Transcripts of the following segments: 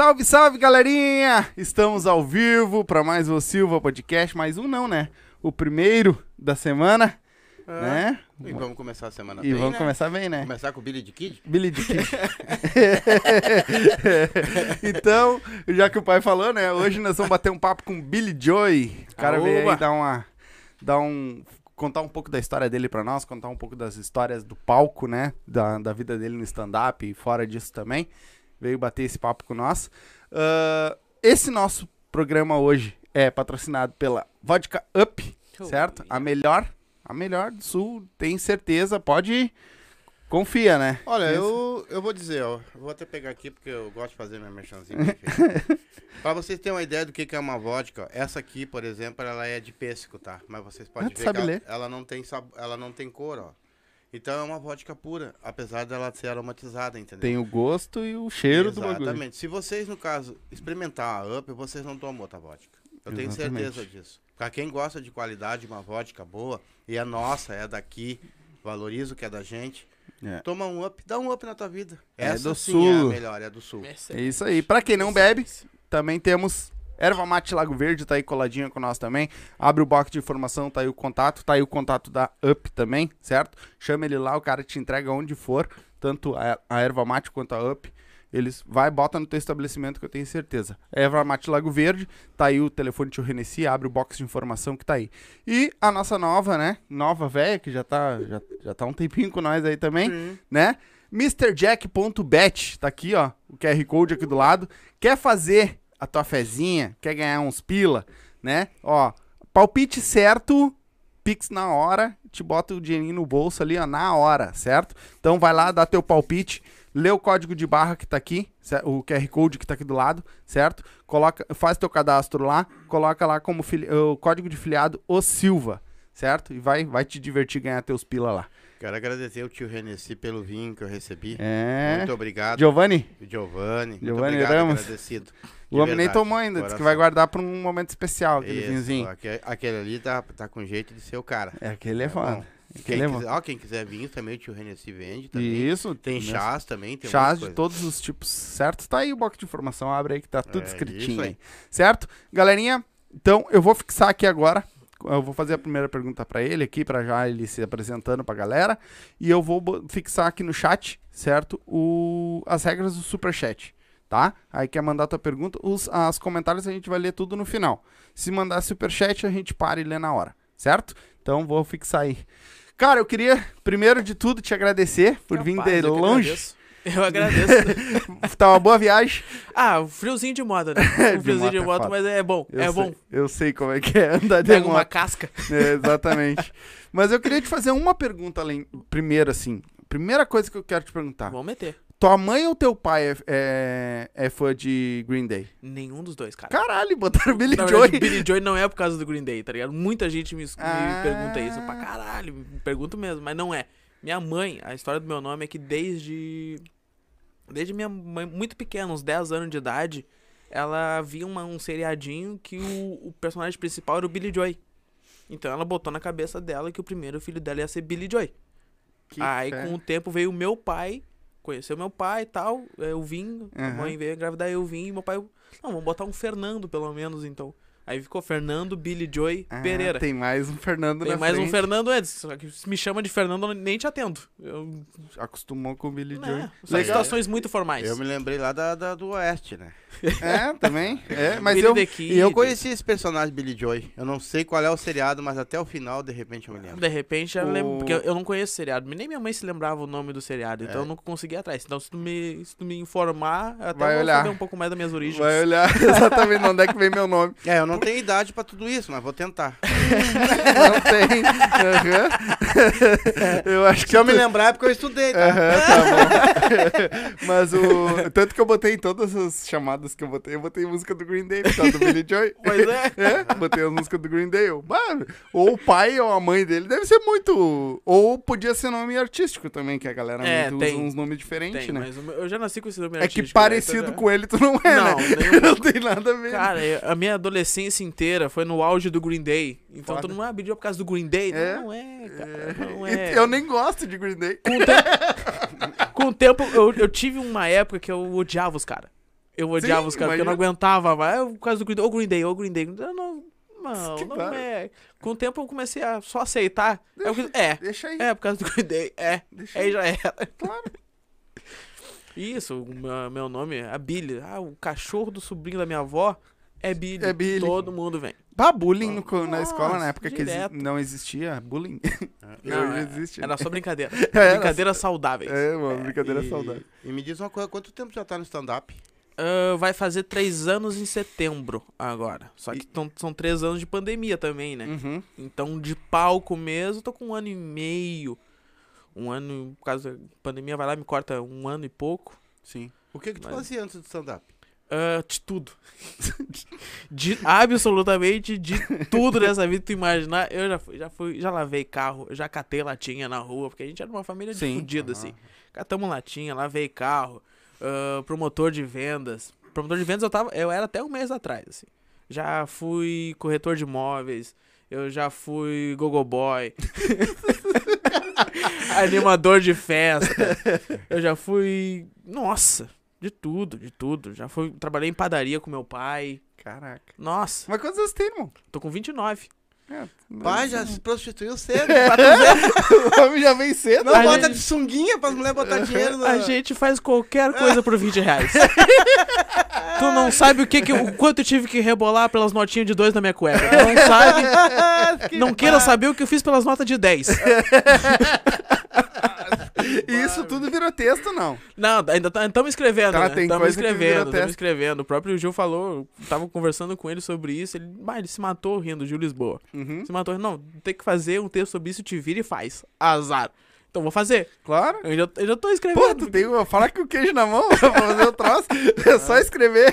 Salve, salve, galerinha! Estamos ao vivo para mais um Silva Podcast, mais um não, né? O primeiro da semana, né? E vamos começar a semana E bem, vamos né? começar bem, né? Começar com o Billy de Kid? Billy de Kid. então, já que o pai falou, né? Hoje nós vamos bater um papo com Billy Joy. O cara veio Aoba! aí dar uma. Dar um. Contar um pouco da história dele pra nós, contar um pouco das histórias do palco, né? Da, da vida dele no stand-up e fora disso também. Veio bater esse papo com nós. Ah, esse nosso programa hoje é patrocinado pela Vodka Up, certo? A melhor, a melhor do sul, tem certeza, pode. Confia, né? Olha, Esse- eu, eu vou dizer, ó. Vou até pegar aqui porque eu gosto de fazer minha merchanzinha. pra vocês terem uma ideia do que que é uma vodka, essa aqui, por exemplo, ela é de pêssego, tá? Mas vocês podem Ah, ver sabe que ela, ler. ela não tem sab... ela não tem cor, ó. Então é uma vodka pura, apesar dela ser aromatizada, entendeu? Tem o gosto e o cheiro do bagulho. Exatamente. Se vocês, no caso, experimentar a Up, vocês não tomam outra vodka. Eu tenho Exatamente. certeza disso. Pra quem gosta de qualidade, uma vodka boa, e é nossa, é daqui, valoriza o que é da gente, É. toma um Up, dá um Up na tua vida. É Essa do sim Sul. é a melhor, é do Sul. É isso aí. Pra quem não bebe, também temos Erva Mate Lago Verde, tá aí coladinha com nós também. Abre o box de informação, tá aí o contato, tá aí o contato da Up também, certo? Chama ele lá, o cara te entrega onde for, tanto a, a Erva Mate quanto a Up. Eles vai, bota no teu estabelecimento que eu tenho certeza. Erva Mate Lago Verde, tá aí o telefone tio Renessi, abre o box de informação que tá aí. E a nossa nova, né? Nova velha, que já tá, já, já tá um tempinho com nós aí também né? MrJack.bet, tá aqui, ó, o QR Code aqui do lado. Quer fazer a tua fezinha, quer ganhar uns pila, né? Ó, palpite certo, Pix na hora, te bota o dinheirinho no bolso ali, ó, na hora, certo? Então vai lá, dá teu palpite, lê o código de barra que tá aqui, o QR Code que tá aqui do lado, certo? Coloca, faz teu cadastro lá, coloca lá como o código de filiado o Silva, certo? E vai, vai te divertir ganhar teus pila lá. Quero agradecer o tio Renessi pelo vinho que eu recebi. É. Muito obrigado. Giovanni, Giovanni. Giovanni obrigado, Ramos. agradecido. O homem nem tomou ainda, disse que vai guardar pra um momento especial, aquele Isso, vinhozinho. aque- Aquele ali tá, tá com jeito de ser o cara. É, aquele é Tá foda. bom. Aquele Quem é quiser, ó, quem quiser vinho também, o tio Renessi vende também. Isso. Tem chás também, tem Chás de coisa. todos os tipos, certo? Tá aí o box de informação, abre aí que tá tudo É, escritinho aí. Certo? Galerinha, então eu vou fixar aqui agora. Eu vou fazer a primeira pergunta pra ele aqui, pra já ele se apresentando pra galera. E eu vou fixar aqui no chat, certo? O, as regras do superchat, tá? Aí quer mandar tua pergunta, os as comentários a gente vai ler tudo no final. Se mandar superchat, a gente para e lê na hora, certo? Então vou fixar aí. Cara, eu queria, primeiro de tudo, te agradecer por vir de longe. Eu agradeço. tá uma boa viagem. ah, o friozinho de moda, né? De Um friozinho moto de é moto, mas é bom. Eu é sei, bom. Eu sei como é que é andar de Pega uma moto. casca. É, exatamente. Mas eu queria te fazer uma pergunta além. Primeiro, assim. Primeira coisa que eu quero te perguntar. Vamos meter. Tua mãe ou teu pai é, é, é fã de Green Day? Nenhum dos dois, cara. Caralho, botaram Billy Na Joy. verdade, Billy Joy não é por causa do Green Day, tá ligado? Muita gente me, me Ah. pergunta isso pra caralho. Me pergunto mesmo, mas não é. Minha mãe, a história do meu nome é que desde. Desde minha mãe, muito pequena, uns 10 anos de idade, ela via uma- um seriadinho que o, o personagem principal era o Billy Joy. Então ela botou na cabeça dela que o primeiro filho dela ia ser Billy Joy. Que Aí fé. com o tempo veio o meu pai, conheceu meu pai e tal, eu vim, a Aham. mãe veio engravidar, eu vim, e meu pai, não, vamos botar um Fernando pelo menos então. Aí ficou Fernando Billy Joy Ah, Pereira. Tem, Tem mais um Fernando na mais um frente. Fernando antes, só que se me chama de Fernando eu nem te atendo. Eu, Acostumou com o Billy Joy. né, são Legal. situações muito formais. Eu me lembrei lá da, da- do Oeste, né? É, também. É, mas Billy eu. the Kid. E eu conheci esse personagem Billy Joy. Eu não sei qual é o seriado, mas até o final, de repente, eu me lembro. De repente eu O- lembro, porque eu- não conheço seriado, nem minha mãe se lembrava o nome do seriado, então É. eu não consegui ir atrás. Então se tu me, se tu me informar, eu até Vai vou olhar. saber um pouco mais das minhas origens. Vai olhar exatamente de onde é que vem meu nome. É, eu não tenho idade pra tudo isso, mas vou tentar. Não tem. Aham. Eu acho que Se eu me tu- lembrar é porque eu estudei, tá? Aham, tá bom. Mas o. Tanto que eu botei em todas as chamadas que eu botei, eu botei música do Green Day, causa do Billy Joy. Pois é. É, botei as músicas do Green Day. Eu, mano, ou o pai ou a mãe dele deve ser muito. Ou podia ser nome artístico também, que a galera É, muito tem. usa uns nomes diferentes, Tem, né? mas eu já nasci com esse nome É que artístico, né? parecido Então já- com ele tu não é, Não, né? nenhum. Não tem nada a ver. Cara, eu- a minha adolescência inteira foi no auge do Green Day. Então Foda. todo mundo, pediu por causa do Green Day. É? Não, não é, cara. Não E é. Eu nem gosto de Green Day. Com o tempo, eu, eu tive uma época que eu odiava os caras. Eu odiava Sim, os caras, porque eu não aguentava mais. Eu, Por causa do Green Day, ô Green Day, ô Green Day. Eu não, não, Que não barra. é. Com o tempo eu comecei a só aceitar. Eu fiz, é, Deixa aí. é, por causa do Green Day, é. Deixa Aí aí. já era. Claro. Isso, o meu, meu nome é Billy. Ah, o cachorro do sobrinho da minha avó é Billy. É Billy. Todo mundo vem. Bah, bullying no na escola, na época que exi- direto. não existia bullying. Não, Hoje é- existe. Era só brincadeira. Era Brincadeira saudáveis. É, uma brincadeira E- saudável. E me diz uma coisa, quanto tempo já tá no stand-up? Ah, vai fazer três anos em setembro agora. Só que E- tão- são três anos de pandemia também, né? Uhum. Então, de palco mesmo, tô com um ano e meio. Um ano, por causa da pandemia, vai lá e me corta um ano e pouco. Sim. O que que tu Mas- fazia antes do stand-up? Ah, de tudo. de absolutamente de tudo nessa vida tu imaginar. Eu já fui, já fui, já lavei carro, já catei latinha na rua, porque a gente era uma família de Sim. fudido, Aham. assim. Catamos latinha, lavei carro, ah, promotor de vendas. Promotor de vendas eu tava, eu era até um mês atrás, assim. Já fui corretor de imóveis, eu já fui gogoboy. Animador de festa. Eu já fui, nossa, de tudo, de tudo. Já fui, trabalhei em padaria com meu pai. Caraca. Nossa, Mas quantos anos tem, irmão? tô com 29. É, Pai, já se prostituiu cedo. o homem já vem cedo. Não A bota gente- de sunguinha pras mulheres botar dinheiro no... A gente faz qualquer coisa por 20 reais. tu não sabe o que, que o quanto eu tive que rebolar pelas notinhas de dois na minha cueca. Tu não sabe. não queira saber o que eu fiz pelas notas de 10. E isso tudo virou texto, não. Não, ainda estamos escrevendo, Tá, né? tem Estamos coisa escrevendo, estamos escrevendo. O próprio Gil falou, tava conversando com ele sobre isso. Ele, bah, ele se matou rindo, Gil Lisboa. Uhum. Se matou, não, tem que fazer um texto sobre isso, te vira e faz. Azar. Então vou fazer. Claro. Eu já, eu já tô Pô, escrevendo. tu tem uma. Fala com o queijo na mão pra fazer o troço. É só escrever.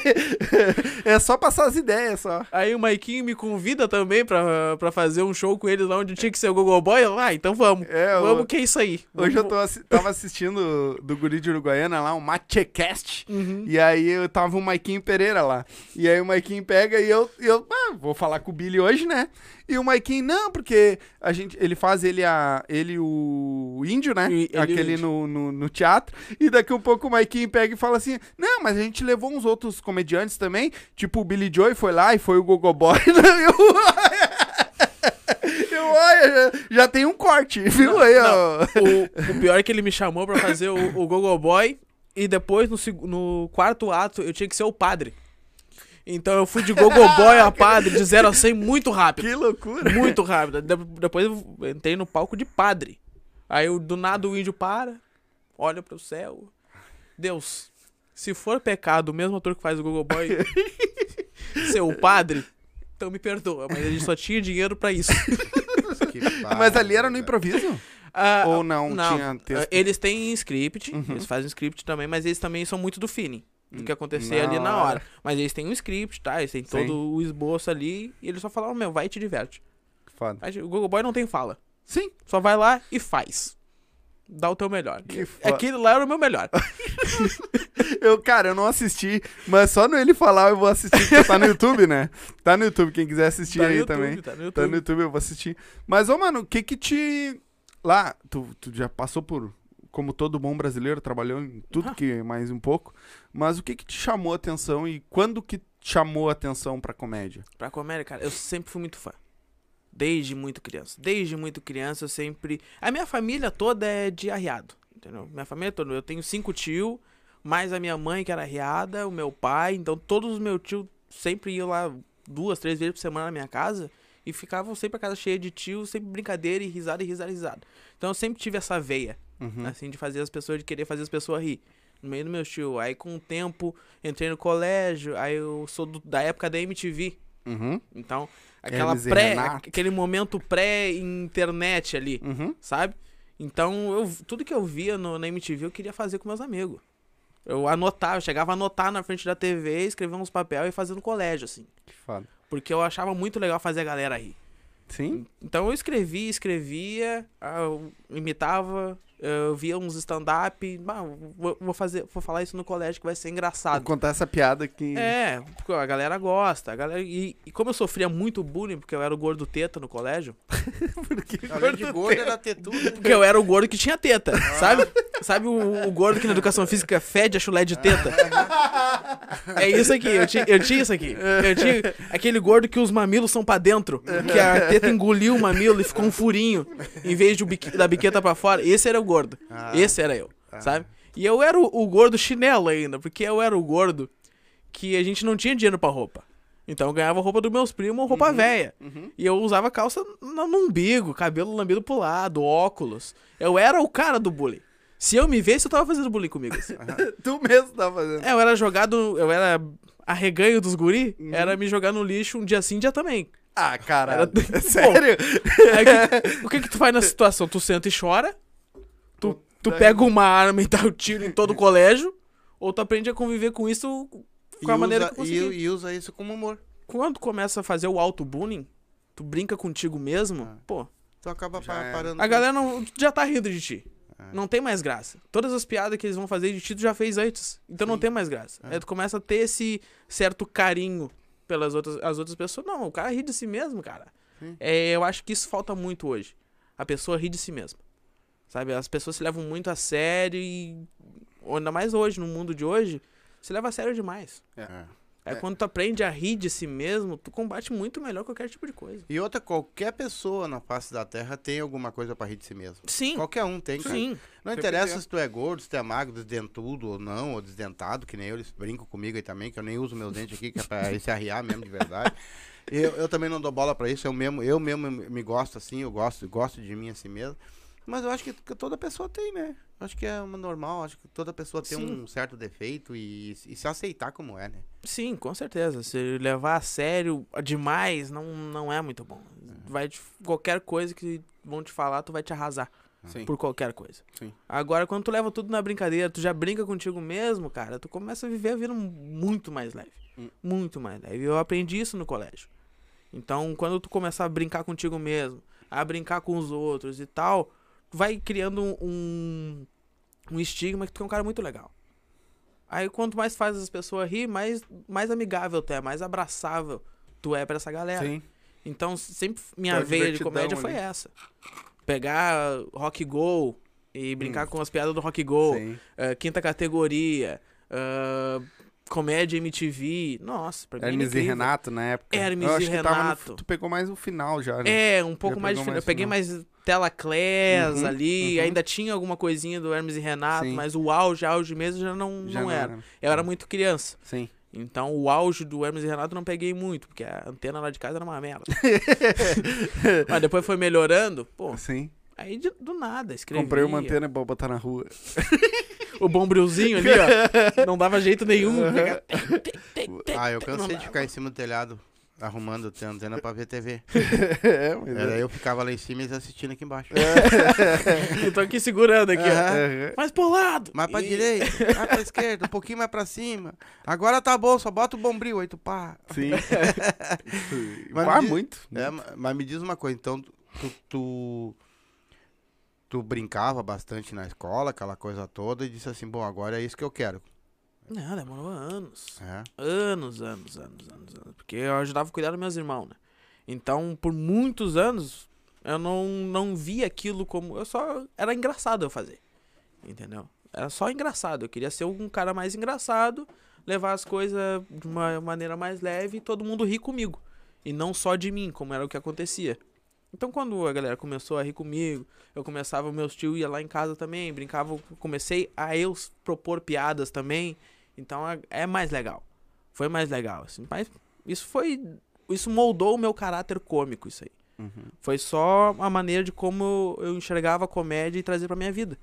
É só passar as ideias só. Aí o Maikinho me convida também pra, pra fazer um show com eles lá onde tinha que ser o Google Boy. Eu, Ah, então vamos. É, vamos, o- que é isso aí. Hoje eu Vamos- tô, assi- tava assistindo do Guri de Uruguaiana lá, um Matchecast. Uhum. E aí eu tava o Maiquinho Pereira lá. E aí o Maiquinho pega e eu, e eu ah, vou falar com o Billy hoje, né? E o Maiquinho, não, porque a gente, ele faz ele, a, ele o índio, né? E- o Aquele índio. no, no, no teatro. E daqui um pouco o Maiquinho pega e fala assim, não, mas a gente levou uns outros comediantes também. Tipo o Billy Joy foi lá e foi o Gogo Boy. eu, olha, já, já tem um corte, viu aí, ó. O, o pior é que ele me chamou pra fazer o, o Google Boy. E depois, no, no quarto ato, eu tinha que ser o padre. Então eu fui de Google Boy a padre, de 0 a 100 muito rápido. Que loucura. Muito rápido. De- depois eu entrei no palco de padre. Aí eu, do nada o índio para, olha pro céu. Deus, se for pecado, o mesmo ator que faz o Google Boy ser o padre, então me perdoa. Mas a gente só tinha dinheiro pra isso. Que Mas ali era no improviso? Ah, Ou não, tinha texto? Eles têm script, Uhum. eles fazem script também, mas eles também são muito do feeling. Do que acontecer Na ali na hora. hora. Mas eles têm um script, tá? Eles têm Sim. todo o esboço ali. E eles só falaram, meu, vai e te diverte. Foda. O Google Boy não tem fala. Sim. Só vai lá e faz. Dá o teu melhor. Que foda. Aquele lá era o meu melhor. Eu, cara, eu não assisti, mas só no ele falar eu vou assistir, porque tá no YouTube, né? Tá no YouTube, quem quiser assistir Tá aí YouTube, também. Tá no Tá YouTube. no YouTube, eu vou assistir. Mas, ô, mano, o que que te... Lá, tu, tu já passou por... Como todo bom brasileiro, trabalhou em tudo Ah. que mais um pouco. Mas o que que te chamou a atenção e quando que chamou a atenção pra comédia? Pra comédia, cara, eu sempre fui muito fã. Desde muito criança. Desde muito criança eu sempre. A minha família toda é de arriado. Entendeu? Minha família toda. Eu tenho cinco tios, mais a minha mãe que era arriada, o meu pai. Então todos os meus tios sempre iam lá duas, três vezes por semana na minha casa. E ficavam sempre a casa cheia de tios, sempre brincadeira e risada e risada e risada. Então eu sempre tive essa veia. Uhum. assim, de fazer as pessoas, de querer fazer as pessoas rir. No meio do meu tio. Aí com o tempo, entrei no colégio, aí eu sou do- da época da MTV. Uhum. Então, aquela pré, aquele momento pré-internet ali, Uhum. sabe? Então, eu, tudo que eu via no, na MTV eu queria fazer com meus amigos. Eu anotava, eu chegava a anotar na frente da TV, escrever uns papel e fazer no colégio, assim. Que foda. Porque eu achava muito legal fazer a galera rir. Sim? Então eu escrevia, escrevia, ah, eu imitava, eu via uns stand-up, ah, vou, vou fazer, vou falar isso no colégio que vai ser Vou engraçado. contar essa piada que... É, porque a galera gosta, a galera e, e como eu sofria muito bullying porque eu era o gordo teta no colégio, Porque... Além de gordo, era ter tudo. porque eu era o gordo que tinha teta, sabe? Sabe o, o gordo que na educação física fede a chulé de teta? É isso aqui, eu tinha, eu tinha isso aqui. Eu tinha aquele gordo que os mamilos são pra dentro. Que a teta engoliu o mamilo e ficou um furinho em vez de o biqui- da biqueta pra fora. Esse era o gordo. Ah. Esse era eu, sabe? E eu era o, o gordo chinelo ainda, porque eu era o gordo que a gente não tinha dinheiro pra roupa. Então eu ganhava roupa dos meus primos, roupa velha. E eu usava calça no, no umbigo, cabelo lambido pro lado, óculos. Eu era o cara do bullying. Se eu me visse, eu tava fazendo bullying comigo. assim. tu mesmo tá fazendo. É, eu era jogado, eu era arreganho dos guri, era me jogar no lixo um dia sim, um dia também. Ah, caralho. Era- É sério? Aí, o que- o que que tu faz nessa situação? Tu senta e chora, tu, tu pega uma arma e dá o tiro em todo o colégio, ou tu aprende a conviver com isso com E a maneira usa, que conseguir. e, e usa isso como humor. Quando começa a fazer o auto-bullying, tu brinca contigo mesmo, Ah. pô, Tu acaba Já pa- era. parando. a galera não, já tá rindo de ti. É. Não tem mais graça. Todas as piadas que eles vão fazer de ti, tu já fez antes. Então não Sim. tem mais graça. É. Aí tu começa a ter esse certo carinho pelas outras, as outras pessoas. Não, o cara ri de si mesmo, cara. É, eu acho que isso falta muito hoje. A pessoa ri de si mesma. Sabe? As pessoas se levam muito a sério e. Ainda mais hoje, no mundo de hoje, se leva a sério demais. É. Aí É. quando tu aprende a rir de si mesmo, tu combate muito melhor qualquer tipo de coisa. E outra, qualquer pessoa na face da Terra tem alguma coisa pra rir de si mesmo. Sim. Qualquer um tem, cara. Sim. Não Sempre interessa tem. se tu é gordo, se tu é magro, desdentudo ou não, ou desdentado, que nem eu, eles brincam comigo aí também, que eu nem uso meus dentes aqui, que é pra esse arriar mesmo de verdade. Eu, eu também não dou bola pra isso, eu mesmo, eu mesmo me gosto assim, eu gosto, gosto de mim assim mesmo. Mas eu acho que, toda pessoa tem, né? Acho que é uma normal, acho que toda pessoa tem Sim. um certo defeito e, e se aceitar como é, né? Sim, com certeza. Se levar a sério demais, não, não é muito bom. Vai te- qualquer coisa que vão te falar, tu vai te arrasar Sim. por qualquer coisa. Sim. Agora, quando tu leva tudo na brincadeira, tu já brinca contigo mesmo, cara, tu começa a viver a vida muito mais leve. Hum. Muito mais leve. Eu aprendi isso no colégio. Então, quando tu começar a brincar contigo mesmo, a brincar com os outros e tal, vai criando um, um estigma que tu é um cara muito legal. Aí quanto mais faz as pessoas rir, mais, mais amigável tu é, mais abraçável tu é pra essa galera. Sim. Então, sempre minha veia de comédia foi ali. essa. Pegar rock go e brincar com as piadas do rock go, Sim. eh, quinta categoria, ah, comédia MTV. Nossa, pra mim Hermes e incrível. Renato na época. Hermes Eu acho e tava no- Renato. tu pegou mais o final já, né? É, um pouco Já mais mais Eu peguei mais tela class Uhum, ali, uhum. ainda tinha alguma coisinha do Hermes e Renato, Sim. mas o auge, auge mesmo já não, Já não era. Eu era muito criança. Sim. Então o auge do Hermes e Renato não peguei muito, porque a antena lá de casa era uma merda. Mas depois foi melhorando, pô, Sim. aí de- do nada, escrevi. Comprei uma antena pra botar na rua. O bombrilzinho ali, ó. Não dava jeito nenhum. Uhum. Ah, eu cansei de ficar em cima do telhado, arrumando a antena pra ver TV. é, mas Era eu ficava lá em cima e eles assistindo aqui embaixo. Eu tô aqui segurando aqui, ó. Aham. Mais pro lado. Mais pra E- direita, mais pra esquerda, um pouquinho mais pra cima. Agora tá bom, só bota o bombril aí, tu pá. Sim. Mas Pá, diz- muito. É, ma- mas me diz uma coisa, então tu, tu, tu brincava bastante na escola, aquela coisa toda, e disse assim, bom, agora é isso que eu quero. Não, demorou anos. É. Anos, anos, anos, anos, anos. Porque eu ajudava a cuidar dos meus irmãos, né? Então, por muitos anos, eu não, não via aquilo como. Eu só. Era engraçado eu fazer. Entendeu? Era só engraçado. Eu queria ser um cara mais engraçado, levar as coisas de uma maneira mais leve e todo mundo rir comigo. E não só de mim, como era o que acontecia. Então, quando a galera começou a rir comigo, eu começava, meus tios ia lá em casa também, brincava, comecei a eu propor piadas também. Então, é- é mais legal. Foi mais legal, assim. Mas isso foi. Isso moldou o meu caráter cômico, isso aí. Uhum. Foi só a maneira de como eu enxergava a comédia e trazer pra minha vida.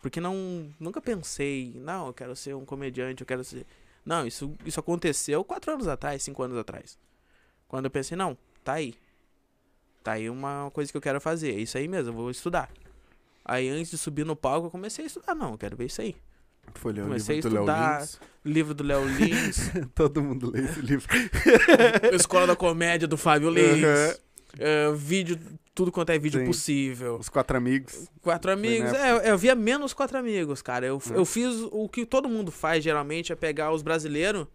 Porque não. Nunca pensei, não, eu quero ser um comediante, eu quero ser. Não, isso, isso aconteceu quatro anos atrás, cinco anos atrás. Quando eu pensei, não, tá aí. Tá aí uma coisa que eu quero fazer. É isso aí mesmo, eu vou estudar. Aí antes de subir no palco, eu comecei a estudar. Não, eu quero ver isso aí. Foi ler o Comecei livro do Léo. Lins. Livro do Léo Lins. Todo mundo lê esse livro. Escola da Comédia do Fábio Lins. Uhum. eh, vídeo, tudo quanto é vídeo Sim. possível. Os quatro amigos. Quatro amigos. É, eu, eu via menos quatro amigos, cara. Eu, Uhum. eu fiz o que todo mundo faz geralmente, é pegar os brasileiros,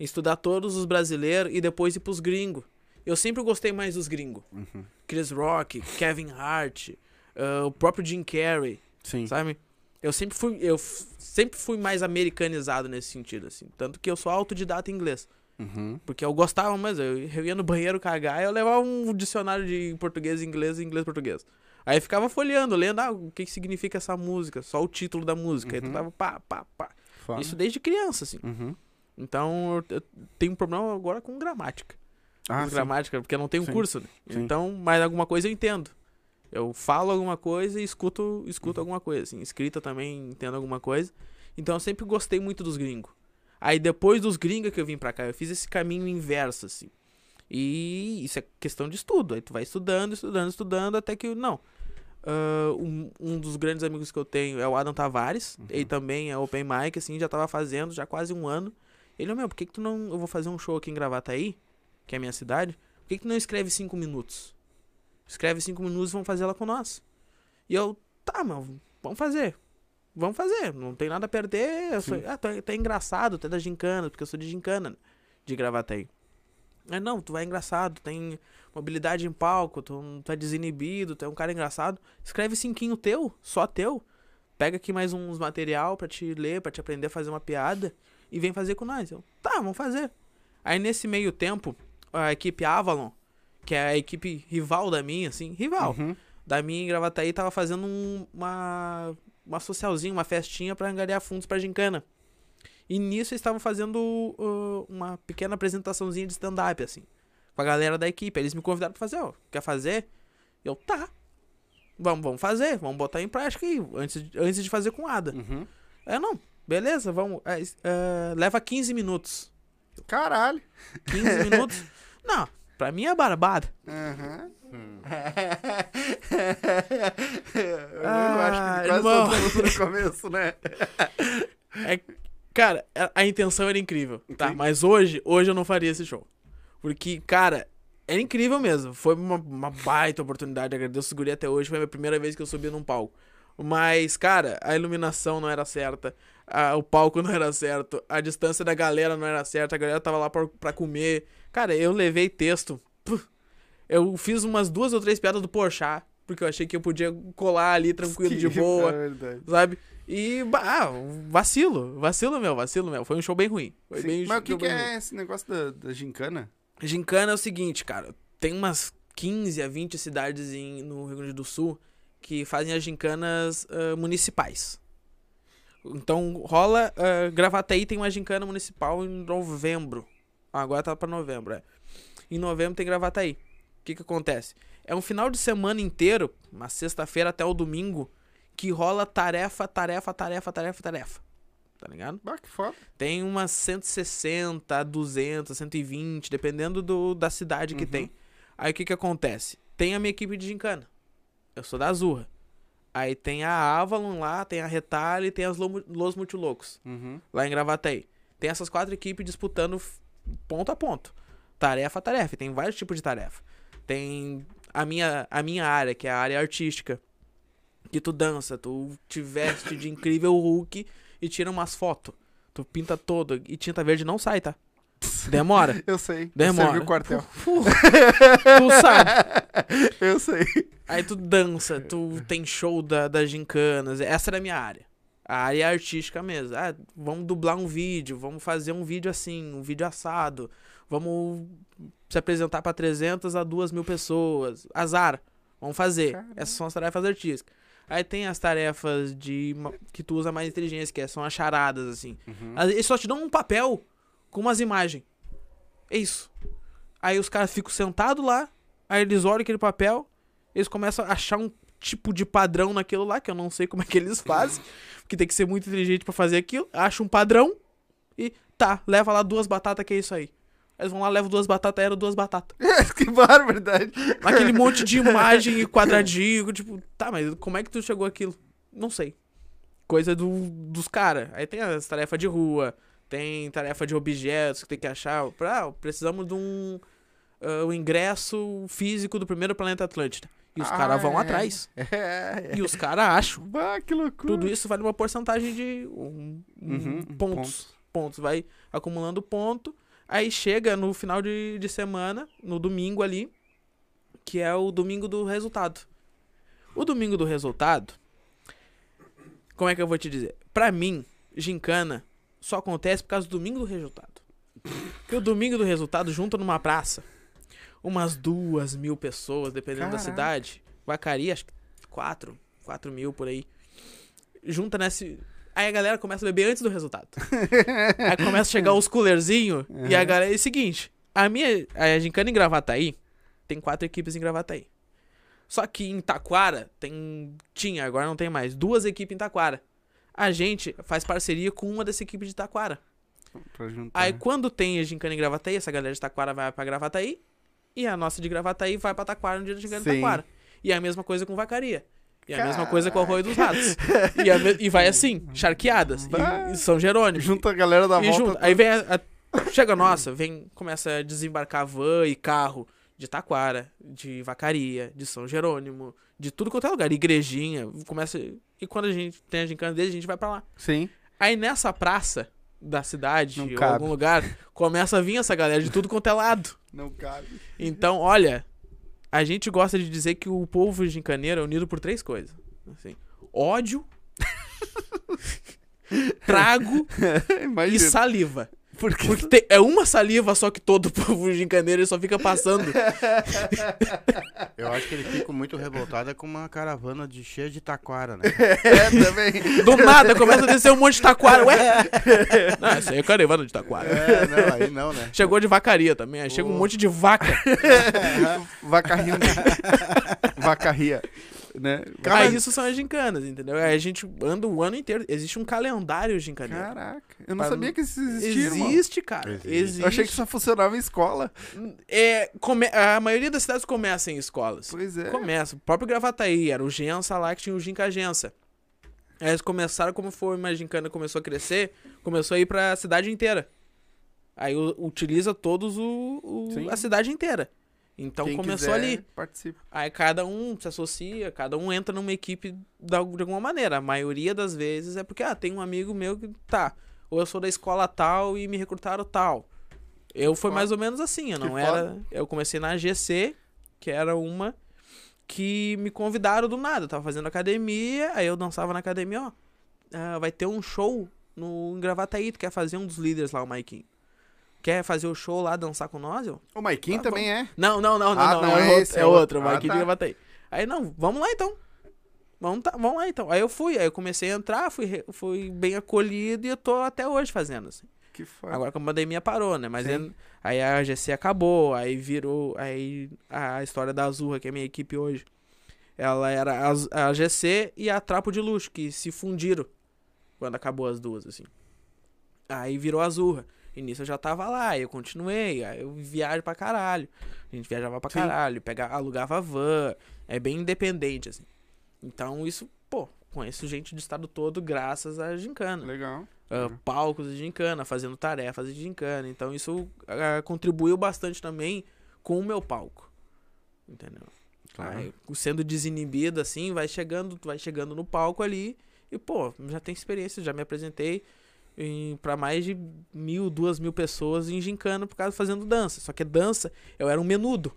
estudar todos os brasileiros e depois ir pros gringos. Eu sempre gostei mais dos gringos. Uhum. Chris Rock, Kevin Hart, eh, o próprio Jim Carrey, Sim. sabe? Eu sempre fui. Eu sempre fui mais americanizado nesse sentido, assim. Tanto que eu sou autodidata em inglês. Uhum. Porque eu gostava, mas eu, eu ia no banheiro cagar e eu levava um dicionário de português, inglês e inglês português. Aí eu ficava folheando, lendo ah, o que, que significa essa música, só o título da música. Aí tu Uhum. tava pá, pá, pá. Foda. Isso desde criança, assim. Uhum. Então eu, eu tenho um problema agora com gramática. Ah, com gramática, porque eu não tenho Sim. curso. né? Então, mas alguma coisa eu entendo. Eu falo alguma coisa e escuto, escuto Uhum. alguma coisa. Assim. Escrita também entendo alguma coisa. Então eu sempre gostei muito dos gringos. Aí depois dos gringos que eu vim pra cá, eu fiz esse caminho inverso, assim. E isso é questão de estudo. Aí tu vai estudando, estudando, estudando, até que. Não. Ah, um, um dos grandes amigos que eu tenho é o Adam Tavares. Uhum. Ele também é open mic, assim, já tava fazendo já quase um ano. Ele, meu, por que, que tu não. Eu vou fazer um show aqui em Gravataí, que é a minha cidade. Por que, que tu não escreve cinco minutos? Escreve cinco minutos e vamos fazer ela com nós. E eu, tá, mano, vamos fazer. Vamos fazer, não tem nada a perder. Eu sou, ah, tu é, tu é engraçado, tu é da gincana, porque eu sou de gincana, de Gravataí. É, não, tu é engraçado, tem mobilidade em palco, tu, tu é desinibido, tu é um cara engraçado. Escreve cinquinho teu, só teu. Pega aqui mais uns material pra te ler, pra te aprender a fazer uma piada e vem fazer com nós. Eu, tá, vamos fazer. Aí nesse meio tempo, a equipe Avalon, que é a equipe rival da minha, assim, rival, Uhum. da minha em Gravataí, tava fazendo um- uma, uma socialzinha, uma festinha pra angariar fundos pra gincana. E nisso eles estavam fazendo uh, uma pequena apresentaçãozinha de stand-up, assim, com a galera da equipe. Eles me convidaram pra fazer, ó, quer fazer? Eu, tá. Vamos, vamos fazer, vamos botar em prática aí, antes, de- antes de fazer com Ada. Uhum. É, não, beleza, vamos. é, leva 15 minutos. Caralho. 15 minutos? Não, pra mim é barbada. Aham. Hum. Eu Ah, acho que quase irmão. no começo, né? É, cara, a, intenção era incrível, tá? Mas hoje, hoje eu não faria esse show. Porque, cara, era incrível mesmo. Foi uma, uma baita oportunidade. Agradeço o guri até hoje. Foi a minha primeira vez que eu subi num palco. Mas, cara, a iluminação não era certa. a- o palco não era certo. A distância da galera não era certa. A galera tava lá pra, pra comer. Cara, eu levei texto. Eu fiz umas duas ou três piadas do Porchat. Porque eu achei que eu podia colar ali tranquilo, de boa É verdade. sabe? E, ah, vacilo, vacilo meu, vacilo meu. Foi um show bem ruim. Foi Sim. bem, Mas o que, que bem ruim. é esse negócio da, da gincana? Gincana é o seguinte, cara. Tem umas 15 a 20 cidades em- no Rio Grande do Sul que fazem as gincanas ah, municipais. Então rola. Uh, Gravataí tem uma gincana municipal em novembro. Ah, agora tá pra novembro, é. Em novembro tem Gravataí. O que que acontece? É um final de semana inteiro, uma sexta-feira até o domingo, que rola tarefa, tarefa, tarefa, tarefa, tarefa. Tá ligado? Bah, que foda. Tem umas 160, 200, 120, dependendo do, da cidade que Uhum. tem. Aí o que que acontece? Tem a minha equipe de gincana. Eu sou da Azurra. Aí tem a Avalon lá, tem a Retalho e tem as Lo- Los Multilocos, Uhum. lá em Gravataí. Tem essas quatro equipes disputando ponto a ponto. Tarefa a tarefa. e Tem vários tipos de tarefa. Tem a minha, a minha área, que é a área artística. Que tu dança, tu te veste de incrível Hulk e tira umas fotos. Tu pinta todo. E tinta verde não sai, tá? Demora. Eu sei. Demora. Servi o quartel. tu sabe. Eu sei. Aí tu dança, tu tem show da, das gincanas. Essa era a minha área. A área artística mesmo. Ah, vamos dublar um vídeo, vamos fazer um vídeo assim, um vídeo assado. Vamos se apresentar pra 300 a 2 mil pessoas. Azar. Vamos fazer. Caramba. Essas são as tarefas artísticas. Aí tem as tarefas de que tu usa mais inteligência, que é- são as charadas, assim. Uhum. Eles só te dão um papel com umas imagens. É isso. Aí os caras ficam sentados lá, aí eles olham aquele papel, eles começam a achar um tipo de padrão naquilo lá, que eu não sei como é que eles fazem, porque tem que ser muito inteligente pra fazer aquilo. Acha um padrão e tá, leva lá duas batatas, que é isso aí. Eles vão lá, levam duas batatas, era duas batatas. que barbaridade. Aquele monte de imagem e quadradinho, tipo, tá, mas como é que tu chegou aquilo? Não sei. Coisa do, dos caras. Aí tem as tarefas de rua, tem tarefa de objetos que tem que achar. Pra, ah, precisamos de um, ah, um ingresso físico do primeiro planeta Atlântida. E os Ah, caras vão é. atrás. É, é. E os caras acham. Bah, que loucura. Tudo isso vale uma porcentagem de um- um Uhum, pontos. Pontos. Vai acumulando ponto. Aí chega no final de, de semana, no domingo ali, que é o domingo do resultado. O domingo do resultado, Como é que eu vou te dizer? Pra mim, gincana só acontece por causa do domingo do resultado. Porque o domingo do resultado junta numa praça umas duas mil pessoas, dependendo da Caraca. cidade. Vacaria, acho que quatro, quatro mil por aí. Junta nesse. Aí a galera começa a beber antes do resultado. aí começa a chegar os coolerzinhos. E a galera. É o seguinte: a minha. A gincana em Gravataí tem quatro equipes em Gravataí. Só que em Taquara tem. Tinha, agora não tem mais. Duas equipes em Taquara. A gente faz parceria com uma dessa equipe de Taquara. Aí quando tem a gincana em Gravataí, essa galera de Taquara vai pra Gravataí. E a nossa de Gravataí vai pra Taquara no dia de. Taquara. E é a mesma coisa com Vacaria. E é a mesma coisa com o Arroio dos Ratos. e, a me- e vai assim, charqueadas. E, e São Jerônimo. Junta a galera da E volta. junto. Aí vem a, a- Chega a nossa, vem, começa a desembarcar van e carro de Taquara, de Vacaria, de São Jerônimo, de tudo quanto é lugar, igrejinha, começa. E quando a gente tem a gincana dele, a gente vai pra lá. Sim. Aí nessa praça da cidade, ou algum lugar, começa a vir essa galera de tudo quanto é lado. Não cabe. Então, olha, a gente gosta de dizer que o povo gincaneiro é unido por três coisas. Assim, ódio, trago e saliva. Porque Porque tem- é uma saliva só que todo povo gincaneiro ele só fica passando. Eu acho que ele fica muito revoltado é com uma caravana de cheia de taquara, né? é também. Do nada começa a descer um monte de taquara. Ué? Não, isso aí é caravana de taquara. É, não, aí não, né? Chegou de vacaria também. Aí chega um monte de vaca. Vacarrinho. Vacarria. Né? Aí isso são as gincanas, entendeu? Aí a gente anda o ano inteiro. Existe um calendário gincaneiro. Caraca. Eu não Pra- sabia que isso existia, mano. Existe, cara. Existe. Existe. Eu achei que só funcionava em escola. É, come- A maioria das cidades começa em escolas. Pois é. Começa. O próprio Gravataí, era o Gensa lá que tinha o Ginca Gensa. Aí eles começaram, como foi uma gincana começou a crescer, começou a ir pra cidade inteira. Aí utiliza todos o, o- a cidade inteira. Então Quem começou quiser, ali. Participa. Aí cada um se associa, cada um entra numa equipe de alguma maneira. A maioria das vezes é porque, ah, tem um amigo meu que tá. Ou eu sou da escola tal e me recrutaram tal. Eu foi foda. mais ou menos assim, eu Que não foda. era. Eu comecei na GC, que era uma que me convidaram do nada. Eu tava fazendo academia, aí eu dançava na academia, ó. ah, vai ter um show no em Gravataí, tu quer fazer um dos líderes lá, o Maikinho. Quer fazer o show lá, dançar com nós? Eu, O Maikinho Tá também é. não, não, não, não, Ah, não, não, é, é outro, esse, é é outro, outro. o Mike Ah, tá. Gravataí. Aí, não, vamos lá então. Vamos, tá, vamos lá então. Aí eu fui, aí eu comecei a entrar, fui, fui bem acolhido e eu tô até hoje fazendo, assim. Que foda. Agora que a pandemia parou, né? Mas aí, aí a GC acabou, aí virou, aí a história da Azurra, que é a minha equipe hoje. Ela era a, a GC e a Trapo de Luxo, que se fundiram quando acabou as duas, assim. Aí virou a Azurra. E nisso eu já tava lá, eu continuei, aí eu viajo pra caralho. A gente viajava pra Sim. caralho, pegava, alugava van, é bem independente, assim. Então isso, pô, conheço gente do estado todo graças à gincana Legal. Uhum. palcos de gincana, fazendo tarefas de gincana. Então isso ah, contribuiu bastante também com o meu palco. Entendeu? Claro. Aí, sendo desinibido assim, vai chegando, vai chegando no palco ali e, pô, já tem experiência, já me apresentei pra mais de mil, duas mil pessoas em gincana por causa fazendo dança. Só que dança, eu era um menudo.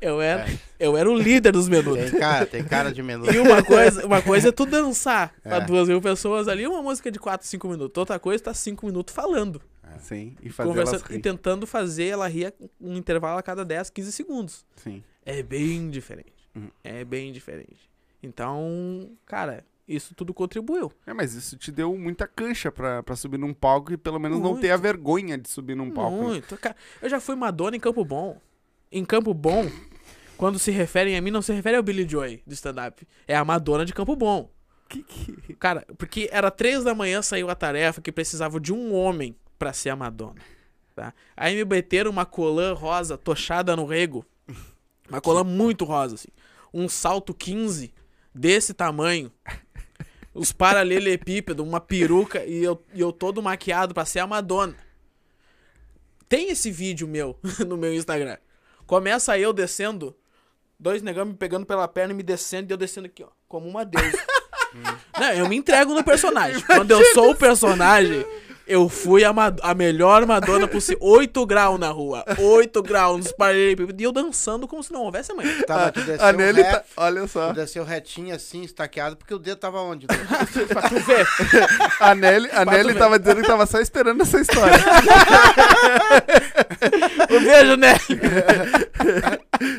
eu era, eu era o líder dos menudos. Tem cara, tem cara de menu. E uma coisa, uma coisa é tu dançar pra É. duas mil pessoas ali, uma música de 4, 5 minutos. Outra coisa, tá 5 minutos falando. Sim. E fazer e tentando fazer ela rir um intervalo a cada 10, 15 segundos. Sim. É bem diferente. Uhum. É bem diferente. Então, cara, isso tudo contribuiu. É, mas isso te deu muita cancha pra, pra subir num palco e pelo menos não ter a vergonha de subir num palco. né? Muito. Cara, eu já fui Madonna em Campo Bom. Em Campo Bom, quando se referem a mim, não se refere ao Billy Joy do stand-up. É a Madonna de Campo Bom. Que que... Cara, porque era três da manhã, saiu a tarefa que precisava de um homem pra ser a Madonna. Tá? Aí me meteram uma colã rosa tochada no rego. Uma colã muito rosa, assim. Um salto 15 desse tamanho. Os paralelepípedos, uma peruca e eu, e eu todo maquiado pra ser a Madonna. Tem esse vídeo meu no meu Instagram. Começa eu descendo, dois negão me pegando pela perna e me descendo, e eu descendo aqui, ó, como uma deusa. Não, eu me entrego no personagem. Quando eu sou o personagem, Eu fui a, ma- a melhor Madonna possível. 8 graus na rua. 8 graus nos paralelepípedos. E eu dançando como se não houvesse amanhã. Tava, tu desceu A Nelly tá. Olha só. tu desceu retinho assim, estaqueado, porque o dedo tava onde? pra tu ver. A Nelly, a Nelly tava dizendo que tava só esperando essa história. Um beijo, né?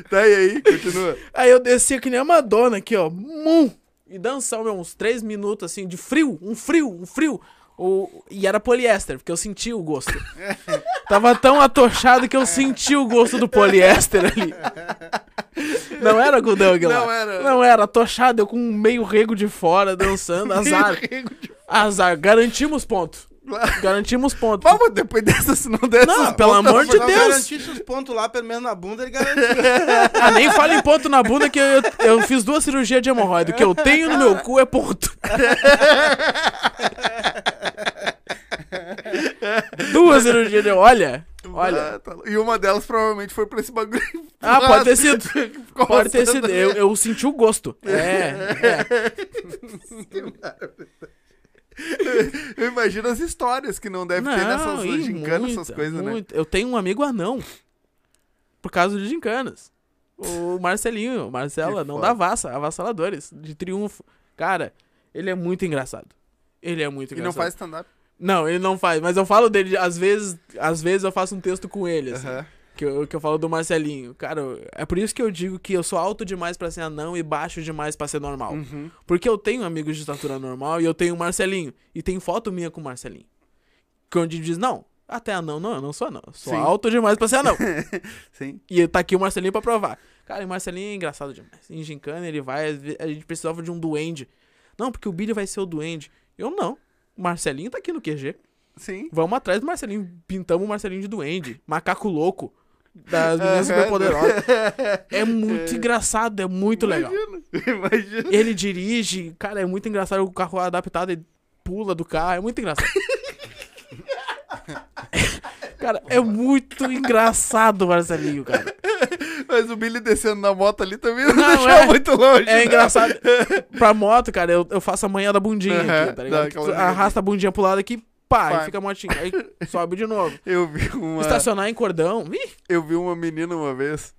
tá e aí, continua. Aí eu descia que nem a Madonna aqui, ó. Mum! E dançamos meu, uns 3 minutos, assim, de frio. Um frio, um frio. O... E era poliéster, porque eu senti o gosto. Tava tão atochado que eu senti o gosto do poliéster ali. Não era algodão aquilo lá. Não era. Não era, atochado, eu com um meio rego de fora, dançando, azar. Azar, garantimos ponto. Garantimos ponto. Vamos depois dessa, se não der Não, essas pelo pontas, amor de Se não Deus. garantisse os pontos lá, pelo menos na bunda, ele garantiu. Ah, nem fala em ponto na bunda que eu, eu fiz duas cirurgias de hemorroida. O que eu tenho no meu cu é ponto. duas cirurgias de olha, olha. Ah, tá. E uma delas provavelmente foi pra esse bagulho. Ah, pode ter sido. Pode ter sido. Eu, eu senti o gosto. É, é. Eu imagino as histórias que não deve ter nessas gincanas, essas coisas, né? Eu tenho um amigo anão. Por causa de gincanas. O Marcelinho, Marcela, Que não foda. dá vassa, avassaladores, de triunfo. Cara, ele é muito engraçado. Ele é muito E não engraçado. faz stand-up. Não, ele não faz, mas eu falo dele, às vezes, às vezes eu faço um texto com ele, assim, Aham. que, eu, que eu falo do Marcelinho. Cara, é por isso que eu digo que eu sou alto demais pra ser anão e baixo demais pra ser normal. Uhum. Porque eu tenho amigos de estatura normal e eu tenho o Marcelinho. E tem foto minha com o Marcelinho. Que onde diz, não, até anão, não, eu não sou anão. Eu sou Sim. alto demais pra ser anão. Sim. e tá aqui o Marcelinho pra provar. Cara, o Marcelinho é engraçado demais. Em gincana ele vai, a gente precisava de um duende. Não, porque o Billy vai ser o duende. Eu não. Marcelinho tá aqui no QG. Sim. Vamos atrás do Marcelinho. Pintamos o Marcelinho de duende. Macaco louco. Das meninas Aham. superpoderosas. É muito engraçado, é muito legal. Imagina. Ele dirige, cara, é muito engraçado. O carro adaptado, ele pula do carro, é muito engraçado. cara, é muito engraçado o Marcelinho, cara. Mas o Billy descendo na moto ali também não, Não, deixou é. muito longe. É né? engraçado. Pra moto, cara, eu, eu faço a manhã da bundinha Aham, aqui, tá ligado? Arrasta a bundinha pro lado aqui, pá, e fica a motinha. Aí sobe de novo. Eu vi uma. Estacionar em cordão. Ih, Eu vi uma menina uma vez,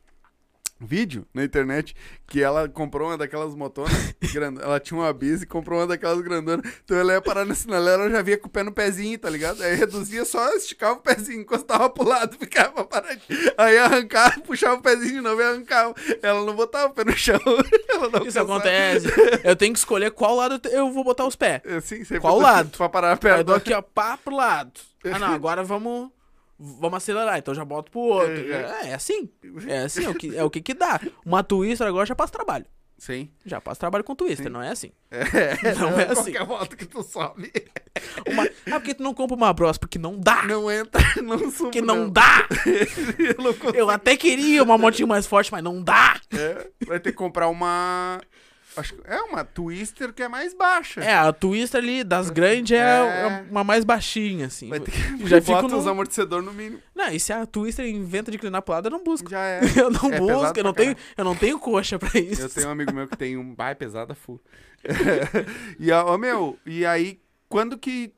vídeo na internet, que ela comprou uma daquelas motonas, ela tinha uma bis e comprou uma daquelas grandonas, então ela ia parar na sinaleira, ela já via com o pé no pezinho, tá ligado? Aí reduzia só, esticava o pezinho, encostava pro lado, ficava paradinho. Aí arrancava, puxava o pezinho de novo e arrancava. Ela não botava o pé no chão. isso alcançava. acontece. Eu tenho que escolher qual lado eu eu vou botar os pés. Assim, sempre Qual lado? Pra parar Aí eu perto. dou aqui, ó, pá pro lado. Ah, não, agora vamos. Vamos acelerar, então já boto pro outro. É, é assim. É assim, é o que, é o que, que dá. Uma twister agora já passa trabalho. Sim. Já passa trabalho com twister, não é assim. É, Não é assim. Qualquer moto que tu sobe. Uma... Ah, porque tu não compra uma Bros? Porque não dá. Não entra, não subo. Porque não dá. Eu não. Eu até queria uma motinha mais forte, mas não dá. É, vai ter que comprar uma. Acho que é uma Twister que é mais baixa. É, a Twister ali das grandes é, É. uma mais baixinha, assim. Vai ter que Já bota no- os amortecedores no mínimo. Não, e se a Twister inventa de inclinar pro lado, eu não busco. Já é. Eu não É busco, eu não, tenho, eu não tenho coxa pra isso. Eu tenho um amigo meu que tem um bai pesada full. e, ó, meu, e aí, quando que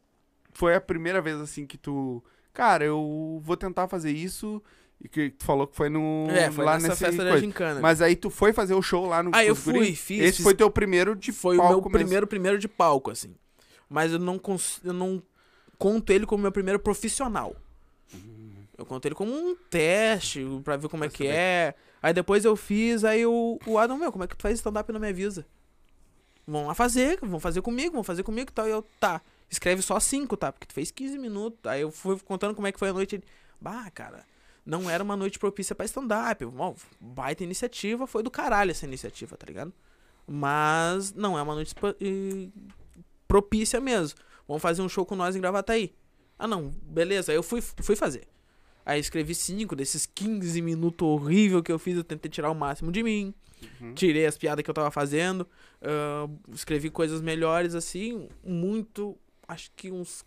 foi a primeira vez assim que tu. Cara, eu vou tentar fazer isso. E que tu falou que foi no. É, foi lá nessa festa da coisa. gincana. Mas aí tu foi fazer o show lá no. Ah, eu guri? fui, fiz, Esse foi teu primeiro de foi o palco meu mesmo. primeiro primeiro de palco, assim. Mas eu não, cons- eu não conto ele como meu primeiro profissional. Eu conto ele como um teste, pra ver como é que é. Aí depois eu fiz, aí o, o Adam, meu, como é que tu faz stand-up e não me avisa? Vão lá fazer, vão fazer comigo, vão fazer comigo e tal. E eu, tá. Escreve só cinco, tá? Porque tu fez 15 minutos. Aí eu fui contando como é que foi a noite. Ele, bah, cara, não era uma noite propícia pra stand-up. Baita iniciativa, foi do caralho essa iniciativa, tá ligado? Mas não é uma noite pro- propícia mesmo. Vamos fazer um show com nós em Gravataí. Ah, não, beleza. Aí eu fui, fui fazer. Aí escrevi cinco desses 15 minutos horrível que eu fiz. Eu tentei tirar o máximo de mim. Uhum. Tirei as piadas que eu tava fazendo. ah, escrevi coisas melhores, assim. Muito. Acho que uns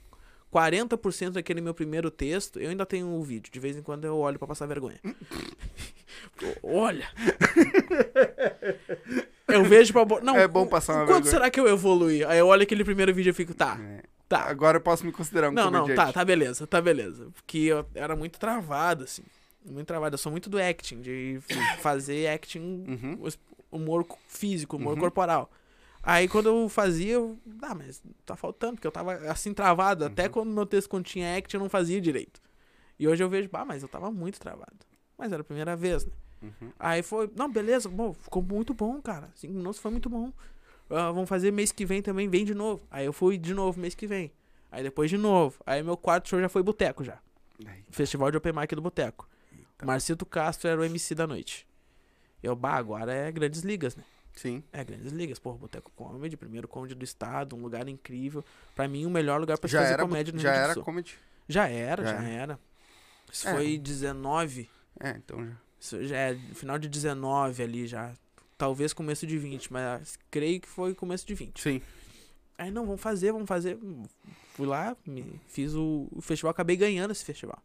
40% daquele meu primeiro texto. Eu ainda tenho o vídeo. De vez em quando eu olho pra passar vergonha. Olha! Eu vejo pra. bo- Não, É bom passar uma Quanto vergonha. será que eu evoluí? Aí eu olho aquele primeiro vídeo e fico, tá. É. Tá. Agora eu posso me considerar um Não, não, tá, tá beleza, tá beleza. Porque eu era muito travado, assim. Muito travado. Eu sou muito do acting, de fazer acting, Uhum. os- humor co- físico, humor Uhum. corporal. Aí quando eu fazia, eu. Ah, mas tá faltando, porque eu tava assim travado. Uhum. Até quando meu texto continha acting, eu não fazia direito. E hoje eu vejo, bah, mas eu tava muito travado. Mas era a primeira vez, né? Uhum. Aí foi, não, beleza, bom, ficou muito bom, cara. Cinco minutos foi muito bom. Ah, vamos fazer mês que vem também, vem de novo. Aí eu fui de novo mês que vem. Aí depois de novo. Aí meu quarto show já foi boteco já. Aí, Festival de Open Mic do Boteco. Eita. Marcito Castro era o MC da noite. Eu, bah, agora é grandes ligas, né? Sim. É grandes ligas. Porra, Boteco Comedy, primeiro comedy do estado, um lugar incrível. Pra mim, o melhor lugar pra Já fazer era, comédia no já Rio Grande do era Sul. comedy. Já era, Já já era. era. Isso É. foi 19. É, então já. Isso já é final de 19 ali já. Talvez começo de 20, mas creio que foi começo de 20. Sim. Aí não, vamos fazer, vamos fazer. Fui lá, me, fiz o, o festival, acabei ganhando esse festival.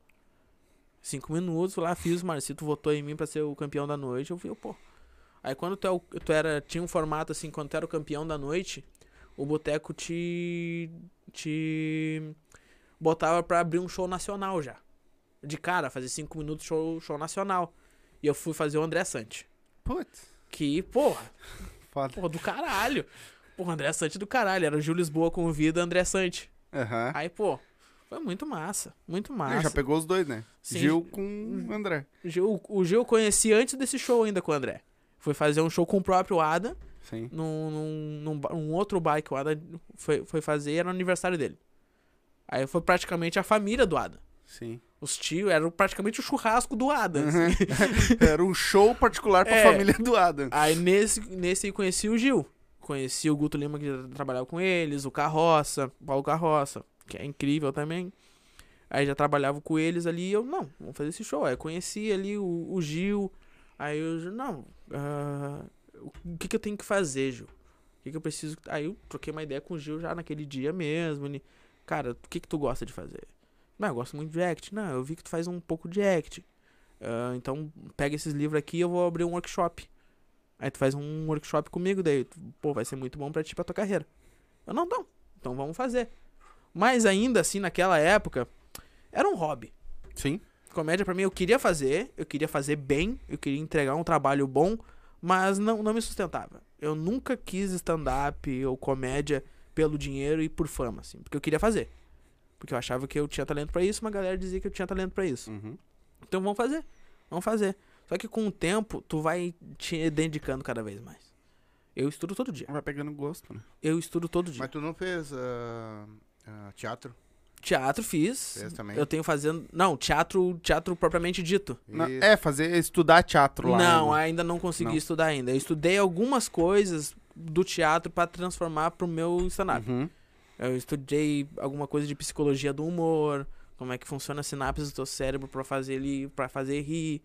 Cinco minutos, fui lá, fiz, o Marcito votou em mim pra ser o campeão da noite. Eu fui, pô. Aí quando tu, é tu era, tinha um formato assim, quando tu era o campeão da noite, o boteco te. te botava pra abrir um show nacional já. De cara, fazer cinco minutos show, show nacional. E eu fui fazer o André Sante. Putz. Que, porra, Foda. porra, do caralho. Porra, André Sante do caralho. Era o Júlio Lisboa convida André Sante. Aham. Aí, pô, foi muito massa. Muito Ele massa. já pegou os dois, né? Sim. Gil com André. Gil, o Gil eu conheci antes desse show ainda com o André. Foi fazer um show com o próprio Adam, Sim. num, num, num ba- um outro bar que o Adam foi, foi fazer, era no aniversário dele. Aí foi praticamente a família do Adam. Sim. Os tios eram praticamente o churrasco do Adam. assim. Uhum. Era um show particular pra É. família do Adam. Aí nesse, nesse aí conheci o Gil. Conheci o Guto Lima, que já trabalhava com eles, o Carroça, o Paulo Carroça, que é incrível também. Aí já trabalhava com eles ali e eu, não, vamos fazer esse show. Aí conheci ali o, o Gil. Aí eu, não, ah, o que, que eu tenho que fazer, Gil? O que, que eu preciso. Aí eu troquei uma ideia com o Gil já naquele dia mesmo. Ele, cara, o que, que tu gosta de fazer? Não, eu gosto muito de act. Não, eu vi que tu faz um pouco de act. Ah, então pega esses livros aqui eu vou abrir um workshop. Aí tu faz um workshop comigo, daí, tu, pô, vai ser muito bom pra ti, pra tua carreira. Eu, não, não, então vamos fazer. Mas ainda assim, naquela época, era um hobby. Sim. Comédia pra mim eu queria fazer, eu queria fazer bem, eu queria entregar um trabalho bom, mas não, não me sustentava. Eu nunca quis stand-up ou comédia pelo dinheiro e por fama, assim, porque eu queria fazer. Porque eu achava que eu tinha talento pra isso, uma galera dizia que eu tinha talento pra isso. Uhum. Então vamos fazer. Vamos fazer. Só que com o tempo, tu vai te dedicando cada vez mais. Eu estudo todo dia. Vai pegando gosto, né? Eu estudo todo dia. Mas tu não fez ah, ah, teatro? Teatro fiz. Fez também? Eu tenho fazendo. Não, teatro, teatro propriamente dito. É, fazer, estudar teatro lá. não, né? ainda não consegui Não. estudar ainda. Eu estudei algumas coisas do teatro pra transformar pro meu stand-up. Uhum. Eu estudei alguma coisa de psicologia do humor, como é que funciona a sinapse do teu cérebro pra fazer ele, para fazer rir,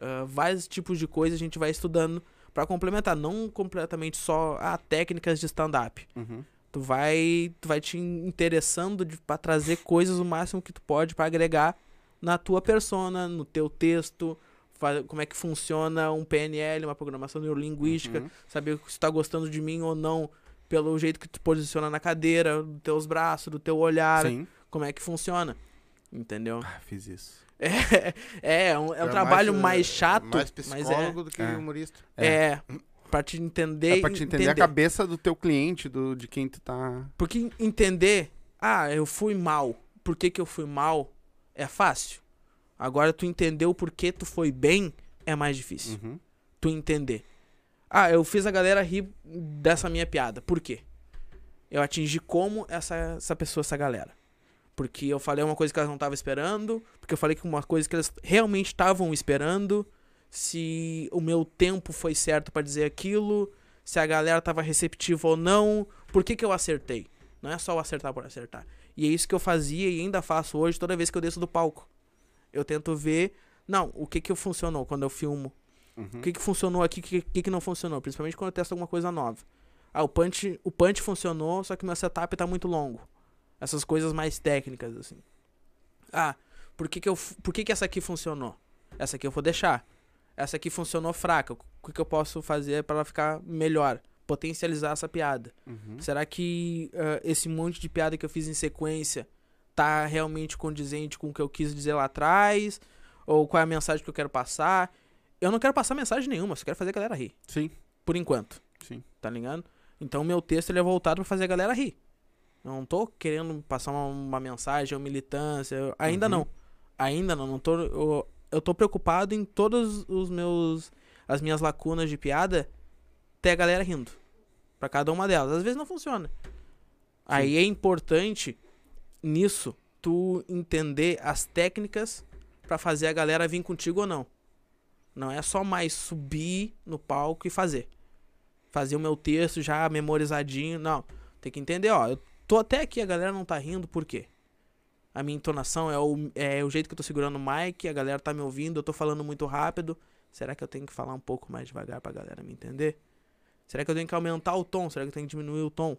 ah, vários tipos de coisas a gente vai estudando pra complementar, não completamente só a técnicas de stand-up. Uhum. Tu vai, tu vai te interessando de, pra trazer coisas o máximo que tu pode pra agregar na tua persona, no teu texto, como é que funciona um PNL, uma programação neurolinguística, Uhum. saber se tu tá gostando de mim ou não pelo jeito que tu posiciona na cadeira, dos teus braços, do teu olhar, Sim. como é que funciona. Entendeu? Ah, fiz isso. É, é, um, é um É trabalho mais, mais, eh, chato, Mais mas é, psicólogo do que É. humorista. é pra te entender. É pra te entender, a cabeça do teu cliente, do, de quem tu tá. Porque entender, ah, eu fui mal, por que, que eu fui mal, é fácil. Agora tu entender o porquê tu foi bem é mais difícil. Uhum. Tu entender. Ah, eu fiz a galera rir dessa minha piada. Por quê? Eu atingi como essa, essa pessoa, essa galera. Porque eu falei uma coisa que elas não estavam esperando. Porque eu falei que uma coisa que elas realmente estavam esperando. Se o meu tempo foi certo pra dizer aquilo. Se a galera tava receptiva ou não. Por que, que eu acertei? Não é só o acertar por acertar. E é isso que eu fazia e ainda faço hoje toda vez que eu desço do palco. Eu tento ver. Não, o que que funcionou quando eu filmo? Uhum. O que, que funcionou aqui, o que, que, que não funcionou? Principalmente quando eu testo alguma coisa nova. Ah, o punch, o punch funcionou, só que meu setup tá muito longo. Essas coisas mais técnicas, assim. Ah, por que, que, eu, por que, que essa aqui funcionou? Essa aqui eu vou deixar. Essa aqui funcionou fraca. O que, que eu posso fazer para ela ficar melhor? potencializar essa piada? Uhum. Será que ah, esse monte de piada que eu fiz em sequência tá realmente condizente com o que eu quis dizer lá atrás? Ou qual é a mensagem que eu quero passar? Eu não quero passar mensagem nenhuma, só quero fazer a galera rir. Sim, Por enquanto. sim. Tá ligado? Então meu texto ele é voltado pra fazer a galera rir. Eu não tô querendo passar uma, uma mensagem ou militância. eu- ainda Uhum. não. Ainda não. não tô, eu, eu tô preocupado em todos os meus. as minhas lacunas de piada ter a galera rindo. Pra cada uma delas. Às vezes não funciona. Aí é importante nisso tu entender as técnicas pra fazer a galera vir contigo ou não. Não é só mais subir no palco e fazer. Fazer o meu texto já memorizadinho. Não. Tem que entender, ó. Eu tô até aqui, a galera não tá rindo, por quê? A minha entonação é o, é o jeito que eu tô segurando o mic, a galera tá me ouvindo, eu tô falando muito rápido. Será que eu tenho que falar um pouco mais devagar pra galera me entender? Será que eu tenho que aumentar o tom? Será que eu tenho que diminuir o tom?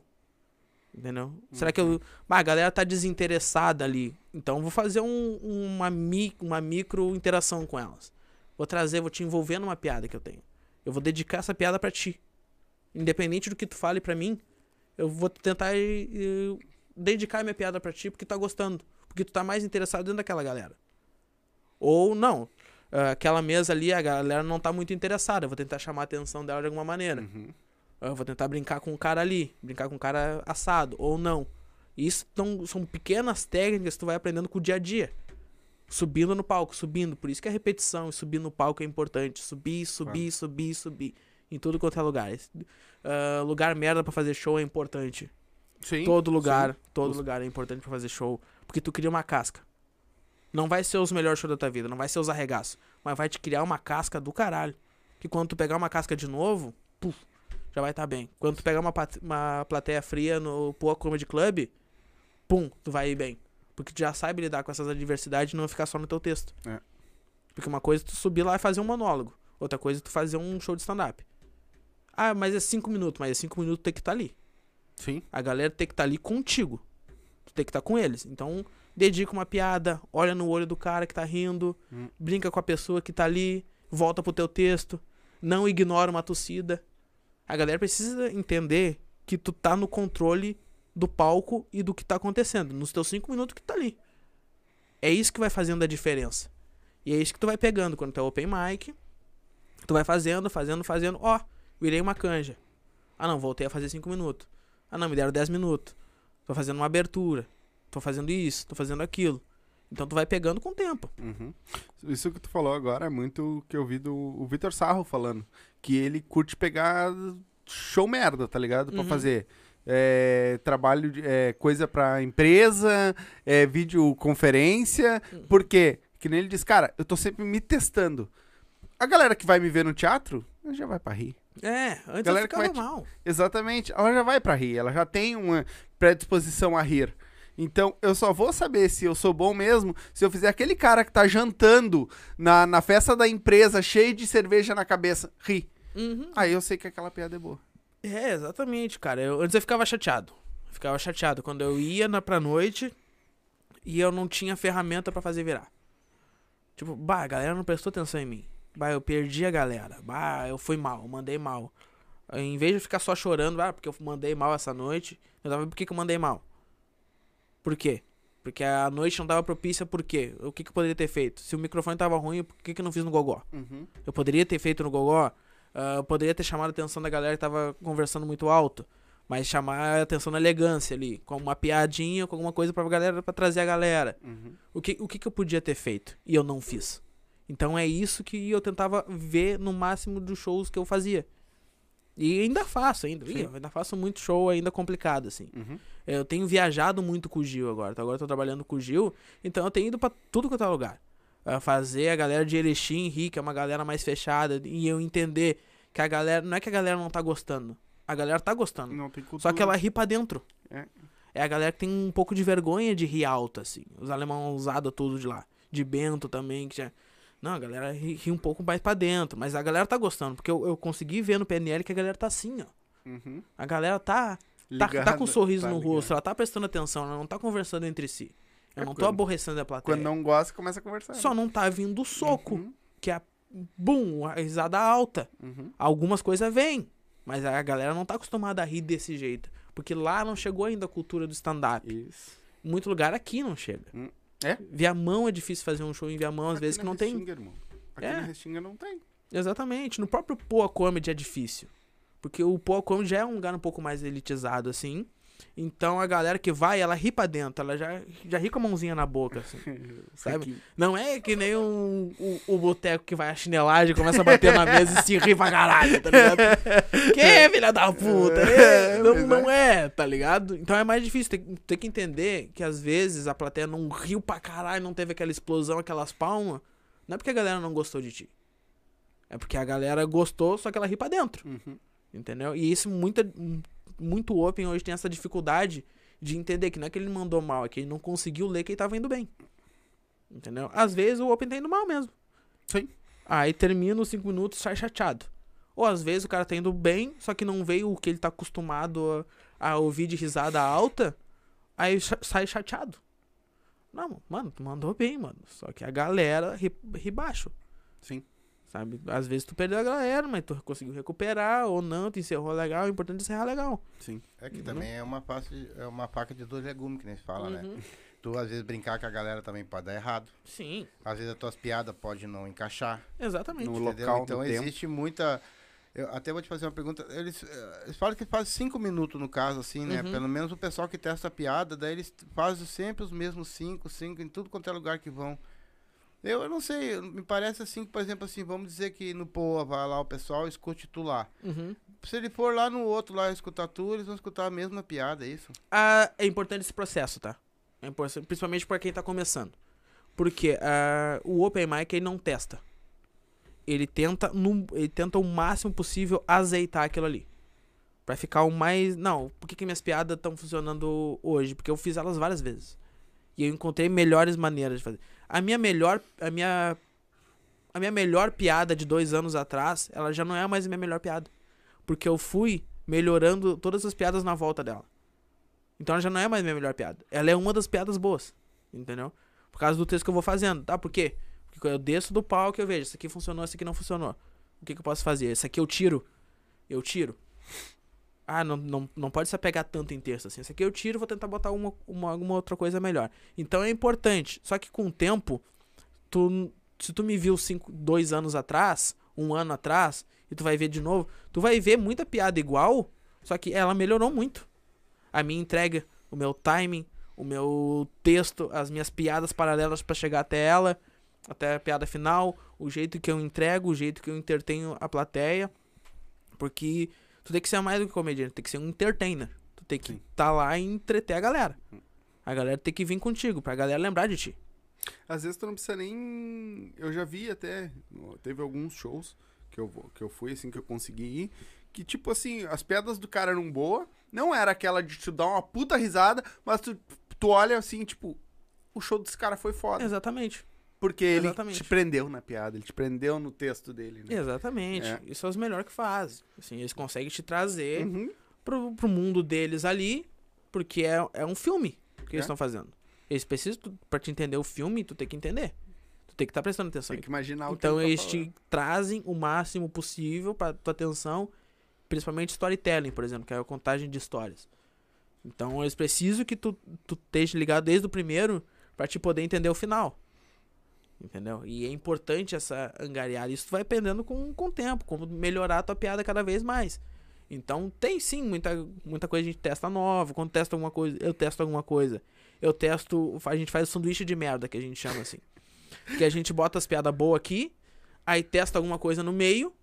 Entendeu? Será que eu. Ah, a galera tá desinteressada ali. Então eu vou fazer um- uma, mi, uma micro interação com elas. Vou trazer, vou te envolver numa piada que eu tenho. Eu vou dedicar essa piada pra ti. Independente do que tu fale pra mim, eu vou tentar eh, eh, dedicar minha piada pra ti porque tá gostando. Porque tu tá mais interessado dentro daquela galera. Ou não. ah, Aquela mesa ali, a galera não tá muito interessada. Eu vou tentar chamar a atenção dela de alguma maneira. Uhum. Eu vou tentar brincar com o cara ali, brincar com o cara assado, ou não. Isso tão- são pequenas técnicas que tu vai aprendendo com o dia a dia. Subindo no palco, subindo. Por isso que a repetição e subir no palco é importante. Subir, subir, subir, subir. Em tudo quanto é lugar. Esse- ah, lugar merda pra fazer show é importante. Sim. todo lugar, sim. todo lugar é importante pra fazer show. Porque tu cria uma casca. Não vai ser os melhores shows da tua vida, não vai ser os arregaços. Mas vai te criar uma casca do caralho. Que quando tu pegar uma casca de novo, puf, já vai estar bem. Quando tu pegar uma, uma plateia fria no Poa Comedy Club, pum, tu vai ir bem. Porque tu já sabe lidar com essas adversidades e não ficar só no teu texto. É. Porque uma coisa é tu subir lá e fazer um monólogo. Outra coisa é tu fazer um show de stand-up. Ah, mas é cinco minutos. Mas é cinco minutos tem que estar ali. Sim. A galera tem que estar ali contigo. Tu tem que estar com eles. Então, dedica uma piada, olha no olho do cara que tá rindo, Hum. brinca com a pessoa que tá ali, volta pro teu texto, não ignora uma tossida. A galera precisa entender que tu tá no controle do palco e do que tá acontecendo, nos teus cinco minutos que tá ali. É isso que vai fazendo a diferença. E é isso que tu vai pegando quando tu é open mic. Tu vai fazendo, fazendo, fazendo. Ó, virei uma canja. Ah não, voltei a fazer cinco minutos. Ah não, me deram 10 minutos. Tô fazendo uma abertura. Tô fazendo isso, tô fazendo aquilo. Então tu vai pegando com o tempo. Uhum. Isso que tu falou agora é muito o que eu vi do Vitor Sarro falando. Que ele curte pegar show merda, tá ligado? Pra Uhum. fazer. é, trabalho, de, é, coisa pra empresa, é, videoconferência. Uhum. Por quê? Que nem ele diz, cara, eu tô sempre me testando. A galera que vai me ver no teatro, já vai pra rir. É, antes Galera eu que ficava vai te- mal. Exatamente. Ela já vai pra rir, ela já tem uma predisposição a rir. Então, eu só vou saber se eu sou bom mesmo se eu fizer aquele cara que tá jantando na, na festa da empresa, cheio de cerveja na cabeça, rir. Uhum. Aí eu sei que aquela piada é boa. É, exatamente, cara. Eu, antes eu ficava chateado. Ficava chateado quando eu ia na, pra noite e eu não tinha ferramenta pra fazer virar. Tipo, bah, a galera não prestou atenção em mim. Bah, eu perdi a galera. Bah, eu fui mal, mandei mal. Em vez de ficar só chorando, ah, porque eu mandei mal essa noite, eu tava, por que, que eu mandei mal? Por quê? Porque a noite não tava propícia, por quê? O que, que eu poderia ter feito? Se o microfone tava ruim, por que, que eu não fiz no gogó? Eu poderia ter feito no Gogó, ah, eu poderia ter chamado a atenção da galera que tava conversando muito alto, mas chamar a atenção na elegância ali, com uma piadinha, com alguma coisa pra galera, para trazer a galera. Uhum. O que, o que que eu podia ter feito e eu não fiz? Então é isso que eu tentava ver no máximo dos shows que eu fazia. E ainda faço, ainda, Ih, ainda faço muito show ainda complicado, assim. Uhum. Eu tenho viajado muito com o Gil agora. Então agora eu tô trabalhando com o Gil. Então eu tenho ido pra tudo quanto é lugar. A fazer a galera de Erechim rir, que é uma galera mais fechada. E eu entender que a galera. Não é que a galera não tá gostando. A galera tá gostando. Não tem cultura. Só que ela ri pra dentro. É. É a galera que tem um pouco de vergonha de rir alto, assim. Os alemão usados tudo de lá. De Bento também, que já. Não, a galera ri, ri um pouco mais pra dentro. Mas a galera tá gostando. Porque eu, eu consegui ver no PNL que a galera tá assim, ó. Uhum. A galera tá Tá, tá com um sorriso tá no rosto, ela tá prestando atenção, ela não tá conversando entre si. Eu É não tô quando- aborrecendo a plateia. Quando não gosta, começa a conversar. Só não tá vindo o soco, Uhum. que é a bum, a risada alta. Uhum. Algumas coisas vêm, Mas a galera não tá acostumada a rir desse jeito. Porque lá não chegou ainda a cultura do stand-up. Isso. Muito lugar aqui não chega. Hum, é? Viamão é difícil fazer um show em Viamão, às Aqui vezes que não tem. Irmão. Aqui É. na Restinga não tem. Exatamente. No próprio Poa Comedy é difícil. Porque o Poa Comedy já é um lugar um pouco mais elitizado, assim. Então a galera que vai, ela ri pra dentro. Ela já, já ri com a mãozinha na boca, assim. Sabe? Não é que nem um, o, o boteco que vai a chinelagem, começa a bater na mesa e se ri pra caralho, tá ligado? Que filha da puta? É, não, mas não é, tá ligado? Então é mais difícil. Tem, tem que entender que às vezes a plateia não riu pra caralho, não teve aquela explosão, aquelas palmas. Não é porque a galera não gostou de ti. É porque a galera gostou, só que ela ri pra dentro. Uhum. Entendeu? E isso, muita, muito open hoje tem essa dificuldade de entender que não é que ele mandou mal, é que ele não conseguiu ler que ele tava indo bem. Entendeu? Às vezes o open tá indo mal mesmo. Sim. Aí termina os 5 minutos sai chateado. Ou às vezes o cara tá indo bem, só que não veio o que ele tá acostumado a, a ouvir de risada alta, aí cha- sai chateado. Não, mano, tu mandou bem, mano. Só que a galera ri, ri baixo. Sim. Sabe? Às vezes tu perdeu a galera, mas tu conseguiu recuperar, ou não, tu encerrou legal, o importante é encerrar legal. Sim. É que Uhum. também é uma, face, é uma faca de dois legumes, que nem se fala, né? Uhum. Tu, às vezes, brincar com a galera também pode dar errado. Sim, Às vezes, as tuas piadas podem não encaixar. exatamente. No entendeu? local, então, no tempo. existe muita... Eu até vou te fazer uma pergunta. Eles, eh, eles falam que faz cinco minutos, no caso, assim, né? Uhum. Pelo menos o pessoal que testa a piada, daí eles fazem sempre os mesmos cinco, cinco, em tudo quanto é lugar que vão. Eu, eu não sei, me parece assim, por exemplo, assim, vamos dizer que no Poa vai lá o pessoal escute tu lá. Uhum. Se ele for lá no outro lá escutar tu, eles vão escutar a mesma piada, é isso? Ah, é importante esse processo, tá? É importante, principalmente pra quem tá começando. Porque ah, o Open Mic ele não testa. Ele tenta, no, ele tenta o máximo possível azeitar aquilo ali. Pra ficar o mais. Não, por que, que minhas piadas estão funcionando hoje? Porque eu fiz elas várias vezes. E eu encontrei melhores maneiras de fazer. A minha melhor. A minha. A minha melhor piada de dois anos atrás, ela já não é mais a minha melhor piada. Porque eu fui melhorando todas as piadas na volta dela. Então ela já não é mais minha melhor piada. Ela é uma das piadas boas. Entendeu? Por causa do texto que eu vou fazendo. Tá? Por quê? Porque eu desço do palco e eu vejo. Isso aqui funcionou, isso aqui não funcionou. O que, que eu posso fazer? Isso aqui eu tiro. Eu tiro. Ah, não, não, não pode se apegar tanto em texto assim. Isso aqui eu tiro vou tentar botar uma, uma, alguma outra coisa melhor. Então é importante. Só que com o tempo, tu, se tu me viu cinco, dois anos atrás, um ano atrás, e tu vai ver de novo, tu vai ver muita piada igual, só que ela melhorou muito. A minha entrega, o meu timing, o meu texto, as minhas piadas paralelas pra chegar até ela, até a piada final, o jeito que eu entrego, o jeito que eu entretenho a plateia. Porque tu tem que ser mais do que comediante, tem que ser um entertainer. Tu tem que estar lá e entreter a galera. A galera tem que vir contigo, pra galera lembrar de ti. Às vezes tu não precisa nem. Eu já vi até. Teve alguns shows que eu, vou- que eu fui, assim, que eu consegui ir. Que, tipo assim, as piadas do cara eram boas. Não era aquela de te dar uma puta risada, mas tu, tu olha assim, tipo, o show desse cara foi foda. Exatamente. Porque ele Exatamente. te prendeu na piada, ele te prendeu no texto dele, né? Exatamente. É. Isso é os melhores que fazem. Assim, eles conseguem te trazer Uhum. pro, pro mundo deles ali, porque é, é um filme que É. eles estão fazendo. Eles precisam, tu, pra te entender o filme, tu tem que entender. Tu tem que estar prestando atenção. Tem que imaginar o que Então eles tá te trazem o máximo possível pra tua atenção, principalmente storytelling, por exemplo, que é a contagem de histórias. Então eles precisam que tu, tu esteja ligado desde o primeiro pra te poder entender o final. Entendeu? E é importante essa angariada. Isso vai aprendendo com, com o tempo, como melhorar a tua piada cada vez mais. Então tem sim muita, muita coisa a gente testa nova. Quando testa alguma coisa, eu testo alguma coisa. Eu testo. A gente faz o sanduíche de merda, que a gente chama assim. Que a gente bota as piadas boas aqui, aí testa alguma coisa no meio,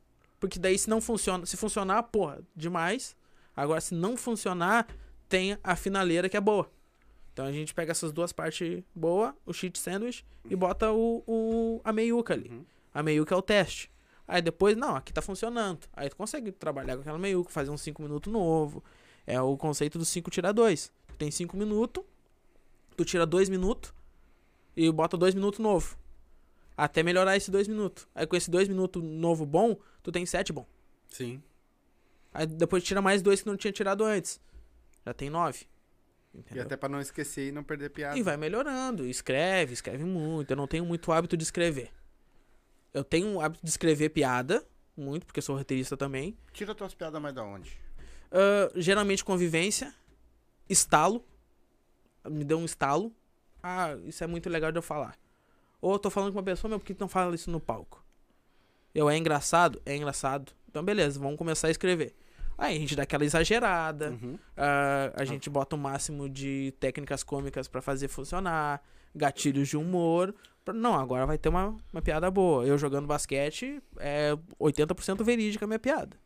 porque daí se não funciona, se funcionar, porra, demais. Agora se não funcionar, tem a finaleira que é boa. Então a gente pega essas duas partes boa, o cheat sandwich e bota o, o a meiuca ali. Uhum. A meiuca é o teste. Aí depois, não, aqui tá funcionando. Aí tu consegue trabalhar com aquela meiuca, fazer uns 5 minutos novo. É o conceito dos 5 tira 2. Tem 5 minutos, tu tira 2 minutos e bota 2 minutos novo. Até melhorar esse 2 minutos. Aí com esse 2 minutos novo bom, tu tem 7 bom. Sim. Aí depois tira mais dois que não tinha tirado antes. Já tem 9. E Entendeu? até pra não esquecer e não perder piada. E vai melhorando. Escreve, escreve muito. Eu não tenho muito hábito de escrever. Eu tenho o hábito de escrever piada, muito, porque eu sou roteirista também. Tira tuas piadas mais da onde? Ah, geralmente convivência, estalo. Me deu um estalo. Ah, isso é muito legal de eu falar. Ou eu tô falando com uma pessoa, meu, por que tu não fala isso no palco? Eu, é engraçado? É engraçado. Então, beleza, vamos começar a escrever. Aí a gente dá aquela exagerada. Uhum. ah, a gente bota o máximo de técnicas cômicas pra fazer funcionar. Gatilhos de humor. pra- Não, agora vai ter uma, uma piada boa. Eu jogando basquete, é 80% verídica a minha piada.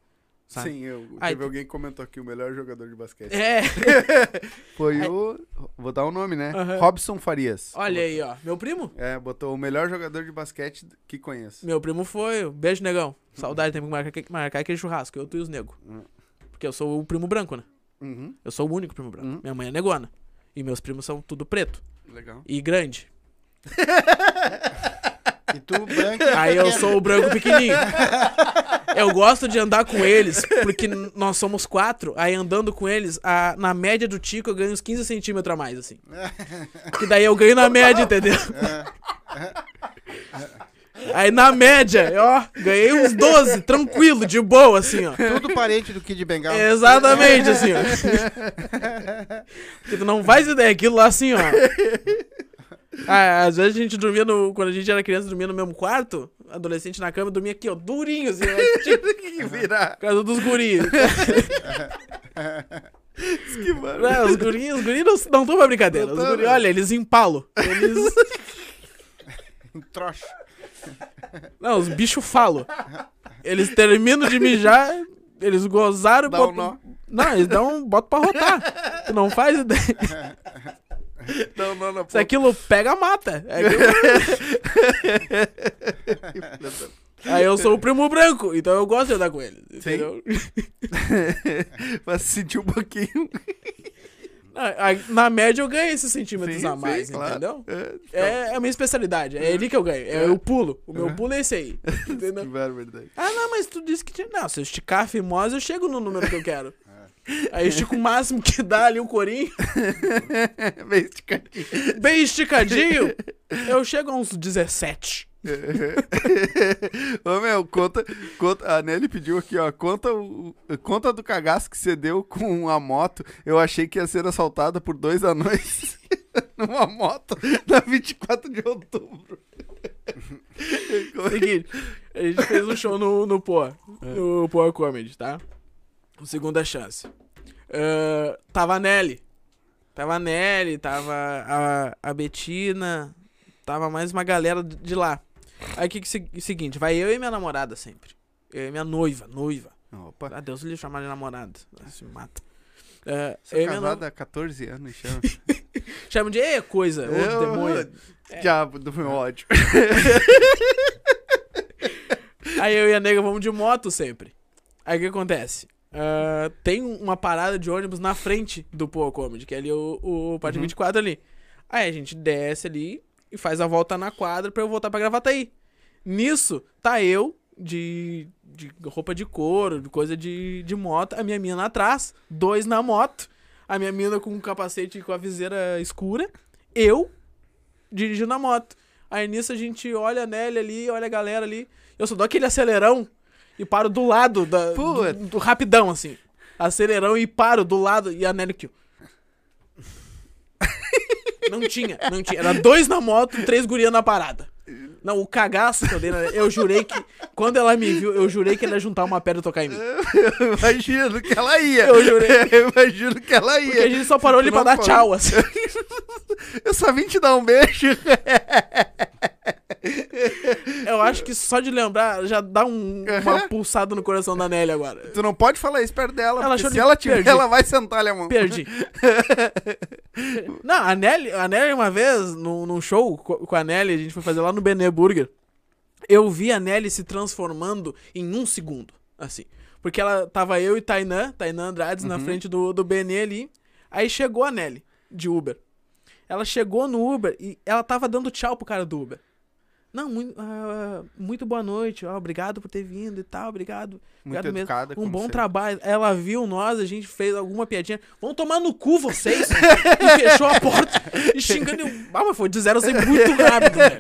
Sabe? Sim, eu, Aí- teve alguém que comentou aqui, o melhor jogador de basquete. É, Foi Aí- o. Vou dar o nome, né? Aham. Robson Farias. olha aí, ó. Meu primo? É, botou o melhor jogador de basquete que conheço. Meu primo foi. Beijo, negão. Saudade, tem que marcar, marcar aquele churrasco. Eu, tu e os nego. Hum. Porque eu sou o primo branco, né? Uhum, Eu sou o único primo branco. Hum. Minha mãe é negona. E meus primos são tudo preto. legal. E grande. E tu, branco. Aí eu sou o branco pequenininho. Eu gosto de andar com eles, porque nós somos quatro. Aí andando com eles, a- na média do Tico eu ganho uns 15 centímetros a mais, assim. Que daí eu ganho na média, entendeu? Aí na média, ó, ganhei uns 12, tranquilo, de boa, assim, ó. Tudo parente do Kid Bengala. Exatamente, assim, ó. Porque tu não faz ideia, aquilo lá assim, ó. Ah, às vezes a gente dormia no. Quando a gente era criança, dormia no mesmo quarto. Adolescente na cama, dormia aqui, ó, durinho, assim, ó, tipo, que virar. por causa dos guris. Que mano. É, os guris, os guris não não estão pra brincadeira. Os guris, olha, eles empalam. Eles. Trouxa. Não, os bichos falam. Eles terminam de mijar, eles gozaram e um botam- nó. Não, eles dão. botam pra rotar. Tu não faz ideia. Não, não, não. Se aquilo pega, mata. É aquilo- Aí eu sou o primo branco, então eu gosto de andar com eles. Entendeu? Pra se sentir um pouquinho. Na, a- na média eu ganho esses centímetros Sim, a mais, sim, entendeu? É, É, é a minha especialidade, é ali que eu ganho. É o pulo. O meu pulo é esse aí. Que Entendeu? barbaridade. Ah, não, mas tu disse que tinha. Não, se eu esticar a fimose, eu chego no número que eu quero. Aí eu estico o máximo que dá ali o corinho, Bem esticadinho. bem esticadinho, eu chego a uns 17. Ô meu, conta, conta. A Nelly pediu aqui, ó. Conta, o, conta do cagaço que você deu com a moto. Eu achei que ia ser assaltada por dois anões numa moto na 24 de outubro. Seguinte, a gente fez um show no, no Poa, no Poa Comedy, tá? Segunda chance. Ah, tava a Nelly. Tava a Nelly, tava a, a Betina, tava mais uma galera de lá. Aí o que que se- seguinte, vai eu e minha namorada sempre. Eu e minha noiva, noiva. Opa. Ah, Deus lhe chamar de namorada. Se mata. Eu e minha casado há 14 anos, chama. Chama de "Ê, coisa, ô Eu- demônio. Diabo do meu ódio. Aí eu e a nega vamos de moto sempre. Aí o que acontece? Ah, tem uma parada de ônibus na frente do Poa Comedy, que é ali o, o Pátio Uhum. 24 ali. Aí a gente desce ali e faz a volta na quadra pra eu voltar pra Gravataí. Nisso, tá eu de, de roupa de couro, de coisa de, de moto, a minha mina atrás, dois na moto, a minha mina com um capacete com a viseira escura, eu dirigindo a moto. Aí nisso a gente olha a Nelly ali, olha a galera ali. Eu só dou aquele acelerão e paro do lado da, do, do rapidão, assim. Acelerão e paro do lado e a Nelly aqui. Não tinha, não tinha. Era dois na moto, três gurias na parada. Não, o cagaço que eu dei na... Eu jurei que. Quando ela me viu, eu jurei que ela ia juntar uma pedra e tocar em mim. Eu imagino que ela ia. Eu jurei. Eu imagino que ela ia. Porque a gente só parou ali pra dar falou. tchau, assim. Eu só vim te dar um beijo. Eu acho que só de lembrar já dá um- uma pulsada no coração da Nelly agora. Tu não pode falar isso perto dela, Ela achou se de- ela tiver, perdi. ela vai sentar-lhe a mão. Perdi. Não, a Nelly, a Nelly uma vez, num, num show co- com a Nelly, a gente foi fazer lá no Benê Burger. Eu vi a Nelly se transformando em um segundo, assim. Porque ela tava eu e Tainã, Tainã Andrades, na frente do, do Benê ali. Aí chegou a Nelly, de Uber. Ela chegou no Uber e ela tava dando tchau pro cara do Uber. Não, muito, ah, muito boa noite, ó, obrigado por ter vindo e tal, obrigado. Muito obrigado educada, Um como bom sempre. trabalho. Ela viu nós, a gente fez alguma piadinha. Vão tomar no cu vocês? e fechou a porta e xingando. eu- Ah, mas foi de zero a muito rápido, velho.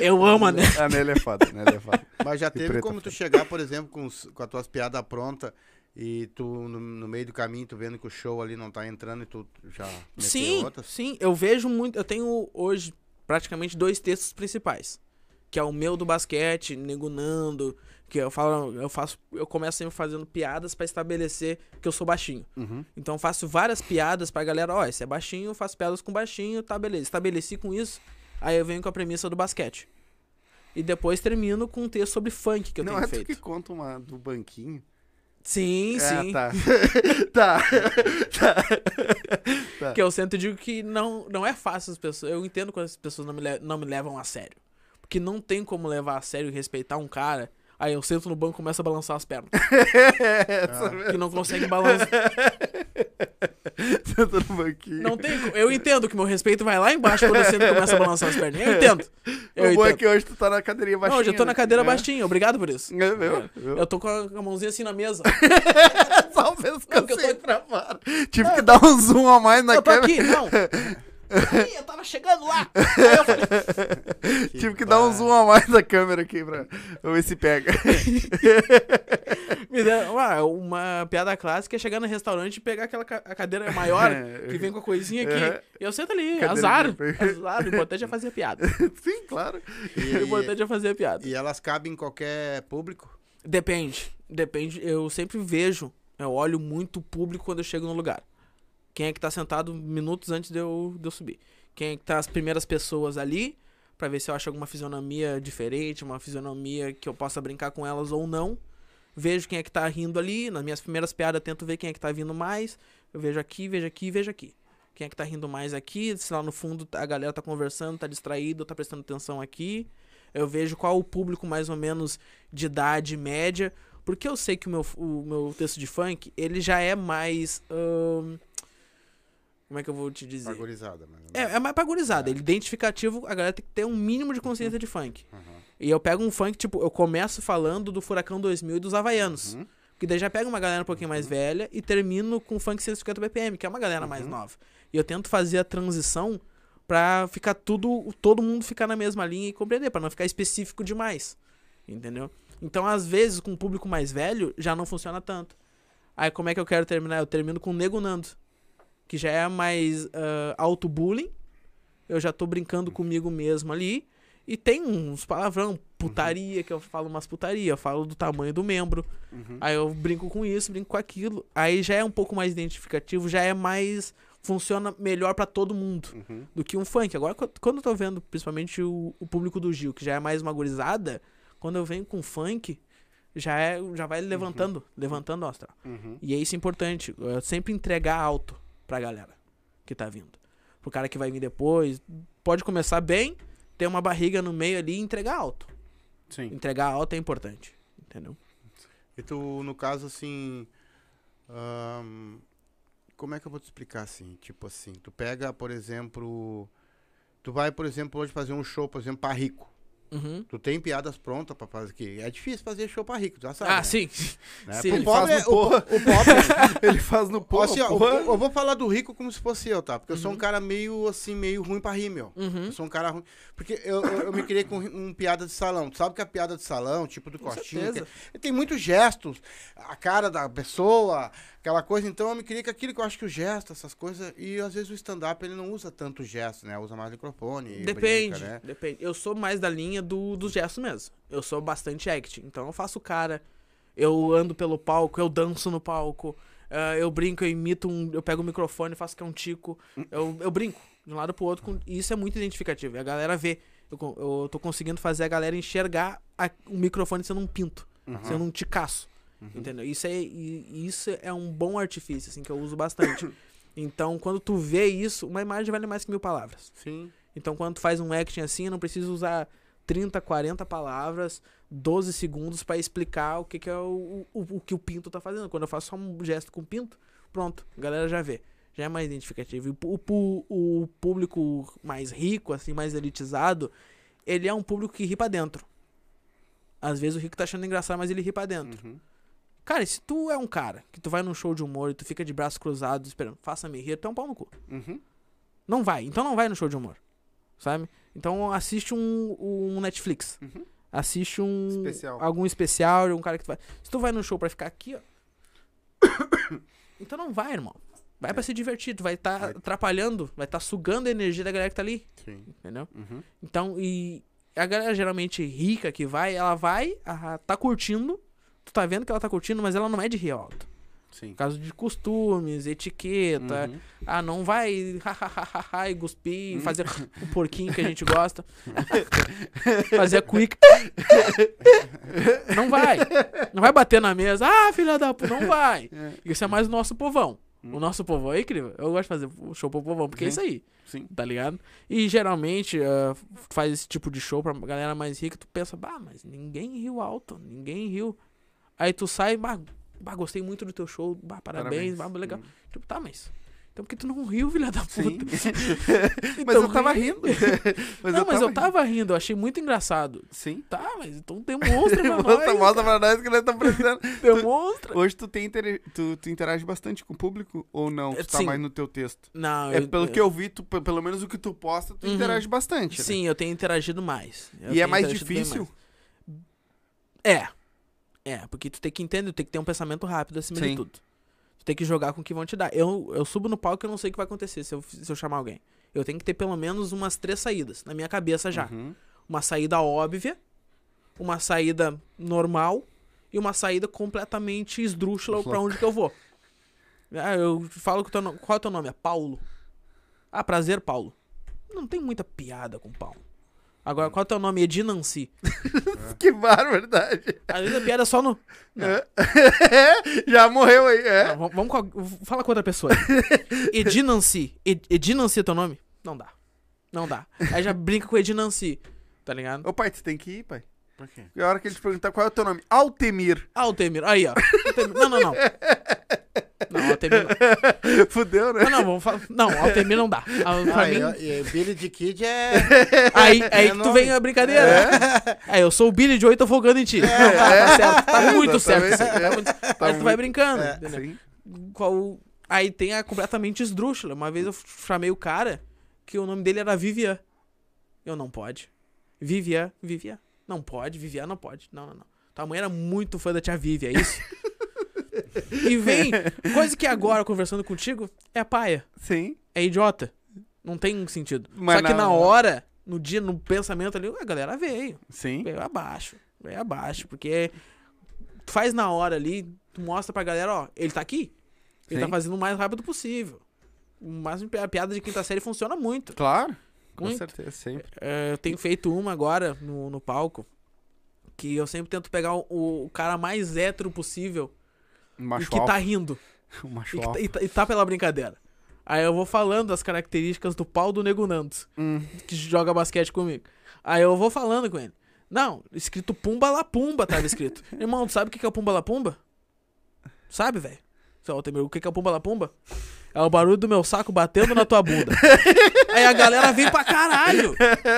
Eu amo a Nelly. A Nelly é foda, a Nelly é foda. Mas já E teve preta como tu chegar, por exemplo, com, os- com as tuas piadas prontas e tu, no, no meio do caminho, tu vendo que o show ali não tá entrando e tu já meteu Sim, outras? sim, eu vejo muito. Eu tenho hoje praticamente dois textos principais. Que é o meu do basquete, Nego Nando, que eu falo, eu faço, eu começo sempre fazendo piadas pra estabelecer que eu sou baixinho. Uhum. Então eu faço várias piadas pra galera, ó, esse é baixinho, eu faço piadas com baixinho, tá beleza. Estabeleci com isso, aí eu venho com a premissa do basquete. E depois termino com um texto sobre funk que eu não tenho é feito. que conta uma do banquinho? Sim, É, sim. tá. tá. tá. Que eu sempre digo que não, não é fácil as pessoas. Eu entendo quando as pessoas não me, não me levam a sério. Porque não tem como levar a sério e respeitar um cara. Aí eu sento no banco e começo a balançar as pernas. Essa Que não consegue balançar. Senta no banquinho. Não tem. Eu entendo que meu respeito vai lá embaixo quando eu sento e começo a balançar as pernas. Eu entendo. Eu o bom é entendo. que hoje tu tá na cadeirinha baixinha. Não, hoje eu tô na né? cadeira É. baixinha. Obrigado por isso. É, viu? É. Viu? Eu tô com a, mãozinha assim na mesa. Só Não, que eu tô- fora. Tive que dar um zoom a mais na eu tô câmera. aqui, não. Ih, eu tava chegando lá. Aí eu falei, Tive que dar um zoom a mais na câmera aqui pra ver se pega. Me deram, ah, uma piada clássica é chegar no restaurante e pegar aquela ca- a cadeira maior É. que vem com a coisinha aqui. Uhum. E eu sento ali, Cadeira azar. Azar, o importante é fazer a piada. Sim, claro. O importante é fazer a piada. e elas cabem em qualquer público? Depende. Depende. Eu sempre vejo, eu olho muito o público quando eu chego no lugar. Quem é que tá sentado minutos antes de eu, de eu subir? Quem é que tá as primeiras pessoas ali, pra ver se eu acho alguma fisionomia diferente, uma fisionomia que eu possa brincar com elas ou não. Vejo quem é que tá rindo ali, nas minhas primeiras piadas tento ver quem é que tá vindo mais. Eu vejo aqui, vejo aqui, vejo aqui. Quem é que tá rindo mais aqui, se lá no fundo a galera tá conversando, tá distraído, tá prestando atenção aqui. Eu vejo qual o público mais ou menos de idade média, porque eu sei que o meu, o meu texto de funk, ele já é mais. Como é que eu vou te dizer? Ou menos. É, é mais pagurizado. É. Ele identificativo, a galera tem que ter um mínimo de consciência de funk. Uhum. E eu pego um funk, tipo, eu começo falando do Furacão 2000 e dos Havaianos. Uhum. Que daí já pega uma galera um pouquinho mais velha e termino com funk 150 BPM, que é uma galera mais Uhum. nova. E eu tento fazer a transição pra ficar tudo, todo mundo ficar na mesma linha e compreender, pra não ficar específico demais. Entendeu? Então, às vezes, com um público mais velho, já não funciona tanto. Aí, como é que eu quero terminar? Eu termino com o Nego Nando, que já é mais ah, auto-bullying. Eu já tô brincando comigo mesmo ali. E tem uns palavrão, putaria, que eu falo umas putaria, eu falo do tamanho do membro. Uhum. Aí eu brinco com isso, brinco com aquilo. Aí já é um pouco mais identificativo, já é mais. Funciona melhor pra todo mundo Uhum. do que um funk. Agora, qu- quando eu tô vendo, principalmente o, o público do Gil, que já é mais uma gurizada, quando eu venho com funk, já, é, já vai levantando, levantando o astral. Uhum. E é isso importante, é sempre entregar alto pra galera que tá vindo. Pro cara que vai vir depois, pode começar bem, ter uma barriga no meio ali e entregar alto. Sim. Entregar alto é importante, entendeu? E tu, no caso, assim. ahn, como é que eu vou te explicar assim? Tipo assim, tu pega, por exemplo. Tu vai, por exemplo, hoje fazer um show, por exemplo, pra rico. Uhum. Tu tem piadas prontas pra fazer aqui. É difícil fazer show pra rico, tu já sabe. Ah, né? sim. Né? sim, Pro ele pobre, é- o, o pobre. Ele faz no Ó, porra, assim, eu, eu- vou falar do rico como se fosse eu, tá? Porque eu sou um Uhum. cara meio assim, meio ruim pra rir, meu. Uhum. Eu sou um cara ruim. Porque eu, eu, eu me criei com um piada de salão. Tu sabe que a piada de salão, tipo do Com Costinha, que- tem muitos gestos, a cara da pessoa, aquela coisa. Então eu me criei com aquilo que eu acho que o gesto, essas coisas. E às vezes o stand-up ele não usa tanto gesto, né? Usa mais microfone. Depende, brinca, né? depende. Eu sou mais da linha do, dos gestos mesmo. Eu sou bastante acting. Então eu faço cara, eu ando pelo palco, eu danço no palco, ah, eu brinco, eu imito um. Eu pego o microfone, faço que é um tico. Eu, eu brinco de um lado pro outro. com- e isso é muito identificativo. E a galera vê. Eu, eu tô conseguindo fazer a galera enxergar a- o microfone sendo um pinto, Uhum. sendo um ticaço. Entendeu? Isso é, isso é um bom artifício, assim, que eu uso bastante. Então, quando tu vê isso, uma imagem vale mais que mil palavras. Sim. Então, quando tu faz um action assim, não preciso usar 30, 40 palavras, 12 segundos pra explicar o que, que é o, o, o que o pinto tá fazendo. Quando eu faço só um gesto com o pinto, pronto, a galera já vê. Já é mais identificativo. E o, pu- o público mais rico, assim, mais elitizado, ele é um público que ri pra dentro. Às vezes o rico tá achando engraçado, mas ele ri pra dentro. Uhum. Cara, e se tu é um cara que tu vai num show de humor e tu fica de braços cruzados esperando, faça-me rir, tu é um pau no cu. Uhum. Não vai. Então não vai no show de humor. Sabe? Então assiste um, um Netflix. Uhum. Assiste um. Especial. Algum especial, um cara que tu vai. Se tu vai no show pra ficar aqui, ó. então não vai, irmão. Vai pra se divertir, tu vai estar Vai. atrapalhando, vai estar sugando a energia da galera que tá ali, Sim. entendeu? Uhum. Então, e a galera geralmente rica que vai, ela vai, ah, tá curtindo, tu tá vendo que ela tá curtindo, mas ela não é de Rio Alto. Sim. Por causa de costumes, etiqueta. Uhum. Ah, não vai e cuspir, fazer o porquinho que a gente gosta. fazer a quick. Não vai. Não vai bater na mesa. Ah, filha da puta, não vai. Isso é mais o nosso povão. O nosso povão é incrível. Eu gosto de fazer show pro povão, porque é isso aí, Sim. tá ligado? E geralmente ah, faz esse tipo de show pra galera mais rica, tu pensa, bah, mas ninguém Rio Alto, ninguém Rio. Aí tu sai, bah, bah, gostei muito do teu show, bah, parabéns, bah, legal. Tipo, tá, mas. Então por que tu não riu, filha da puta? mas Então, eu tava ri- rindo. mas não, mas eu tava rindo, eu achei muito engraçado. Sim. Tá, mas então demonstra pra nós. mostra pra nós que nós estamos precisando. Demonstra. Hoje tu, tem inter... tu, tu interage bastante com o público ou não? Tu tá Sim. mais no teu texto? Não, É eu- pelo que eu vi, tu, pe- pelo menos o que tu posta, tu Uhum. interage bastante. né? Sim, eu tenho interagido mais. Eu E é mais difícil? mais. É. É, porque tu tem que entender, tu tem que ter um pensamento rápido acima Sim. de tudo. Tu tem que jogar com o que vão te dar. Eu, eu subo no palco e eu não sei o que vai acontecer se eu, se eu chamar alguém. Eu tenho que ter pelo menos umas três saídas na minha cabeça já. Uhum. Uma saída óbvia, uma saída normal e uma saída completamente esdrúxula pra onde que eu vou. Ah, eu falo que teu no- qual é o teu nome? É Paulo. Ah, prazer, Paulo. Não tem muita piada com Paulo. Agora, qual é o teu nome? Edinanci. Que barbaridade. Às vezes a piada é só no. Não, É. Já morreu aí. É. não, vamos- com a- fala com outra pessoa. aí. Edinanci. Ed, Edinanci é teu nome? Não dá. Não dá. Aí já brinca com Edinanci. Tá ligado? Ô pai, tu tem que ir, pai. Por quê? E a hora que ele te perguntar qual é o teu nome? Altemir. Altemir. Aí, ó. Altemir. Não, não, não. Não, Altemir não. Fudeu, né? Não, não, vamos falar. Não, Altemir não dá. Ah, Pra Ah, mim, e, e Billy de Kid é. aí, aí é que tu vem a brincadeira. Aí, eu sou o Billy de 8, tô folgando em ti. Não, tá, tá certo. Tá muito certo. isso aí, Tá muito... Aí tu vai brincando. é, entendeu? Sim. Qual... Aí tem a completamente esdrúxula. Uma vez eu chamei o cara que o nome dele era Vivian. Eu não pode. Vivian, Vivian. Não pode, Vivian não pode. Não, não, não. Tua mãe era muito fã da tia Vivian, é isso? e vem, coisa que agora, conversando contigo, é paia. Sim. É idiota. Não tem sentido. Mas Só que na- na hora, no dia, no pensamento ali, a galera veio. Sim. Veio abaixo. Veio abaixo. Porque tu faz na hora ali, tu mostra pra galera, ó, ele tá aqui. Ele Sim. tá fazendo o mais rápido possível. Máximo, a piada de quinta série funciona muito. Claro. Com Muito. certeza, sempre. É, eu tenho feito uma agora no, no palco. Que eu sempre tento pegar o, o cara mais hétero possível Um macho e que tá alfa. rindo. Um macho E, que tá- e tá, e tá pela brincadeira. Aí eu vou falando as características do pau do Nego Nandos, Hum. que joga basquete comigo. Aí eu vou falando com ele. Não, escrito Pumba La Pumba tava escrito. Irmão, tu sabe o que é o Pumba La Pumba? Sabe, velho? Seu Altemir, O que que é o Pumba La Pumba? É o barulho do meu saco batendo na tua bunda. Aí a galera vem pra caralho.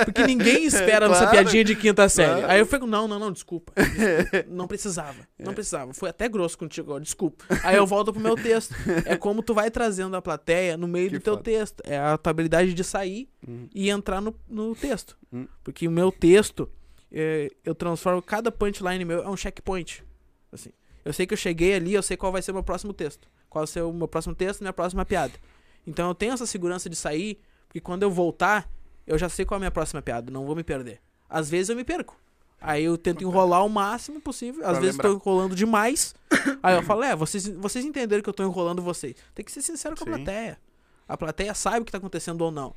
Porque ninguém espera nessa Claro, piadinha de quinta série. claro. Aí eu fico, não, não, não, desculpa. Não precisava. Não precisava. Foi até grosso contigo, desculpa. Aí eu volto pro meu texto. É como tu vai trazendo a plateia no meio Que do teu foda. texto. É a tua habilidade de sair Hum. e entrar no, no texto. Hum. Porque o meu texto, é, eu transformo cada punchline meu é um checkpoint. Assim. Eu sei que eu cheguei ali, eu sei qual vai ser o meu próximo texto. Qual vai ser o meu próximo texto, minha próxima piada. Então eu tenho essa segurança de sair, porque quando eu voltar, eu já sei qual é a minha próxima piada, não vou me perder. Às vezes eu me perco. Aí eu tento enrolar o máximo possível. Às Pra vezes tô enrolando demais. Aí eu falo, é, vocês, vocês entenderam que eu tô enrolando vocês. Tem que ser sincero com a Sim. plateia. A plateia sabe o que tá acontecendo ou não.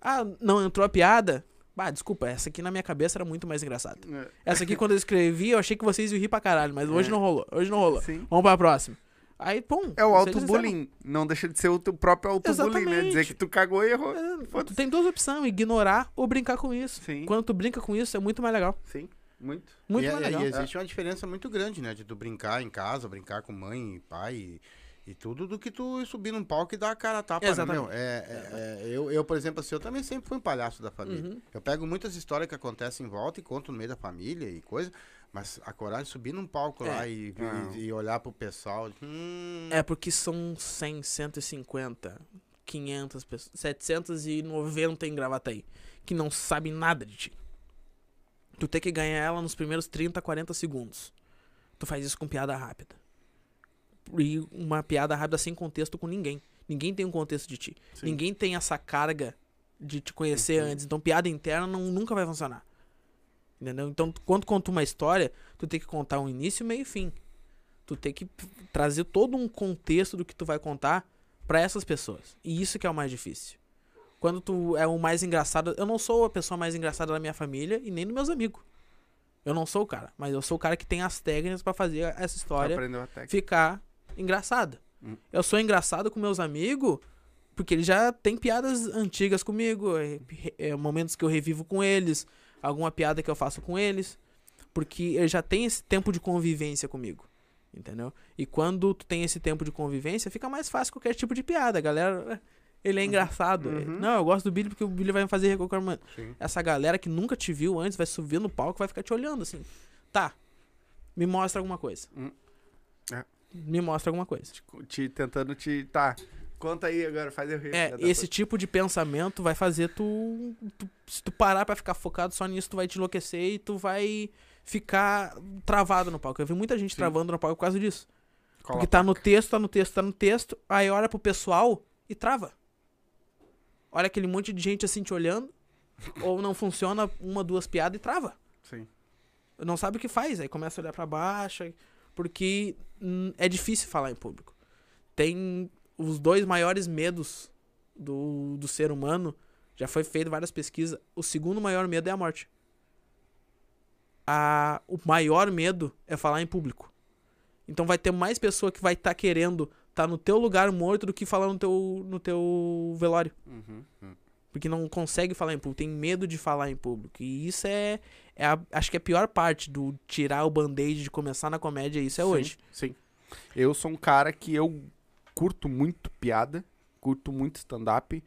Ah, não entrou a piada? Ah, desculpa, essa aqui na minha cabeça era muito mais engraçada. É. Essa aqui, quando eu escrevi, eu achei que vocês iam rir pra caralho, mas hoje É. não rolou. Hoje não rolou. Sim. Vamos pra próxima. Aí, pum. É o auto-bullying. Não deixa de ser o teu próprio auto-bullying, né? Exatamente. Dizer que tu cagou e errou. É, tu tem duas opções, ignorar ou brincar com isso. Sim. Quando tu brinca com isso, é muito mais legal. Sim. Muito. Muito e, mais e- legal. e existe uma diferença muito grande, né? De tu brincar em casa, brincar com mãe e pai e, e tudo, do que tu subir num palco e dar a cara a tapa, Exatamente. né, meu? É, é- é, eu, eu, por exemplo, assim, eu também sempre fui um palhaço da família. Uhum. Eu pego muitas histórias que acontecem em volta e conto no meio da família e coisa, mas a coragem de subir num palco É. lá e, e, e olhar pro pessoal. Hum, É porque são 100, 150, 500 pessoas, 790 em Gravataí, que não sabem nada de ti. Tu tem que ganhar ela nos primeiros 30, 40 segundos. Tu faz isso com piada rápida. E uma piada rápida sem contexto com ninguém. Ninguém tem um contexto de ti. Sim. Ninguém tem essa carga de te conhecer Uhum. antes. Então, piada interna não, nunca vai funcionar. Entendeu? Então, quando conta uma história, tu tem que contar um início, meio e fim. Tu tem que trazer todo um contexto do que tu vai contar pra essas pessoas. E isso que é o mais difícil. Quando tu é o mais engraçado, eu não sou a pessoa mais engraçada da minha família e nem dos meus amigos. Eu não sou o cara, mas eu sou o cara que tem as técnicas pra fazer essa história ficar engraçada. Hum. Eu sou engraçado com meus amigos porque eles já têm piadas antigas comigo, é, é, momentos que eu revivo com eles, alguma piada que eu faço com eles, porque eles já têm esse tempo de convivência comigo. Entendeu? E quando tu tem esse tempo de convivência, fica mais fácil qualquer tipo de piada. A galera, ele é engraçado. Uhum. Não, eu gosto do Billy porque o Billy vai me fazer qualquer. Essa galera que nunca te viu antes vai subir no palco e vai ficar te olhando assim. Tá, me mostra alguma coisa. Hum. É. Me mostra alguma coisa. Te, tentando te. Tá. Conta aí agora, faz eu rir. É, esse tipo de pensamento vai fazer tu, tu- Se tu parar pra ficar focado só nisso, tu vai te enlouquecer e tu vai ficar travado no palco. Eu vi muita gente Sim. travando no palco por causa disso. Cola Porque tá no texto, tá no texto, tá no texto, aí olha pro pessoal e trava. Olha aquele monte de gente assim te olhando, ou não funciona uma, duas piadas e trava. Sim. Não sabe o que faz, aí começa a olhar pra baixo, porque hum, é difícil falar em público. Tem os dois maiores medos do, do ser humano, já foi feito várias pesquisas, o segundo maior medo é a morte. A, o maior medo é falar em público. Então vai ter mais pessoa que vai estar querendo estar no teu lugar morto do que falar no teu, no teu velório. Uhum. Porque não consegue falar em público, tem medo de falar em público. E isso é, é a- acho que é a pior parte do tirar o band-aid de começar na comédia, isso é Sim, hoje. Sim. Eu sou um cara que eu curto muito piada, curto muito stand-up.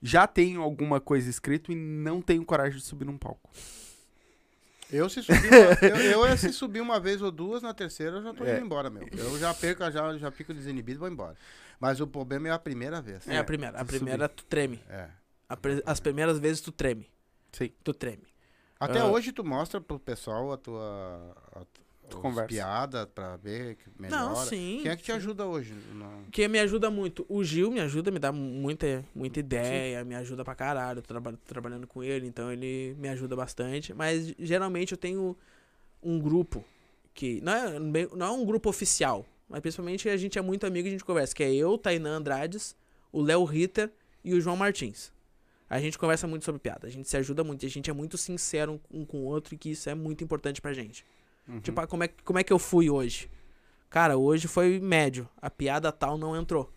Já tenho alguma coisa escrito e não tenho coragem de subir num palco. Eu se subir uma, eu, eu se subir uma vez ou duas, na terceira eu já tô É. indo embora, meu. Eu já perco, já, já fico desinibido e vou embora. Mas o problema é a primeira vez. É, a primeira. A tu primeira tu treme. É. Pre- as primeiras vezes tu treme. Sim. Tu treme. Até Ah. hoje tu mostra pro pessoal a tua a, Tu conversa. piada pra ver que melhora. Não, sim. Quem é que te sim. ajuda hoje? Não. Quem me ajuda muito? O Gil me ajuda, me dá muita, muita ideia, me ajuda pra caralho. Eu tô traba- trabalhando com ele, então ele me ajuda bastante. Mas geralmente eu tenho um grupo que. Não é, não é um grupo oficial, mas principalmente a gente é muito amigo e a gente conversa. Que é eu, Tainan Andrades, o Léo Ritter e o João Martins. A gente conversa muito sobre piada, a gente se ajuda muito, a gente é muito sincero um com o outro e que isso é muito importante pra gente. Uhum. Tipo, ah, como é, como é que eu fui hoje? Cara, hoje foi médio. A piada tal não entrou.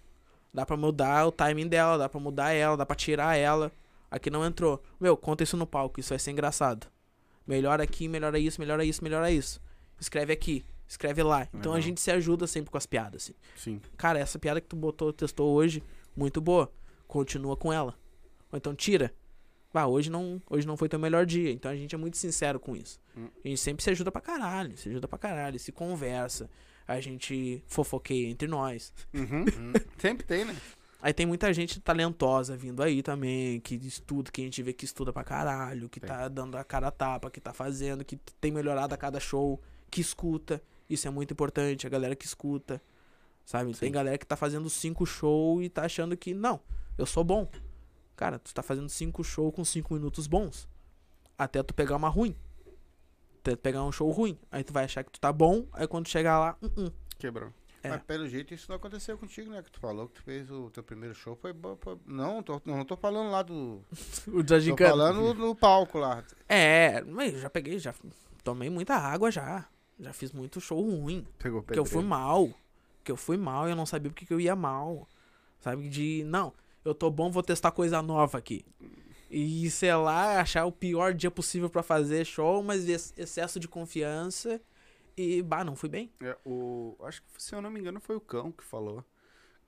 Dá pra mudar o timing dela, dá pra mudar ela, dá pra tirar ela. Aqui não entrou. Meu, conta isso no palco, isso vai ser engraçado. Melhora aqui, melhora isso, melhora isso, melhora isso. Escreve aqui, escreve lá. Então a gente se ajuda sempre com as piadas, assim. Sim. Cara, essa piada que tu botou, testou hoje, muito boa. Continua com ela. Ou então tira. Ah, hoje não, hoje não foi teu melhor dia. Então a gente é muito sincero com isso. Hum. A gente sempre se ajuda pra caralho. Se ajuda pra caralho. Se conversa. A gente fofoqueia entre nós. Uhum. Sempre tem, né? Aí tem muita gente talentosa vindo aí também, que estuda, que a gente vê que estuda pra caralho, que Tem. tá dando a cara a tapa, que tá fazendo, que tem melhorado a cada show, que escuta. Isso é muito importante, a galera que escuta. Sabe? Tem Sim. galera que tá fazendo cinco shows e tá achando que, não, eu sou bom. Cara, tu tá fazendo cinco shows com cinco minutos bons. Até tu pegar uma ruim. Até tu pegar um show ruim. Aí tu vai achar que tu tá bom, aí quando chegar lá, uh -uh. Quebrou. É. Mas pelo jeito isso não aconteceu contigo, né? Que tu falou que tu fez o teu primeiro show foi bom. foi- Não, tô, não tô falando lá do. o da Tô falando no palco lá. É, mas eu já peguei, já tomei muita água já. Já fiz muito show ruim. Pegou Que eu fui mal. Que eu fui mal e eu não sabia porque que eu ia mal. Sabe? De, não, eu tô bom, vou testar coisa nova aqui. E, sei lá, achar o pior dia possível pra fazer show, mas ex- excesso de confiança. E, bah, não fui bem. É, o, acho que, se eu não me engano, foi o Cão que falou.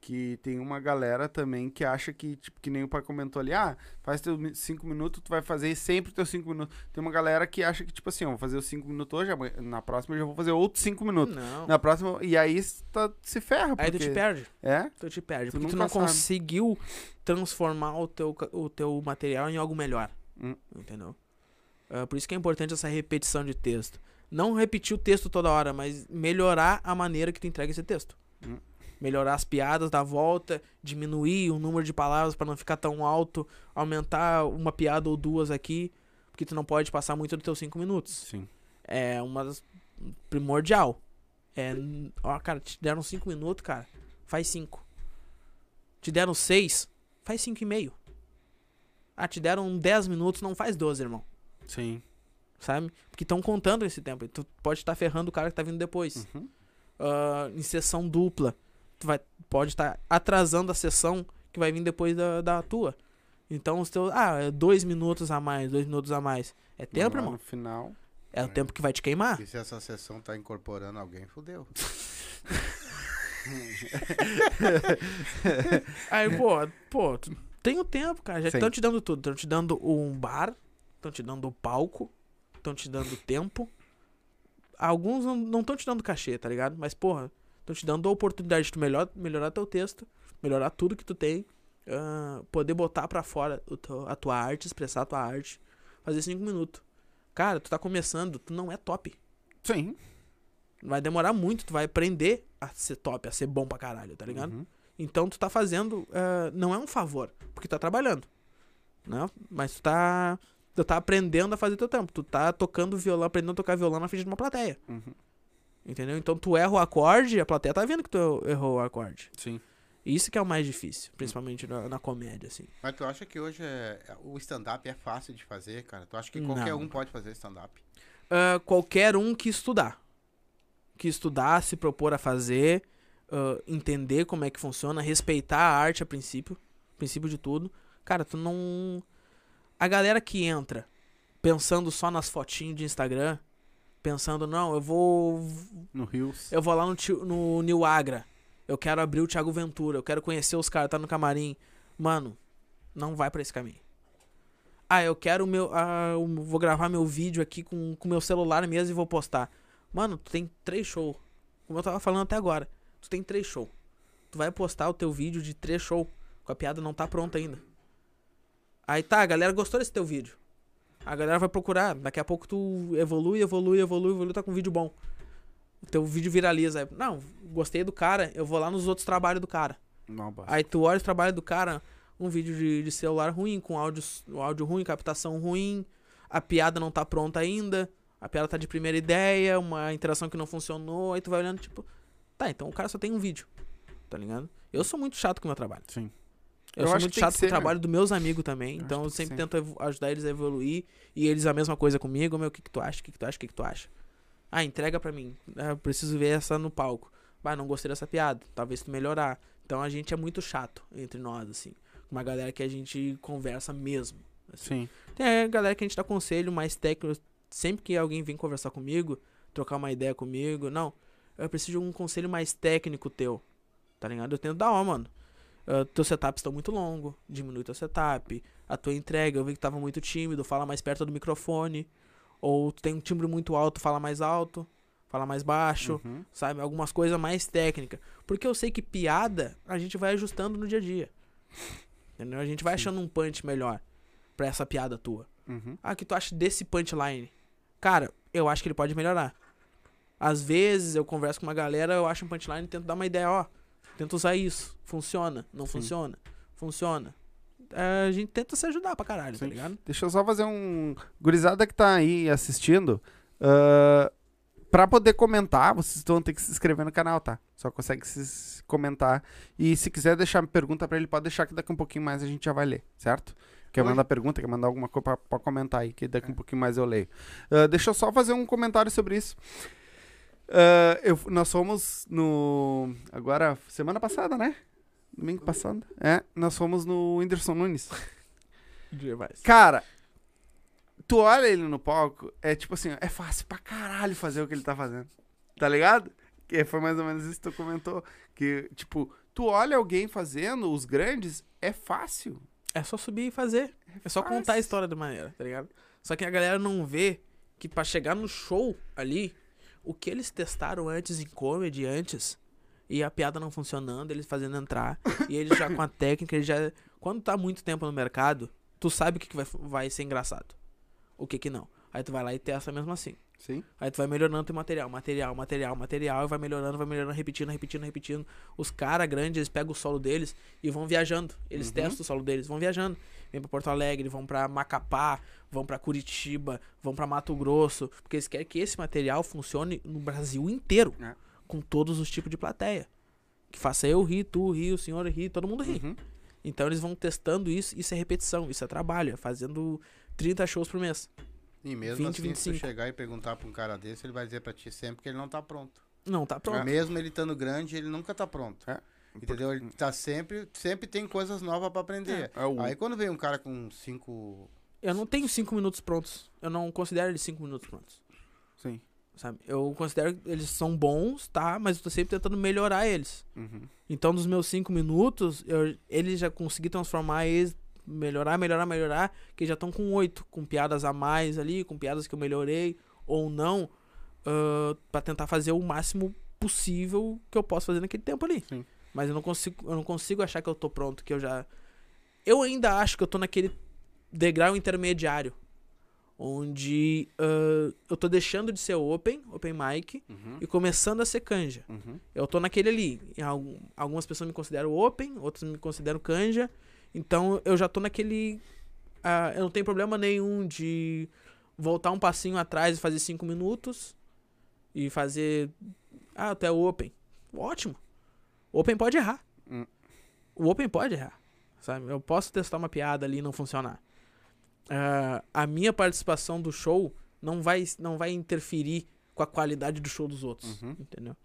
Que tem uma galera também que acha que, tipo, que nem o pai comentou ali, ah, faz teus cinco minutos, tu vai fazer sempre teus cinco minutos. Tem uma galera que acha que, tipo assim, ó, vou fazer os cinco minutos hoje, na próxima eu já vou fazer outros cinco minutos. Não. Na próxima, e aí tá, se ferra. Aí tu te perde. É? Tu te perde. Tu porque tu não sabe. conseguiu transformar o teu, o teu material em algo melhor. Hum. Entendeu? Ah, por isso que é importante essa repetição de texto. Não repetir o texto toda hora, mas melhorar a maneira que tu entrega esse texto. Hum. Melhorar as piadas da volta, diminuir o número de palavras para não ficar tão alto, aumentar uma piada ou duas aqui, porque tu não pode passar muito dos teus cinco minutos. Sim. É uma das primordial. É, ó, cara, te deram cinco minutos, cara, faz cinco. Te deram seis, faz cinco e meio. Ah, te deram 10 minutos, não faz 12, irmão. Sim. Sabe? Porque estão contando esse tempo. e Tu pode estar ferrando o cara que tá vindo depois. Uhum. Ah, em sessão dupla. Vai, pode estar atrasando a sessão que vai vir depois da, da tua. Então os teus. Ah, é dois minutos a mais, dois minutos a mais. É tempo, irmão. No final. É o tempo que vai te queimar. E se essa sessão tá incorporando alguém, fudeu. Aí, pô, pô, tu tem o tempo, cara. Já estão te dando tudo. Estão te dando um bar, estão te dando o palco, estão te dando tempo. Alguns não estão te dando cachê, tá ligado? Mas, porra, estão te dando a oportunidade de tu melhor, melhorar teu texto, melhorar tudo que tu tem, ah, poder botar pra fora o teu- a tua arte, expressar a tua arte, fazer cinco minutos. Cara, tu tá começando, tu não é top. Sim. Vai demorar muito, tu vai aprender a ser top, a ser bom pra caralho, tá ligado? Uhum. Então tu tá fazendo. eh, não é um favor, porque tu tá trabalhando. Né? Mas tu tá. Tu tá aprendendo a fazer teu tempo. Tu tá tocando violão, aprendendo a tocar violão na frente de uma plateia. Uhum. Entendeu? Então tu erra o acorde, a plateia tá vendo que tu errou o acorde. Sim. Isso que é o mais difícil, principalmente na, na comédia, assim. Mas tu acha que hoje é- o stand-up é fácil de fazer, cara? Tu acha que qualquer Não. um pode fazer stand-up? Ah, qualquer um que estudar. Que estudar, se propor a fazer, ah, entender como é que funciona, respeitar a arte a princípio, princípio de tudo. Cara, tu não. A galera que entra pensando só nas fotinhas de Instagram, pensando, não, eu vou. No Rios. Eu vou lá no, no New Agra. Eu quero abrir o Thiago Ventura. Eu quero conhecer os caras, tá no camarim. Mano, não vai pra esse caminho. Ah, eu quero meu. Ah, vou gravar meu vídeo aqui com o meu celular mesmo e vou postar. Mano, tu tem três shows. Como eu tava falando até agora. Tu tem três shows. Tu vai postar o teu vídeo de três shows. Com a piada não tá pronta ainda. Aí tá, a galera gostou desse teu vídeo. A galera vai procurar. Daqui a pouco tu evolui, evolui, evolui, evolui, tá com um vídeo bom. O teu vídeo viraliza. Não, gostei do cara, eu vou lá nos outros trabalhos do cara. Não. Aí tu olha o trabalho do cara, um vídeo de, de celular ruim, com áudio, áudio ruim, captação ruim, a piada não tá pronta ainda, a piada tá de primeira ideia, uma interação que não funcionou, aí tu vai olhando, tipo, tá, então o cara só tem um vídeo, tá ligado? Eu sou muito chato com o meu trabalho. Sim. Eu, Eu sou acho muito chato com o ser, trabalho dos meus amigos também, Eu então eu sempre tento ajudar eles a evoluir, e eles a mesma coisa comigo, meu, o que que tu acha, o que que tu acha, o que que tu acha? Ah, entrega pra mim, Ah, eu preciso ver essa no palco. Bah, não gostei dessa piada, talvez tu melhorar. Então a gente é muito chato entre nós, assim. Uma galera que a gente conversa mesmo. assim. Sim. Tem a galera que a gente dá conselho mais técnico. Sempre que alguém vem conversar comigo, trocar uma ideia comigo, não, eu preciso de um conselho mais técnico teu. Tá ligado? Eu tento dar, ó, mano. Ah, teus setups estão muito longo, diminui teu setup. A tua entrega, eu vi que tava muito tímido, fala mais perto do microfone. Ou tu tem um timbre muito alto, fala mais alto, fala mais baixo Uhum. sabe? Algumas coisas mais técnicas. Porque eu sei que piada a gente vai ajustando no dia a dia. Entendeu? A gente vai achando um punch melhor pra essa piada tua. Uhum. Ah, o que tu acha desse punchline? Cara, eu acho que ele pode melhorar. Às vezes eu converso com uma galera, eu acho um punchline e tento dar uma ideia, ó. Tento usar isso. Funciona? Não Sim. funciona? Funciona. É, a gente tenta se ajudar pra caralho, tá Sim. ligado? Deixa eu só fazer um. Gurizada que tá aí assistindo. ah, pra poder comentar, vocês vão ter que se inscrever no canal, tá? Só consegue se comentar. E se quiser deixar pergunta pra ele, pode deixar que daqui um pouquinho mais a gente já vai ler, certo? Quer mandar pergunta, quer mandar alguma coisa pra, pra comentar aí, que daqui um pouquinho mais eu leio. Ah, deixa eu só fazer um comentário sobre isso. Ah, eu, nós fomos no. Agora, semana passada, né? Domingo passado. É, nós fomos no Whindersson Nunes. Demais. Cara, tu olha ele no palco, é tipo assim, é fácil pra caralho fazer o que ele tá fazendo. Tá ligado? Que foi mais ou menos isso que tu comentou. Que, tipo, tu olha alguém fazendo, os grandes, é fácil. É só subir e fazer. É só contar a história da maneira, tá ligado? Só que a galera não vê que pra chegar no show ali, o que eles testaram antes em comedy, antes, e a piada não funcionando, eles fazendo entrar, e eles já com a técnica, eles já. Quando tá muito tempo no mercado, tu sabe o que, que vai, vai ser engraçado. O que que não. Aí tu vai lá e testa mesmo assim. Sim. Aí tu vai melhorando teu material, material, material, material, e vai melhorando, vai melhorando, repetindo, repetindo, repetindo. Os caras grandes, eles pegam o solo deles e vão viajando. Eles Uhum. testam o solo deles, vão viajando. Vêm pra Porto Alegre, vão pra Macapá, vão pra Curitiba, vão pra Mato Grosso, porque eles querem que esse material funcione no Brasil inteiro, É. com todos os tipos de plateia. Que faça eu rir, tu rir, o senhor rir, todo mundo rir. Uhum. Então eles vão testando isso, isso é repetição, isso é trabalho, é fazendo 30 shows por mês. E mesmo 20, assim, se 25. tu chegar e perguntar pra um cara desse, ele vai dizer pra ti sempre que ele não tá pronto. Não, tá pronto. Mesmo ele estando grande, ele nunca tá pronto. É. Entendeu? Ele tá sempre, sempre tem coisas novas pra aprender. É o- Aí quando vem um cara com cinco. Eu não tenho 5 minutos prontos. Eu não considero eles 5 minutos prontos. Sim. Sabe? Eu considero que eles são bons, tá? Mas eu tô sempre tentando melhorar eles. Uhum. Então, nos meus 5 minutos, eu, eles já consegui transformar eles, melhorar, melhorar, melhorar, que já estão com 8, com piadas a mais ali, com piadas que eu melhorei ou não, ah, pra tentar fazer o máximo possível que eu posso fazer naquele tempo ali. Sim. Mas eu não consigo, eu não consigo achar que eu tô pronto, que eu já eu ainda acho que eu tô naquele degrau intermediário onde ah, eu tô deixando de ser open, open mic Uhum. e começando a ser canja. Uhum. Eu tô naquele ali. Algumas pessoas me consideram open, outras me consideram canja. Então eu já tô naquele. ah, eu não tenho problema nenhum de voltar um passinho atrás e fazer cinco minutos. E fazer. Ah, até open. Ótimo. O open pode errar. Hum. O open pode errar. Sabe? Eu posso testar uma piada ali e não funcionar. Ah, a minha participação do show não vai, não vai interferir com a qualidade do show dos outros. Uhum. Entendeu?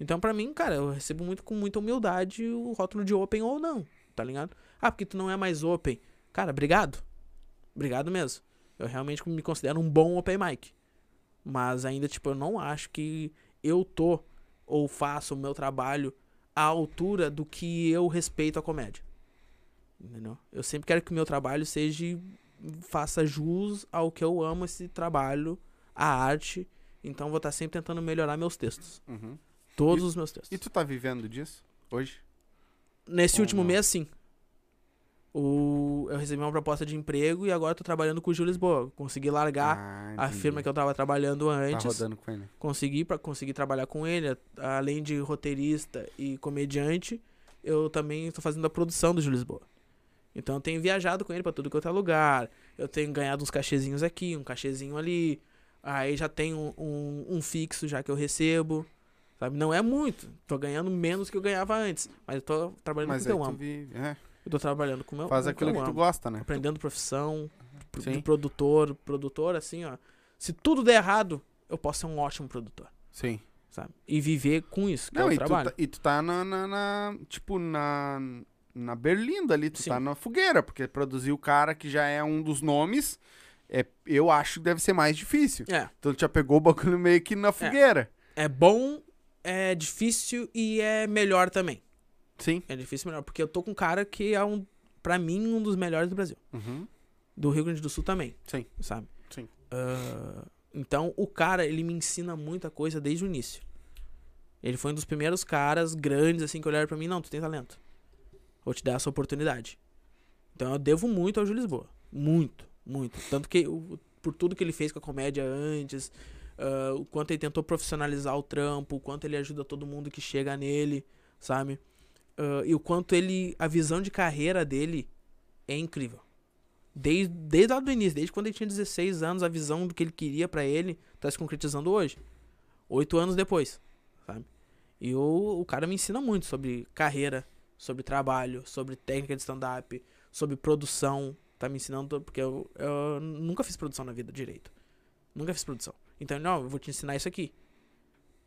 Então, pra mim, cara, eu recebo muito com muita humildade o rótulo de open ou não, tá ligado? Ah, porque tu não é mais open. Cara, obrigado. Obrigado mesmo. Eu realmente me considero um bom open mic. Mas ainda, tipo, eu não acho que eu tô ou faço o meu trabalho à altura do que eu respeito a comédia. Entendeu? Eu sempre quero que o meu trabalho seja. faça jus ao que eu amo esse trabalho, a arte. Então vou estar sempre tentando melhorar meus textos. Uhum. Todos E- os meus textos. E tu tá vivendo disso hoje? Nesse Ou último mês, sim. O... Eu recebi uma proposta de emprego e agora tô trabalhando com o Gil Lisboa. Consegui largar Ah, a firma que eu tava trabalhando Tá antes. rodando com ele. consegui para conseguir trabalhar com ele, além de roteirista e comediante, eu também estou fazendo a produção do Gil Lisboa. Então eu tenho viajado com ele para tudo quanto é lugar. Eu tenho ganhado uns cachezinhos aqui, um cachezinho ali. Aí já tenho um, um fixo já que eu recebo. Sabe? Não é muito. Tô ganhando menos que eu ganhava antes. Mas eu tô trabalhando Mas com o que eu tu amo. vive. É, Eu tô trabalhando com o meu faz com aquilo eu que tu gosta, né? Aprendendo profissão, pro- Sim. de produtor, produtor assim, ó. Se tudo der errado, eu posso ser um ótimo produtor Sim. sabe? E viver com isso, que é Não, o e tu, trabalho. tá, e tu tá na, na- na- Tipo, na. Na Berlinda ali, tu Sim. tá na fogueira, porque produzir o cara que já é um dos nomes, é, eu acho que deve ser mais difícil. É, Então tu já pegou o bagulho meio que na fogueira. é bom, é difícil e é melhor também. Sim. É difícil e melhor, porque eu tô com um cara que é um, pra mim, um dos melhores do Brasil. Uhum. Do Rio Grande do Sul também, Sim. sabe? Sim. Ah, então, o cara, ele me ensina muita coisa desde o início. Ele foi um dos primeiros caras grandes, assim, que olharam pra mim, não, tu tem talento. Vou te dar essa oportunidade. Então eu devo muito ao Gil Lisboa. Muito, muito. Tanto que o- por tudo que ele fez com a comédia antes, ah, o quanto ele tentou profissionalizar o trampo, o quanto ele ajuda todo mundo que chega nele, sabe? Ah, e o quanto ele. A visão de carreira dele é incrível. Desde, desde lá do início, desde quando ele tinha 16 anos, a visão do que ele queria pra ele tá se concretizando hoje. Oito anos depois, sabe? E o, o cara me ensina muito sobre carreira, sobre trabalho, sobre técnica de stand-up, sobre produção. Tá me ensinando, porque eu, eu nunca fiz produção na vida direito. Nunca fiz produção. Então, não, eu vou te ensinar isso aqui.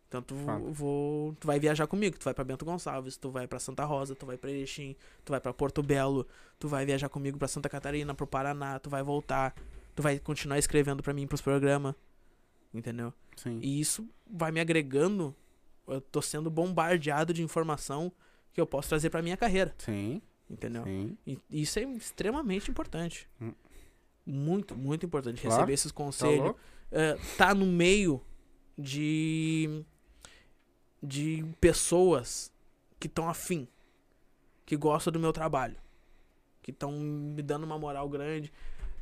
Então, tu, vou, tu vai viajar comigo, tu vai pra Bento Gonçalves, tu vai pra Santa Rosa, tu vai pra Erechim, tu vai pra Porto Belo, tu vai viajar comigo pra Santa Catarina, pro Paraná, tu vai voltar, tu vai continuar escrevendo pra mim pros programas. Entendeu? Sim. E isso vai me agregando. Eu tô sendo bombardeado de informação que eu posso trazer pra minha carreira. Sim. Entendeu? Sim. E isso é extremamente importante. Hum. Muito, muito importante. Claro. Receber esses Tá conselhos. louco? É, tá no meio de. de pessoas que estão afim. Que gostam do meu trabalho. Que estão me dando uma moral grande.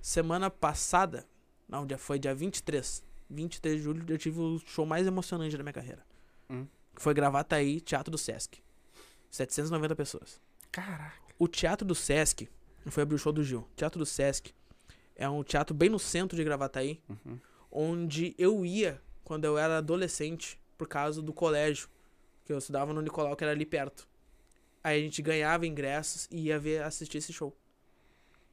Semana passada, Não, dia, foi dia 23. 23 de julho eu tive o show mais emocionante da minha carreira. Hum. Que foi Gravataí, Teatro do Sesc. 790 pessoas. Caraca. O Teatro do Sesc, não foi abrir o show do Gil. O Teatro do Sesc é um teatro bem no centro de Gravataí, Uhum. Onde eu ia quando eu era adolescente, por causa do colégio, que eu estudava no Nicolau, que era ali perto. Aí a gente ganhava ingressos e ia ver, assistir esse show.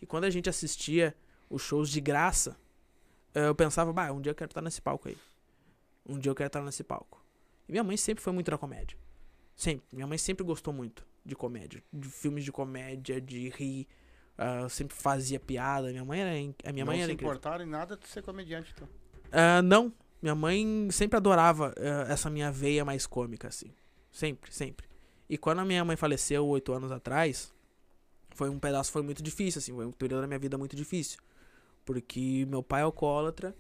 E quando a gente assistia os shows de graça, eh, eu pensava, bah, um dia eu quero estar nesse palco aí. Um dia eu quero estar nesse palco. E minha mãe sempre foi muito da comédia. Sempre. Minha mãe sempre gostou muito de comédia. De filmes de comédia, de rir. Ah, sempre fazia piada. Minha mãe era. A minha não mãe era se importaram em nada de ser comediante, então. Ah, não. Minha mãe sempre adorava ah, essa minha veia mais cômica, assim. Sempre, sempre. E quando a minha mãe faleceu oito anos atrás, foi um pedaço foi muito difícil, assim. Foi um período da minha vida muito difícil. Porque meu pai é alcoólatra,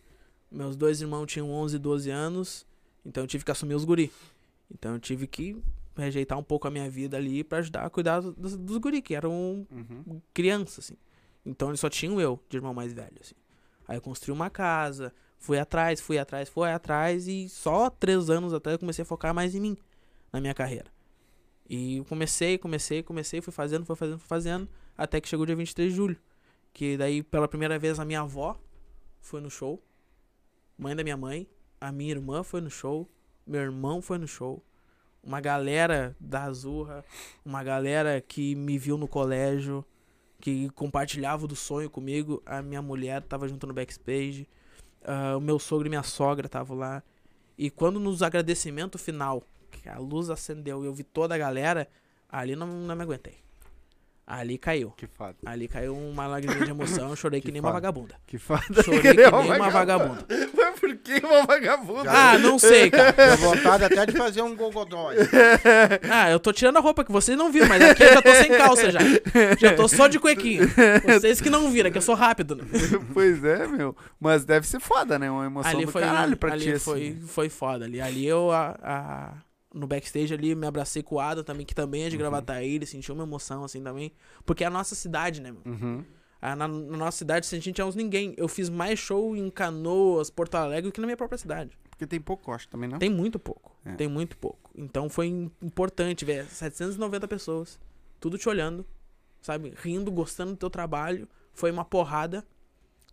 meus dois irmãos tinham 11 e 12 anos, então eu tive que assumir os guri. Então eu tive que rejeitar um pouco a minha vida ali pra ajudar a cuidar dos, dos guri, que eram Uhum. criança, assim. Então eles só tinham eu, de irmão mais velho, assim. Aí eu construí uma casa, fui atrás, fui atrás, fui atrás, e só três anos até eu comecei a focar mais em mim, na minha carreira. E comecei, comecei, comecei, fui fazendo, fui fazendo, fui fazendo, até que chegou o dia 23 de julho. Que daí, pela primeira vez, a minha avó foi no show, mãe da minha mãe, a minha irmã foi no show, meu irmão foi no show, uma galera da Azurra, uma galera que me viu no colégio, que compartilhava do sonho comigo. A minha mulher tava junto no backstage. Ah, o meu sogro e minha sogra estavam lá. E quando nos agradecimento final, que a luz acendeu e eu vi toda a galera, ali não, não me aguentei. Ali caiu. Que foda. Ali caiu uma lágrima de emoção, eu chorei que, Que nem uma foda. vagabunda. Que foda. Chorei que nem uma vagabunda. Mas por que uma vagabunda? Ah, não sei, cara. Deu vontade até de fazer um gogodói. Ah, eu tô tirando a roupa que vocês não viram, mas aqui eu já tô sem calça já. Já tô só de cuequinho. Vocês que não viram, que eu sou rápido. Né? pois é, meu. Mas deve ser foda, né? Uma emoção ali do foi, caralho pra ali ti, foi, assim. foi foda ali. Ali eu, a, a- no backstage ali, me abracei com o Adam também, que também é Uhum. de Gravataí, ele sentiu uma emoção assim também. Porque é a nossa cidade, né, meu? Uhum. Ah, Na, na nossa cidade, se a gente é uns ninguém. Eu fiz mais show em Canoas, Porto Alegre, do que na minha própria cidade. Porque tem pouco, acho, também, não? Tem muito pouco. É. Tem muito pouco. Então foi im- importante, velho. 790 pessoas, tudo te olhando, sabe? Rindo, gostando do teu trabalho. Foi uma porrada.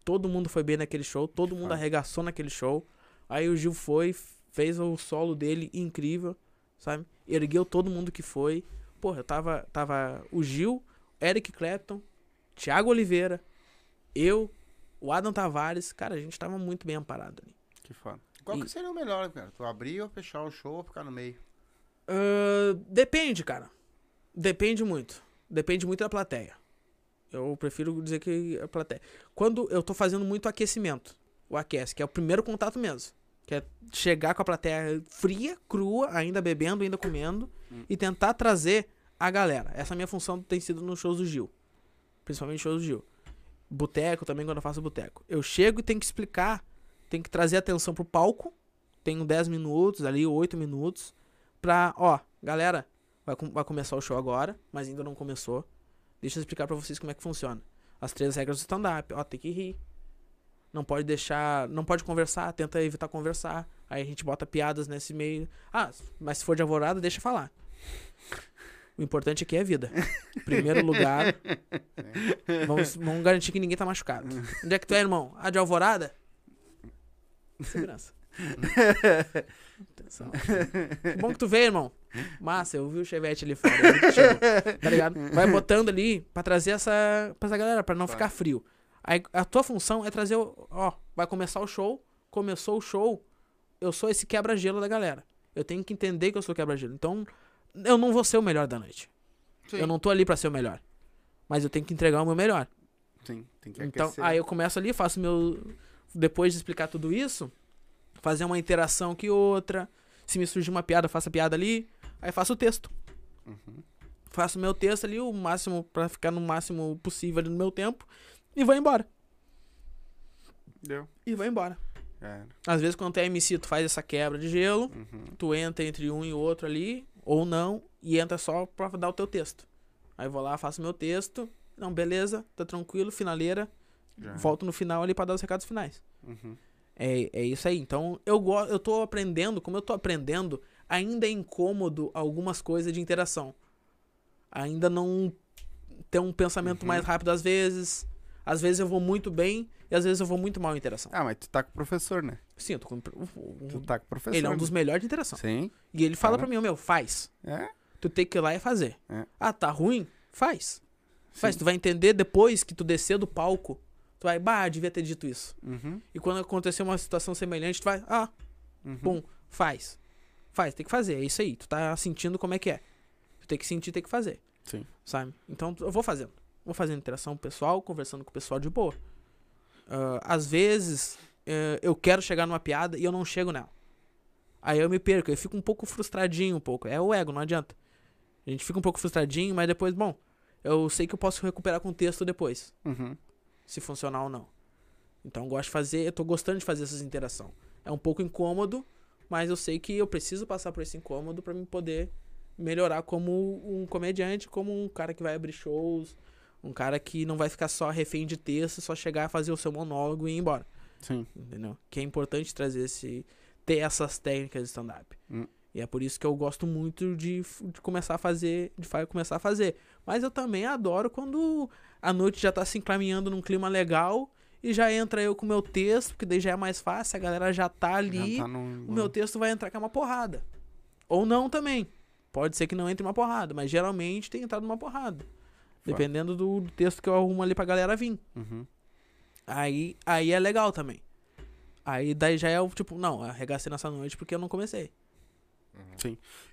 Todo mundo foi bem naquele show, todo mundo arregaçou naquele show. Aí o Gil foi, fez o solo dele incrível, sabe? Ergueu todo mundo que foi. Porra, eu tava, tava o Gil, Eric Clapton, Thiago Oliveira, eu, o Adam Tavares. Cara, a gente tava muito bem amparado ali. Que foda. Qual E- que seria o melhor, cara? Tu abrir ou fechar o show ou ficar no meio? Ah, depende, cara. Depende muito. Depende muito da plateia. Eu prefiro dizer que a plateia. Quando eu tô fazendo muito aquecimento, o aquece, que é o primeiro contato mesmo. Que é chegar com a plateia fria, crua, ainda bebendo, ainda comendo, e tentar trazer a galera. Essa minha função tem sido nos shows do Gil. Principalmente shows do Gil. Boteco também, quando eu faço boteco. Eu chego e tenho que explicar, tenho que trazer atenção pro palco. Tenho 10 minutos ali, 8 minutos pra, ó, galera, vai, vai começar o show agora, mas ainda não começou. Deixa eu explicar pra vocês como é que funciona. As três regras do stand-up, ó, tem que rir. Não pode deixar, não pode conversar, tenta evitar conversar. Aí a gente bota piadas nesse meio. Ah, mas se for de alvorada, deixa falar. O importante aqui é a vida. Primeiro lugar. Vamos, vamos garantir que ninguém tá machucado. Onde é que tu é, irmão? Ah, de alvorada? Segurança. Atenção. Que bom que tu veio, irmão. Massa, eu vi o Chevette ali fora. chegou, tá ligado? Vai botando ali pra trazer essa, pra essa galera, pra não ficar frio. Aí a tua função é trazer o. Ó, vai começar o show. Começou o show. Eu sou esse quebra-gelo da galera. Eu tenho que entender que eu sou quebra-gelo. Então, eu não vou ser o melhor da noite. Sim. Eu não tô ali pra ser o melhor. Mas eu tenho que entregar o meu melhor. Sim, tem que Então, aquecer. aí eu começo ali, faço meu. Depois de explicar tudo isso, fazer uma interação que outra. Se me surgir uma piada, faço a piada ali. Aí faço o texto. Uhum. Faço meu texto ali, o máximo, pra ficar no máximo possível ali no meu tempo. E vou embora. Deu. E vou embora. É. Às vezes, quando tu é MC, tu faz essa quebra de gelo. Uhum. Tu entra entre um e outro ali, ou não, e entra só pra dar o teu texto. Aí vou lá, faço meu texto. Não, beleza, tá tranquilo, finaleira. Já. volto no final ali pra dar os recados finais. Uhum. É, é isso aí. Então, eu, go eu tô aprendendo, como eu tô aprendendo, ainda é incômodo algumas coisas de interação. Ainda não ter um pensamento Uhum. mais rápido às vezes. Às vezes eu vou muito bem e às vezes eu vou muito mal em interação. Ah, mas tu tá com o professor, né? Sim, eu tô com. um- Tu tá com o professor. ele é um né? dos melhores de interação. Sim. E ele fala pra mim, ô meu, faz. É? Tu tem que ir lá e fazer. É. Ah, tá ruim? Faz. Faz. Sim. Tu vai entender depois que tu descer do palco. Tu vai, bah, devia ter dito isso. Uhum. E quando acontecer uma situação semelhante, tu vai, ah, Uhum. bom, faz. Faz, tem que fazer, é isso aí. Tu tá sentindo como é que é. Tu tem que sentir, tem que fazer. Sim. Sabe? Então eu vou fazendo. Vou fazendo interação pessoal, conversando com o pessoal de boa. Ah, às vezes, eh, eu quero chegar numa piada e eu não chego nela. Aí eu me perco, eu fico um pouco frustradinho um pouco. É o ego, não adianta. A gente fica um pouco frustradinho, mas depois, bom, eu sei que eu posso recuperar com o texto depois Uhum. se funcionar ou não. Então eu gosto de fazer, eu tô gostando de fazer essas interações. É um pouco incômodo, mas eu sei que eu preciso passar por esse incômodo pra me poder melhorar como um comediante, como um cara que vai abrir shows, um cara que não vai ficar só refém de texto, só chegar, fazer o seu monólogo e ir embora, Sim. entendeu? Que é importante trazer esse ter essas técnicas de stand up. Hum. E é por isso que eu gosto muito de, de começar a fazer, de começar a fazer. Mas eu também adoro quando a noite já tá se encaminhando num clima legal e já entra eu com o meu texto, porque daí já é mais fácil, a galera já tá ali, Já tá num... o meu texto vai entrar com uma porrada. Ou não também. Pode ser que não entre uma porrada, mas geralmente tem entrado uma porrada. Dependendo do texto que eu arrumo ali pra galera vir. Uhum. Aí, aí é legal também. Aí daí já é o tipo, não, arregacei nessa noite porque eu não comecei.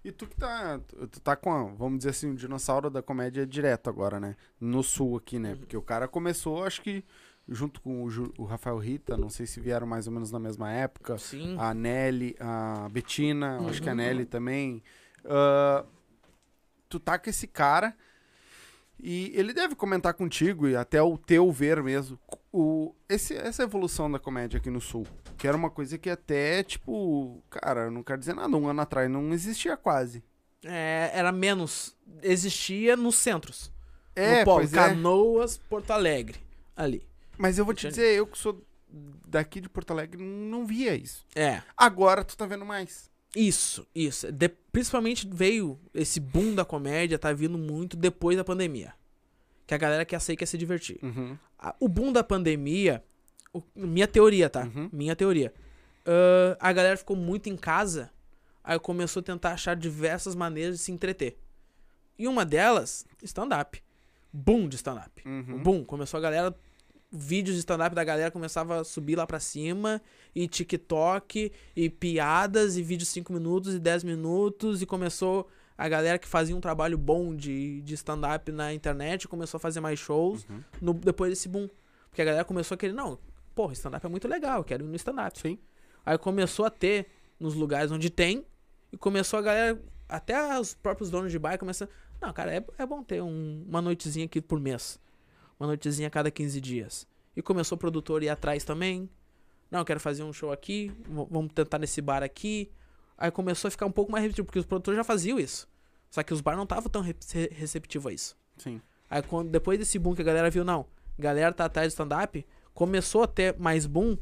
E tu que tá. Tu tá com, a, vamos dizer assim, o dinossauro da comédia direto agora, né? No sul aqui, né? Porque o cara começou, acho que junto com o, Ju- o Rafael Rita, não sei se vieram mais ou menos na mesma época. Sim. A Nelly, a Betina, acho que a Uhum. Nelly também. Ah, tu tá com esse cara e ele deve comentar contigo e até o teu ver mesmo o, esse, essa evolução da comédia aqui no sul. Que era uma coisa que até, tipo, cara, não quero dizer nada, um ano atrás não existia quase. É, era menos. Existia nos centros. É, no polo, é. Canoas, Porto Alegre. Ali. Mas eu vou te dizer, eu que sou daqui de Porto Alegre, não via isso. É. Agora tu tá vendo mais. Isso, isso. De- principalmente veio esse boom da comédia, tá vindo muito depois da pandemia. Que a galera quer sair, quer se divertir. Uhum. A- o boom da pandemia, o- minha teoria, tá? Uhum. Minha teoria. Ah, a galera ficou muito em casa, aí começou a tentar achar diversas maneiras de se entreter. E uma delas, stand-up. Boom de stand-up. Uhum. Boom, começou a galera. Vídeos de stand-up da galera começava a subir lá pra cima. E TikTok, e piadas, e vídeos 5 minutos e 10 minutos. E começou a galera que fazia um trabalho bom de, de stand-up na internet. Começou a fazer mais shows Uhum. no- depois desse boom. Porque a galera começou a querer, não, porra, stand-up é muito legal, eu quero ir no stand-up. Sim. Aí começou a ter nos lugares onde tem. E começou a galera, até os próprios donos de bar começam. Não, cara, é, é bom ter um- uma noitezinha aqui por mês. Uma noitezinha a cada 15 dias. E começou o produtor a ir atrás também. Não, eu quero fazer um show aqui. Vamos tentar nesse bar aqui. Aí começou a ficar um pouco mais receptivo, porque os produtores já faziam isso. Só que os bar não estavam tão re- re- receptivos a isso. Sim. Aí quando, depois desse boom que a galera viu, não, a galera tá atrás do stand-up, começou a ter mais boom.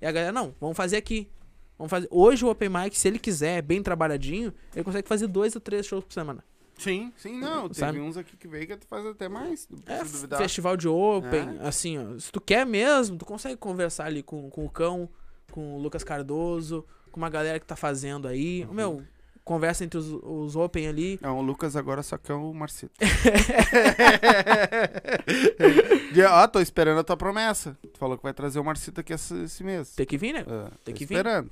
E a galera, não, vamos fazer aqui. Vamos fazer. Hoje o Open Mic, se ele quiser, bem trabalhadinho, ele consegue fazer dois ou três shows por semana. Sim, sim, não. Teve Sabe? uns aqui que veio que tu faz até mais. É, festival de Open, assim, ó. Se tu quer mesmo, tu consegue conversar ali com, com o Cão, com o Lucas Cardoso, com uma galera que tá fazendo aí. Uhum. Meu, conversa entre os, os Open ali. Não, o Lucas agora só quer o Marcito. Ó, tô esperando a tua promessa. Tu falou que vai trazer o Marcito aqui esse, esse mês. Tem que vir, né? Ah, tem que vir. esperando.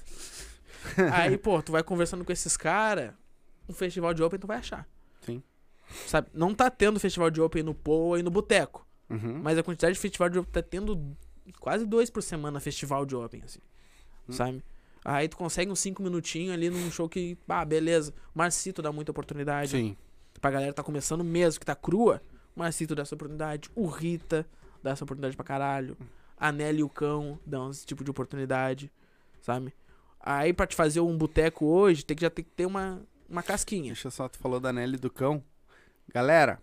Aí, pô, tu vai conversando com esses caras, um festival de Open tu vai achar. Sim. Sabe? Não tá tendo festival de Open no Poa e no Boteco. Uhum. Mas a quantidade de festival de Open tá tendo quase dois por semana festival de Open, assim. Hum. Sabe? Aí tu consegue uns cinco minutinhos ali num show que, ah, beleza. O Marcito dá muita oportunidade. Sim. Pra galera que tá começando mesmo, que tá crua, o Marcito dá essa oportunidade. O Rita dá essa oportunidade pra caralho. A Nelly e o Cão dão esse tipo de oportunidade, sabe? Aí pra te fazer um boteco hoje, tem que já ter que ter uma, uma casquinha. Deixa só, tu falou da Nelly do Cão. Galera,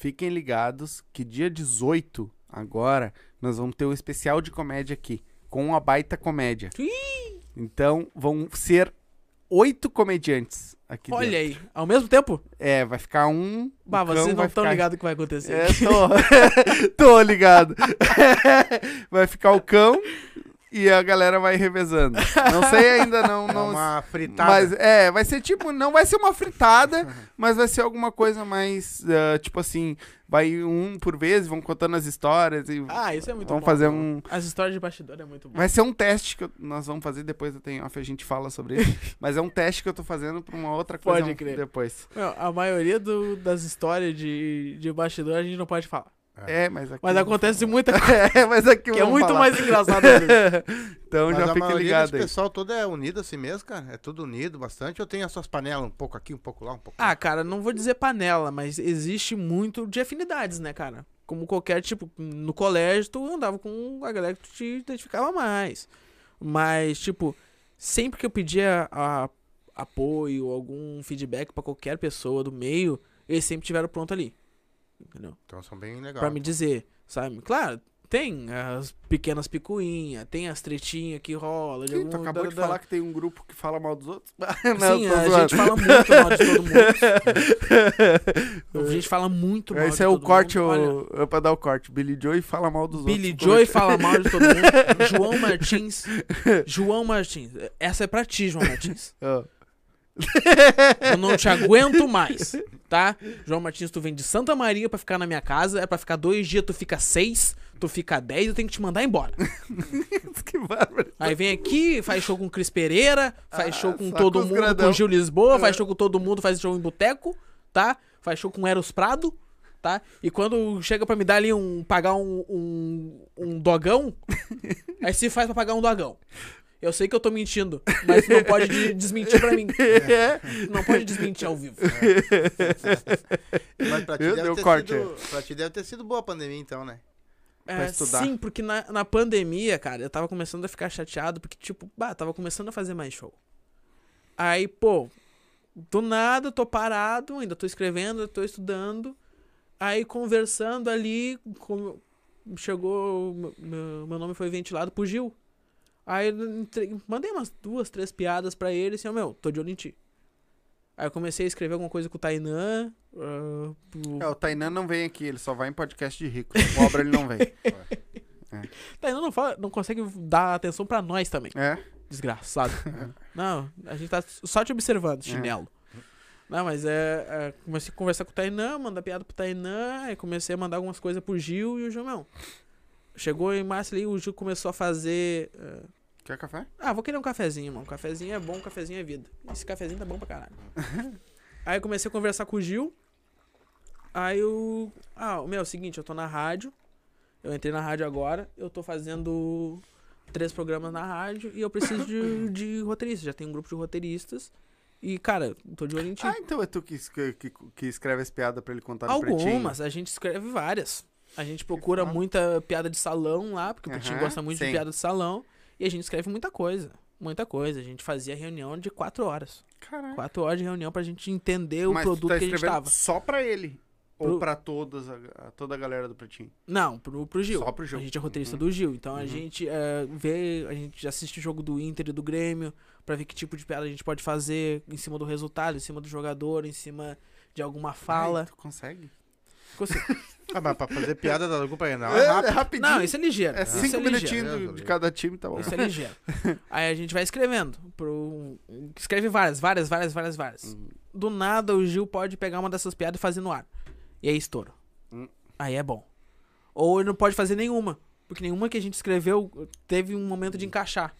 fiquem ligados que dia 18, agora nós vamos ter um especial de comédia aqui, com uma baita comédia. Então vão ser oito comediantes aqui Olha dentro. aí, ao mesmo tempo? É, vai ficar um. Bah, vocês não estão ficar- ligados o que vai acontecer. É, tô. tô ligado. vai ficar o cão e a galera vai revezando. Não sei ainda, não. É não uma fritada. mas é, vai ser tipo, não vai ser uma fritada, mas vai ser alguma coisa mais, ah, tipo assim, vai um por vez, vão contando as histórias e Ah, isso é muito vamos bom. fazer um, As histórias de bastidor é muito bom. vai ser um teste que eu- nós vamos fazer depois, eu tenho off, a gente fala sobre isso, mas é um teste que eu tô fazendo pra uma outra coisa Pode crer. depois. Meu, a maioria do- das histórias de, de bastidor a gente não pode falar. É, mas aqui Mas acontece muita coisa É, mas aqui que é muito falar. mais engraçado. Então Mas já a fique maioria ligado aí. pessoal todo é unido assim mesmo, cara. É tudo unido bastante. Eu tenho as suas panelas um pouco aqui, um pouco lá, um pouco lá. ah, cara, não vou dizer panela, mas existe muito de afinidades, né, cara? Como qualquer tipo, no colégio tu andava com a galera que tu te identificava mais. Mas, tipo, sempre que eu pedia a- apoio, algum feedback pra qualquer pessoa do meio, eles sempre tiveram pronto ali. Entendeu? Então são bem legais. Pra me dizer, sabe? Claro, tem as pequenas picuinhas, tem as tretinhas que rola. De Ih, tu algum- acabou da- de da- falar que tem um grupo que fala mal dos outros? Sim, tô a zoando. gente fala muito mal de todo mundo. A gente fala muito mal Esse de é o todo corte, mundo. Olha, o... é pra dar o corte. Billy Joy fala mal dos Billy outros. Joy fala mal de todo mundo. João Martins. João Martins. Essa é pra ti, João Martins. Ó. Eu não te aguento mais, tá? João Martins, tu vem de Santa Maria pra ficar na minha casa. É pra ficar dois dias, tu fica seis. Tu fica dez, eu tenho que te mandar embora. que bárbaro. Aí vem aqui, faz show com o Cris Pereira, faz Ah, show com todo com mundo, grandão. com Gil Lisboa, É. faz show com todo mundo, faz show em boteco, tá? Faz show com Eros Prado, tá? E quando chega pra me dar ali um. pagar um, um, um dogão, aí se faz pra pagar um dogão. Eu sei que eu tô mentindo, mas não pode de- desmentir pra mim. É. Não pode desmentir ao vivo. Mas pra ti, Viu? deve ter corte sido, pra ti deve ter sido boa a pandemia, então, né? Pra É, estudar. sim, porque na, na pandemia, cara, eu tava começando a ficar chateado, porque, tipo, bah, tava começando a fazer mais show. Aí, pô, do nada, tô parado, ainda tô escrevendo, tô estudando. Aí, conversando ali, com- chegou, meu- meu, meu nome foi ventilado pro Gil. Aí, eu entre- mandei umas duas, três piadas pra ele, assim, ó, meu, tô de olho em ti. Aí eu comecei a escrever alguma coisa com o Tainã. ah, o- É, o Tainan não vem aqui, ele só vai em podcast de rico. Obra ele não vem. Tainã não, fala, não consegue dar atenção pra nós também. É? Desgraçado. não, a gente tá só te observando, chinelo. Não, mas é, é, Comecei a conversar com o Tainã, mandar piada pro Tainã, aí comecei a mandar algumas coisas pro Gil e o Gil, não. Chegou em março ali, o Gil começou a fazer. é, Quer café? ah, vou querer um cafezinho, mano. Cafezinho é bom, cafezinho é vida. Esse cafezinho tá bom pra caralho. aí eu comecei a conversar com o Gil. Aí eu. Ah, meu, é o seguinte, eu tô na rádio. Eu entrei na rádio agora. Eu tô fazendo três programas na rádio e eu preciso de, de roteirista. Já tem um grupo de roteiristas. E, cara, tô de olho em ti. Ah, então é tu que, que, que- escreve as piadas pra ele contar no pretinho. Algumas, a gente escreve várias. A gente procura muita piada de salão lá, porque o Aham, gosta muito sim. de piada de salão. E a gente escreve muita coisa. Muita coisa. A gente fazia reunião de quatro horas. Caralho. Quatro horas de reunião pra gente entender o Mas tu produto tá que a gente escrevendo tava. só pra ele? Ou Pro- pra todas, a, a- toda a galera do pretinho? Não, pro, pro Gil. Só pro Gil. A gente é roteirista Uhum. do Gil. Então a Uhum. gente eh, vê, a gente assiste o jogo do Inter e do Grêmio pra ver que tipo de piada a gente pode fazer em cima do resultado, em cima do jogador, em cima de alguma fala. Ai, tu consegue? Consigo. Ah, mas pra fazer piada da Grupo Grenal É, é é rapidinho. Não, isso é ligeiro. É isso cinco é minutinhos de cada time, tá bom. Isso é ligeiro. Aí a gente vai escrevendo. Pro... Escreve várias, várias, várias, várias, várias. Uhum. Do nada o Gil pode pegar uma dessas piadas e fazer no ar. E aí estouro. Hum. Aí é bom. Ou ele não pode fazer nenhuma. Porque nenhuma que a gente escreveu teve um momento de encaixar.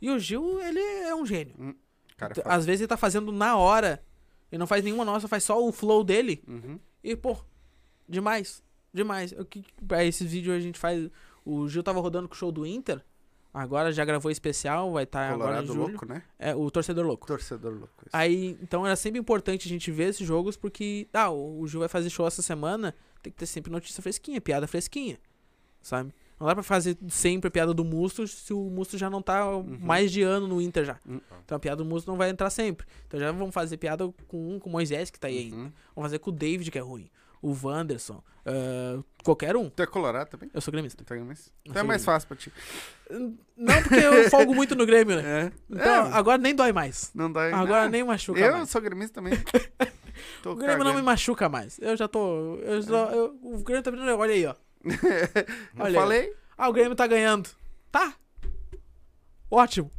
E o Gil, ele é um gênio. Cara, T- fala. Às vezes ele tá fazendo na hora. Ele não faz nenhuma nossa, faz só o flow dele. Uhum. E, pô, demais. Demais. O que, pra esses vídeos a gente faz. O Gil tava rodando com o show do Inter. Agora já gravou especial, vai estar agora em Colorado julho. louco, né? É, o torcedor louco. Torcedor louco. isso. Aí, então era sempre importante a gente ver esses jogos, porque, ah, o o Gil vai fazer show essa semana, tem que ter sempre notícia fresquinha, piada fresquinha, sabe? Não dá pra fazer sempre a piada do Musto se o Musto já não tá mais de ano no Inter já. Uhum. Então a piada do Musto não vai entrar sempre. Então já vamos fazer piada com um, com o Moisés, que tá aí ainda. Uhum. Vamos fazer com o David, que é ruim. O Wanderson, ah, qualquer um. Tu é colorado também? Eu sou gremista. Tu é gremista? Então é mais fácil pra ti. Não porque eu folgo muito no Grêmio, né? É. Então, É, agora nem dói mais. não dá Agora não. nem machuca Eu mais. sou gremista também. Tô O Grêmio não me cagando. machuca mais. Eu já tô. Eu já- eu- o Grêmio tá vindo. Olha aí, ó. Eu Olha aí. falei? Ah, o Grêmio tá ganhando. Tá. Ótimo.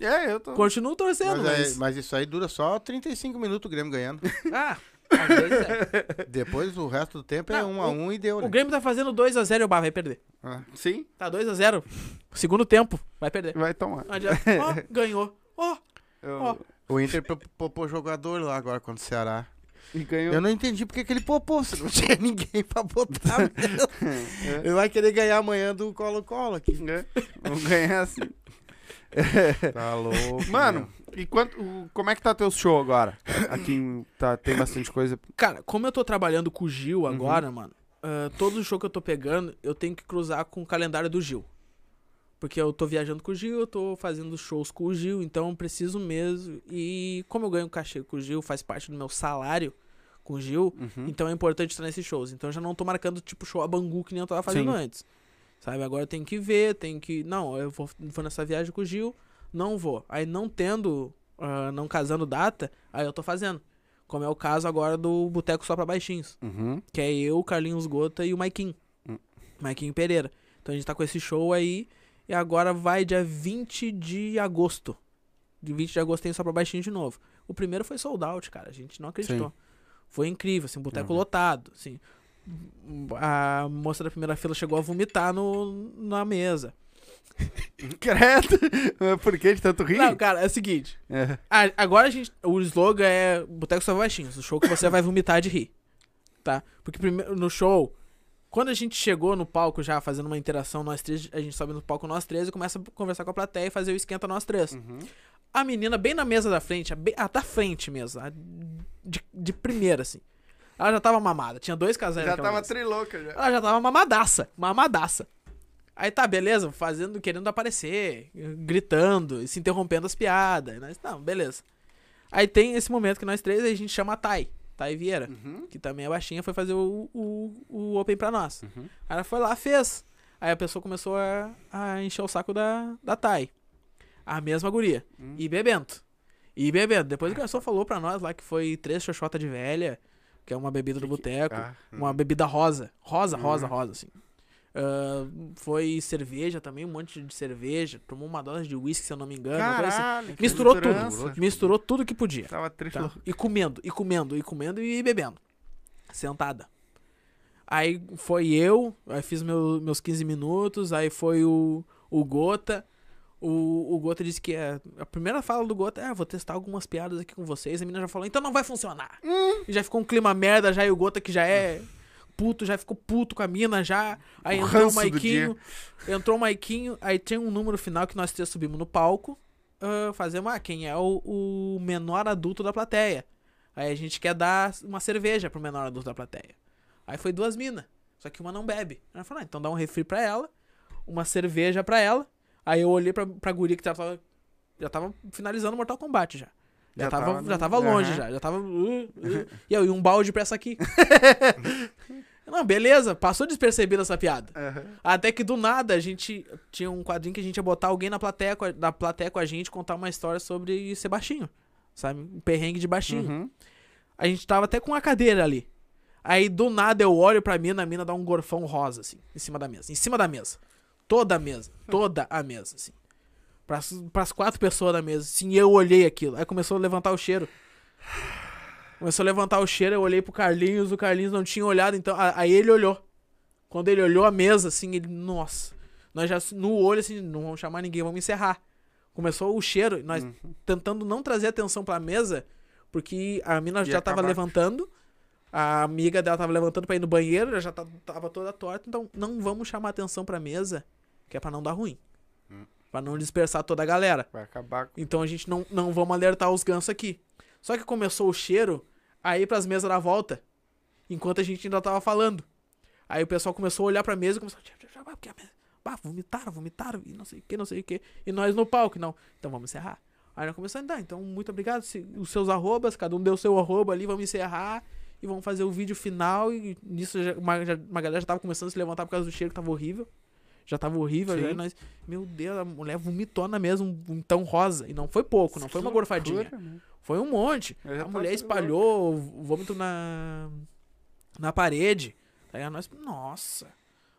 É, eu tô. Continuo torcendo, Mas, mas. é- mas isso aí dura só 35 minutos o Grêmio ganhando. Ah, às vezes é. Depois o resto do tempo é Não, 1 a o- 1 e deu, né? O Grêmio tá fazendo 2x0 e o Bar vai perder. Ah. Sim, Tá 2x0. Segundo tempo, vai perder. vai tomar. Não adianta. Ó, ganhou. Ó, Eu... Ó. O Inter pro- popou jogador lá agora contra o Ceará. E ganhou. Eu não entendi porque que ele popou, se não tinha ninguém pra botar mesmo. É. Ele vai querer ganhar amanhã do Colo-Colo aqui. É. Vamos ganhar assim. Tá louco. Mano, e quanto, como é que tá teu show agora? Aqui tá, tem bastante coisa. Cara, como eu tô trabalhando com o Gil Uhum. agora, mano, ah, todo o show que eu tô pegando, eu tenho que cruzar com o calendário do Gil. Porque eu tô viajando com o Gil, eu tô fazendo shows com o Gil, então eu preciso mesmo. E como eu ganho cachê com o Gil, faz parte do meu salário com o Gil, Uhum. então é importante estar nesses shows. Então eu já não tô marcando tipo show a Bangu que nem eu tava fazendo Sim. antes. Sabe? Agora eu tenho que ver, tenho que. Não, eu vou, vou nessa viagem com o Gil, não vou. Aí não tendo, ah, não casando data, aí eu tô fazendo. Como é o caso agora do Boteco Só pra Baixinhos. Uhum. Que é eu, Carlinhos Gota e o Maiquinho. Hum. Maiquinho Pereira. Então a gente tá com esse show aí. E agora vai dia 20 de agosto. De 20 de agosto tem só pra baixinho de novo. O primeiro foi sold out, cara. A gente não acreditou. Foi incrível, assim, boteco Uhum. lotado, assim. A moça da primeira fila chegou a vomitar no, na mesa. Credo! Por que de tanto rir? Não, cara, é o seguinte. É. A- agora a gente. O slogan é Boteco Só Baixinhos. O show que você vai vomitar de rir. Tá? Porque primeiro, no show, quando a gente chegou no palco já fazendo uma interação, nós três, a gente sobe no palco nós três e começa a conversar com a plateia e fazer o esquenta nós três. Uhum. A menina bem na mesa da frente, a, bem, a da frente mesmo, a de, de primeira, assim. Ela já tava mamada, tinha dois casais Já tava trilouca já. Ela já tava mamadaça, mamadaça. Aí tá, beleza, fazendo, querendo aparecer, gritando, e se interrompendo as piadas. Nós, não, beleza. Aí tem esse momento que nós três, aí a gente chama a Thay, Thay Vieira, Uhum. que também é baixinha, foi fazer o, o, o Open pra nós. Uhum. Aí ela foi lá, fez. Aí a pessoa começou a, a encher o saco da, da Thay. A mesma guria. Hum. E bebendo. E bebendo. Depois o garçom falou pra nós lá que foi três xoxota de velha, que é uma bebida do boteco. Ah, Uma bebida rosa. Rosa, rosa, Uhum. rosa, assim. Ah, foi cerveja também, um monte de cerveja. Tomou uma dose de uísque, se eu não me engano. assim. Caralho, que Misturou tudo. Misturou tudo que podia. Tava Tá? trilouca. E comendo, e comendo, e comendo e bebendo. Sentada. Aí foi eu, aí fiz meu- meus 15 minutos, aí foi o, o Gota. O, o Gota disse que é, a primeira fala do Gota é: ah, vou testar algumas piadas aqui com vocês. A menina já falou: então não vai funcionar. E já ficou um clima merda, já e o Gota que já é puto, já ficou puto com a mina já. Aí O entrou o Maiquinho. Entrou o Maiquinho, aí tinha um número final que nós três subimos no palco. ah, fazemos, ah, quem é o, o menor adulto da plateia. Aí a gente quer dar uma cerveja pro menor adulto da plateia. Aí foi duas minas. Só que uma não bebe. Ela falou, ah, então dá um refri pra ela, uma cerveja pra ela. Aí eu olhei pra, pra guria que tava, já tava finalizando Mortal Kombat já. Já, Já tava, tava já tava longe já. Já tava. uh, uh. e eu, e um balde pra essa aqui. não, beleza, passou despercebida essa piada. Aham. Até que do nada a gente tinha um quadrinho que a gente ia botar alguém na plateia, com a- da plateia com a gente contar uma história sobre ser baixinho. Sabe? Um perrengue de baixinho. Uhum. A gente tava até com uma cadeira ali. Aí do nada eu olho pra mina, a mina dá um gorfão rosa, assim, em cima da mesa. Em cima da mesa. Toda a mesa. Toda a mesa, assim. Pras, pras quatro pessoas da mesa. Sim, eu olhei aquilo. Aí começou a levantar o cheiro. Começou a levantar o cheiro, eu olhei pro Carlinhos, o Carlinhos não tinha olhado, então. a- Aí ele olhou. Quando ele olhou a mesa, assim, ele. Nossa. Nós já no olho, assim, não vamos chamar ninguém, vamos encerrar. Começou o cheiro, nós Uhum. tentando não trazer atenção pra mesa, porque a mina já tava acabar. levantando, a amiga dela tava levantando pra ir no banheiro, ela já ta- tava toda torta, então não vamos chamar atenção pra mesa, que é pra não dar ruim. Hum. Pra não dispersar toda a galera. Vai acabar com. Então a gente não, não vamos alertar os gansos aqui. Só que começou o cheiro aí pras mesas da volta, enquanto a gente ainda tava falando. Aí o pessoal começou a olhar pra mesa e começou mesa... Bah, vomitaram, vomitaram, e não sei o que, não sei o que. E nós no palco, não. Então vamos encerrar. Aí nós começamos a andar. Então, muito obrigado. Se, os seus arrobas, cada um deu seu arroba ali, vamos encerrar. e vamos fazer o vídeo final. E nisso já- uma, já- uma galera já tava começando a se levantar por causa do cheiro que tava horrível. Já tava horrível. Sim. Já, e nós, meu Deus, a mulher vomitou na mesa um, um tão rosa. E não foi pouco, não foi uma gorfadinha. Loucura, né? Foi um monte. A tava mulher espalhou o vômito na, na parede. Aí nós, nossa.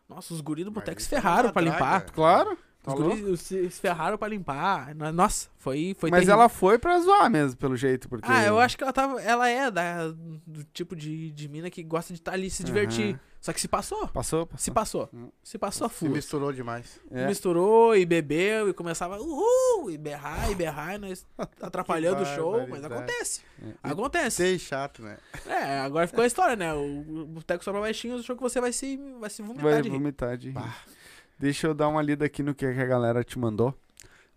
Nossa, os guris do boteco se isso é ferraram uma pra draga. limpar. Claro. Tá Os louco. guris se se ferraram pra limpar. Nossa, foi, foi Mas terrível. ela foi pra zoar mesmo, pelo jeito, porque... Ah, eu acho que ela tava. Ela é da, do tipo de, de mina que gosta de estar ali se divertir. Aham. Só que se passou. Passou, Se passou. passou. Hum. Se passou a Se full. misturou demais. É. Misturou e bebeu e começava uhul, e berrar e berrar, e nós atrapalhando o show, mas acontece. É. Acontece. Sei chato, né? É, agora ficou a história, né? O o boteco só pra baixinhos achou que você vai se, vai se vomitar Vai de rir. vomitar de rir. Bah. Deixa eu dar uma lida aqui no que a galera te mandou.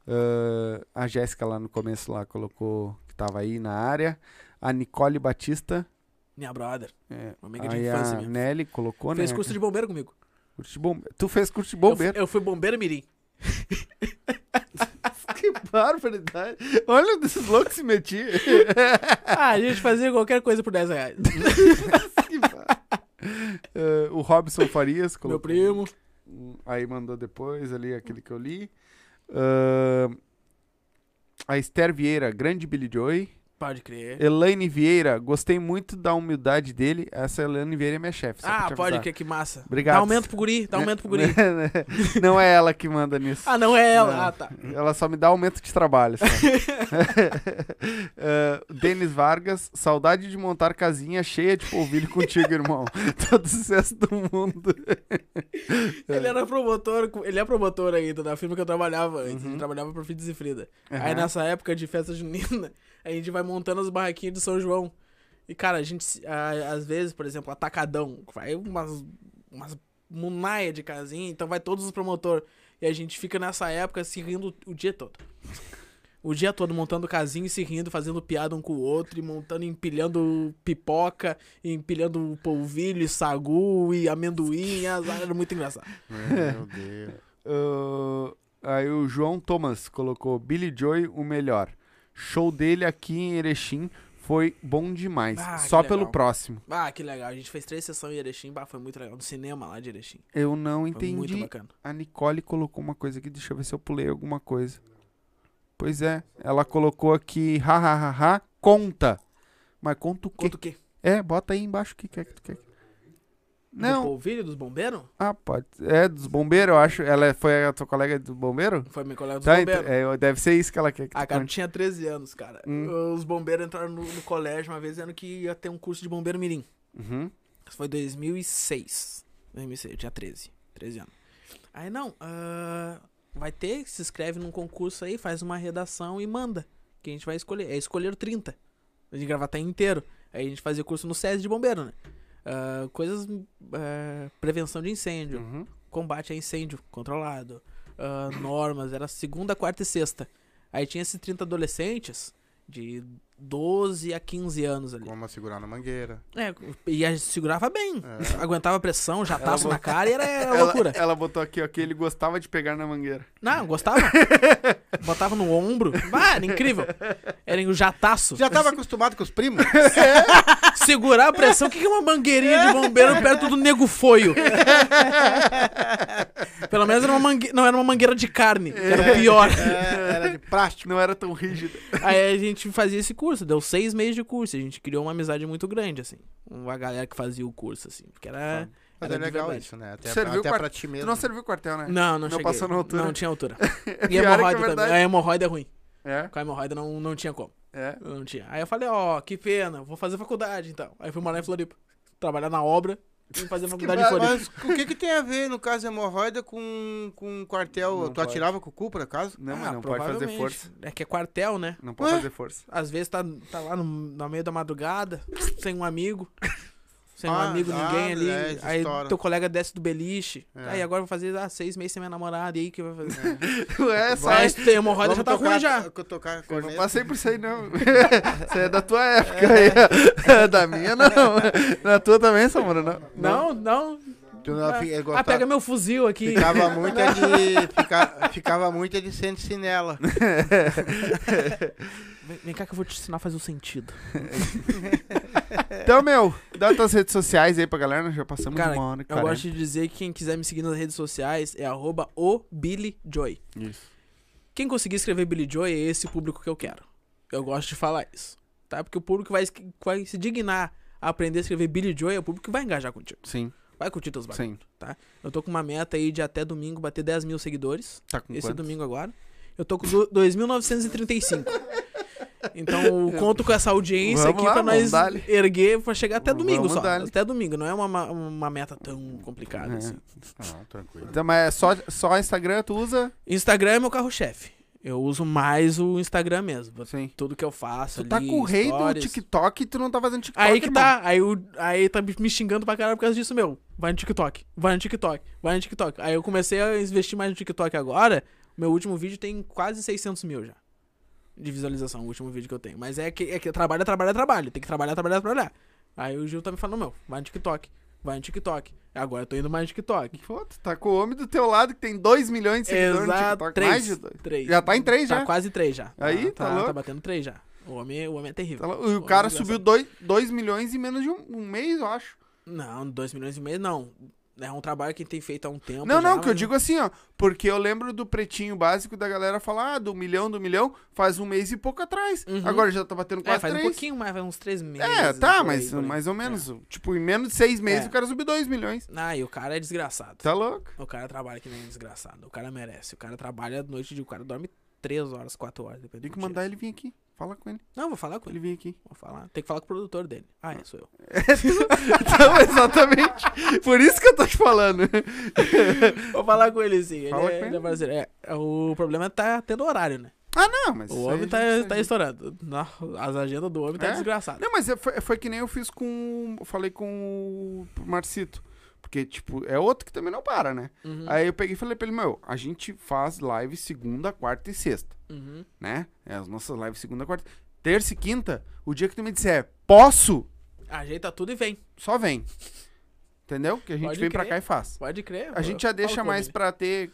Ah, a Jéssica lá no começo lá colocou que tava aí na área. A Nicole Batista. Minha brother. É, Uma amiga de aí infância a minha. Nelly colocou, Fez né? curso de bombeiro comigo. Curso de bombe- Tu fez curso de Eu fui, bombeiro. eu fui bombeiro mirim. que barbaridade. Olha desses loucos que se metiam. Ah, a gente fazia qualquer coisa por 10 reais. Que bar- Ah, o Robson Farias Meu colocou. primo. Hum, Aí mandou depois ali aquele que eu li. A Esther Vieira, grande Billy Joy. Pode crer. Elaine Vieira, gostei muito da humildade dele. Essa Elaine Vieira é minha chefe. Ah, pode crer, que massa. Obrigado. Dá aumento pro guri, dá aumento pro guri. Não é ela que manda nisso. Ah, não é ela. Não. Ah, tá. Ela só me dá aumento de trabalho. Ah, Denis Vargas, saudade de montar casinha cheia de polvilho contigo, irmão. Todo sucesso do mundo. Ele era promotor, ele é promotor ainda da firma que eu trabalhava antes. Uhum. Ele trabalhava por Fides e Frida. Aí Aham. nessa época de festa junina, a gente vai montando as barraquinhas de São João. E cara, a gente, a- às vezes, por exemplo, atacadão, vai umas, umas munaia de casinha, então vai todos os promotor. E a gente fica nessa época se rindo o dia todo. O dia todo montando casinha e se rindo, fazendo piada um com o outro, e montando, empilhando pipoca, e empilhando polvilho, e sagu, e amendoim, e azar, era muito engraçado. Meu Deus. Ah, aí o João Thomas colocou Billy Joy o melhor. Show dele aqui em Erechim foi bom demais. Ah, Só legal. pelo próximo. Ah, que legal. A gente fez três sessões em Erechim, bah, foi muito legal. No cinema lá de Erechim. Eu não Foi muito entendi. bacana. A Nicole colocou uma coisa aqui, deixa eu ver se eu pulei alguma coisa. Pois é, ela colocou aqui, hahaha, conta. Mas conta o quê? Conta o quê? É, bota aí embaixo o que quer que tu quer. Do Não, polvilho dos bombeiros? ah, pode. É, dos bombeiros, eu acho. Ela foi a tua colega do bombeiro? Foi meu colega dos Tá, bombeiros. é, deve ser isso que ela quer que Ah, cara, conte. tinha 13 anos, cara. Hum. Os bombeiros entraram no, no colégio uma vez dizendo que ia ter um curso de bombeiro mirim. Uhum. Isso foi 2006. 2006, eu tinha 13. 13 anos. Aí, não, ah, vai ter, se inscreve num concurso aí, faz uma redação e manda. Que a gente vai escolher. É escolher 30. De gravatar inteiro. Aí a gente fazia curso no SESI de bombeiro, né? Ah, coisas. ah, prevenção de incêndio, Uhum. combate a incêndio controlado, ah, normas, era segunda, quarta e sexta. Aí tinha esses 30 adolescentes de 12 a 15 anos ali. Como segurar na mangueira. É, e a- segurava bem. É. Aguentava pressão, jataço Ela na cara e era, era Ela, loucura. ela botou aqui, ó, que ele gostava de pegar na mangueira. Não, gostava. Botava no ombro. Ah, era incrível. Era o jataço. Já tava acostumado com os primos? Segurar a pressão. O que que é uma mangueirinha de bombeiro perto do nego foio? Pelo menos era uma mangue... não era uma mangueira de carne, era o pior. É, era de plástico. Não era tão rígido. Aí a gente fazia esse curso, deu seis meses de curso. A gente criou uma amizade muito grande, assim. Uma galera que fazia o curso, assim. Porque era. Mas era é legal verdade. isso, né? Até, Serviu até quart- pra ti Tu mesmo. não serviu quartel, né? Não, não, Não cheguei. passou na altura? Não tinha altura. E Pior é é hemorroida também. A hemorroida é ruim. É? Com a hemorroida não, não tinha como. É. Não tinha. Aí eu falei, ó, que pena, vou fazer faculdade então. Aí fui morar em Floripa. Trabalhar na obra e fazer faculdade Mas, Floripa. mas o que que tem a ver, no caso, hemorroida com, com quartel? Não tu pode. atirava com o cu, por acaso? Não, mas Ah, não pode fazer força. É que é quartel, né? Não pode Ué? fazer força. Às vezes tá, tá lá no, no meio da madrugada, sem um amigo. Sem um Ah, amigo, ah, ninguém ali. é, aí estoura. teu colega desce do beliche. É. Aí agora eu vou fazer ah, seis meses sem minha namorada. E aí que vai fazer? Ué, só Mas se tem hemorroida já tá tocar, ruim já. to- Tocar Eu não passei por isso aí, não. Isso é da tua época aí. Da minha, não. Da tua também, Samora, não. Não, não. Tu não- Ah, ele ah, gostava- pega meu fuzil aqui. Ficava muito é de. Fica, ficava muito é de sentir nela. Vem, vem cá que eu vou te ensinar a fazer o sentido. Então, meu, dá tuas redes sociais aí pra galera. Já passamos Cara, uma hora Eu 40. gosto de dizer que quem quiser me seguir nas redes sociais é arroba o Billy Joy. Isso. Quem conseguir escrever Billy Joy é esse público que eu quero. Eu gosto de falar isso. Tá? Porque o público vai, vai se dignar a aprender a escrever Billy Joy é o público que vai engajar contigo. Sim, Vai curtir teus bagulhos. sim. Eu tô com uma meta aí de até domingo bater 10 mil seguidores. Tá com Esse quantos? domingo agora. Eu tô com do- 2.935. Então, conto com essa audiência Vamos aqui lá, pra nós erguer pra chegar até domingo Vamos só. Até domingo, não é uma, uma meta tão complicada É. assim. Não, tranquilo. Então, mas é só, só Instagram tu usa? Instagram é meu carro-chefe. Eu uso mais o Instagram mesmo. Sim. Tudo que eu faço Tu tá ali, com o rei do stories. TikTok e tu não tá fazendo TikTok, Aí que irmão. tá, aí, o, aí tá me xingando pra caralho por causa disso, meu. Vai no TikTok, vai no TikTok, vai no TikTok. Aí eu comecei a investir mais no TikTok agora. Meu último vídeo tem quase 600 mil já. De visualização, o último vídeo que eu tenho. Mas é que, é que trabalho, é trabalho, é trabalho. Tem que trabalhar, trabalhar, trabalhar. Aí o Gil tá me falando, meu, vai no TikTok, vai no TikTok. Agora eu tô indo mais no TikTok. Pô, tu tá com o homem do teu lado que tem 2 milhões de seguidores no Exato, TikTok. três. Mais de dois. Três. Já tá em três Tá já. quase três já. Aí, tá louco? Tá batendo três já. O homem, o homem é terrível. Tá O Ô, cara desgraçado. subiu 2 milhões em menos de um, um mês, eu acho. Não, 2 milhões e meio não. É um trabalho que tem feito há um tempo. Não, já, não, que eu digo assim, ó. Porque eu lembro do pretinho básico da galera falar, ah, do milhão, do milhão, faz um mês e pouco atrás. Uhum. Agora já tá batendo É, quase faz um três. pouquinho mais, faz uns três meses. É, tá, mas aí. mais ou menos. Tipo, em menos de seis meses É. o cara subiu 2 milhões. Ah, e o cara é desgraçado. Tá louco? O cara trabalha que nem um desgraçado. O cara merece. O cara trabalha noite de. O cara dorme 3 horas, 4 horas. Tem que mandar ele vir aqui. Fala com ele. Não, vou falar com Ele ele. vir aqui. Vou falar. Tem que falar com o produtor dele. Ah, é, sou eu. então, exatamente. Por isso que eu tô te falando. Vou falar com ele sim. Ele, Fala é, com ele ele. é brasileiro. É, é, o problema é tá tendo horário, né? Ah, não, mas. O homem tá, gente tá estourando. Não, as agendas do homem tá É? desgraçadas. Não, mas é- foi, foi que nem eu fiz com. eu Falei com o Marcito. Porque, tipo, é outro que também não para, né? Uhum, Aí eu peguei e falei pra ele, meu, a gente faz live segunda, quarta e sexta, uhum. né? É as nossas lives segunda, quarta. Terça e quinta, o dia que tu me disser, posso, Ajeita tudo e vem. só vem. Entendeu? Que a gente Pode vem pra crer. cá e faz. Pode crer. A gente já deixa mais pra ter.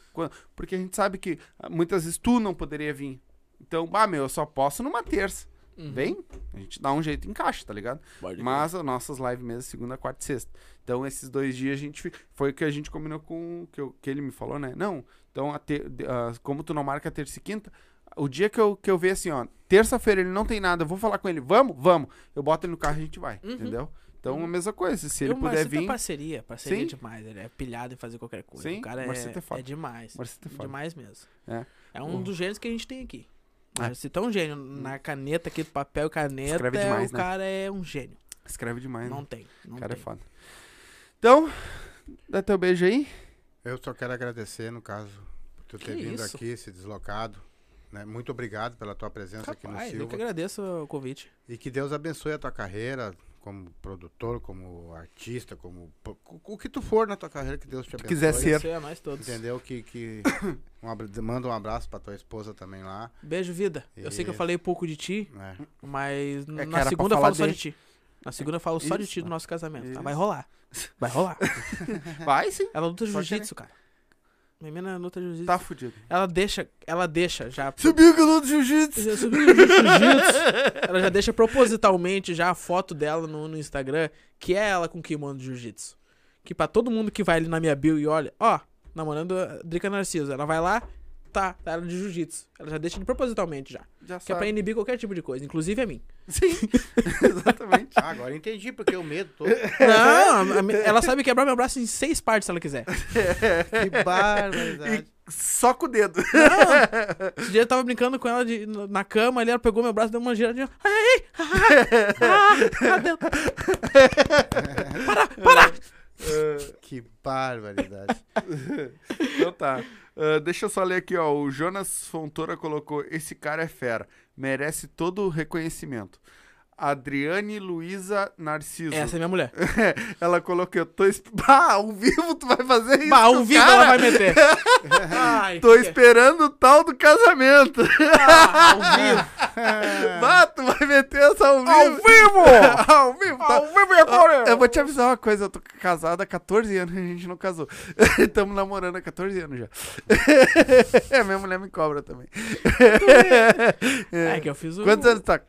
Porque a gente sabe que ah, muitas vezes tu não poderia vir. Então, ah, meu, eu só posso numa terça. Uhum. Vem, a gente dá um jeito em caixa, tá ligado? Pode. Mas as nossas lives mesmo, segunda, quarta e sexta. Então, esses dois dias a gente. Foi o que a gente combinou com. Que, eu- que ele me falou, né? Não. Então, a te- de- ah, como tu não marca terça e quinta, o dia que eu, que eu ver assim, ó, terça-feira ele não tem nada, eu vou falar com ele, vamos? Vamos. Eu boto ele no carro e a gente vai, Uhum. entendeu? Então, Uhum. a mesma coisa. Se ele o puder é vir. parceria, parceria Sim. demais. Ele é pilhado em fazer qualquer coisa. Sim, o cara o é, é foda. é demais. Marcito é foda. demais mesmo. É. É um O- dos gênios que a gente tem aqui. É. Marcito é um gênio. Na caneta aqui, papel e caneta, Escreve é- demais, o né? cara é um gênio. Escreve demais, né? Não tem. Não O cara é tem. foda. Então, dá teu beijo aí. Eu só quero agradecer, no caso, por tu ter Que vindo isso? aqui, se deslocado. Né? Muito obrigado pela tua presença aqui no Rapaz, eu Silva. que agradeço o convite. E que Deus abençoe a tua carreira como produtor, como artista, como o que tu for na tua carreira, que Deus te abençoe. quiser ser. A nós todos. Entendeu? Que, que um manda um abraço pra tua esposa também lá. Beijo, vida. Eu sei que eu falei pouco de ti, Né? mas É na segunda eu falo só de ti. Na segunda eu falo só de ti do nosso casamento. tá? Vai rolar. Vai rolar. Vai sim. Ela luta Pode jiu-jitsu, cara. Minha mina luta jiu-jitsu. Tá fudido. Ela deixa, ela deixa já. Subiu que eu luto jiu-jitsu. Subiu no jiu-jitsu. Ela já deixa propositalmente já a foto dela no, no Instagram, que é ela com kimono de jiu-jitsu. Que pra todo mundo que vai ali na minha bio e olha, ó, namorando a Drica Narciso, ela vai lá, tá, tá ela de jiu-jitsu. Ela já deixa de propositalmente já. Já Que é pra sabe. inibir qualquer tipo de coisa, inclusive a mim. Sim, exatamente. Ah, agora entendi porque o medo todo. Não, ela sabe quebrar meu braço em seis partes se ela quiser. que barbaridade. E só com o dedo. Não, esse dia eu tava brincando com ela de- na cama ali, ela pegou meu braço, deu uma giradinha. Ai, ai, ai, ah, ah, deu- Para, para! Que barbaridade. Então tá. Ah, deixa eu só ler aqui, ó. O Jonas Fontoura colocou: Esse cara é fera. Merece todo o reconhecimento. Adriane Luiza Narciso. Essa é minha mulher. Ela colocou, eu tô... esp- Ah, ao vivo tu vai fazer isso Bah, ao vivo cara? ela vai meter. Ai, Tô que- esperando o tal do casamento. Ah, ao vivo. Bah, tu vai meter essa ao vivo. Ao vivo! ao vivo, tá? Ao vivo e agora? Eu vou te avisar uma coisa, eu tô casado há 14 anos a gente não casou. Estamos namorando há 14 anos já. Minha mulher me cobra também. É que eu fiz o... Quantos anos tá?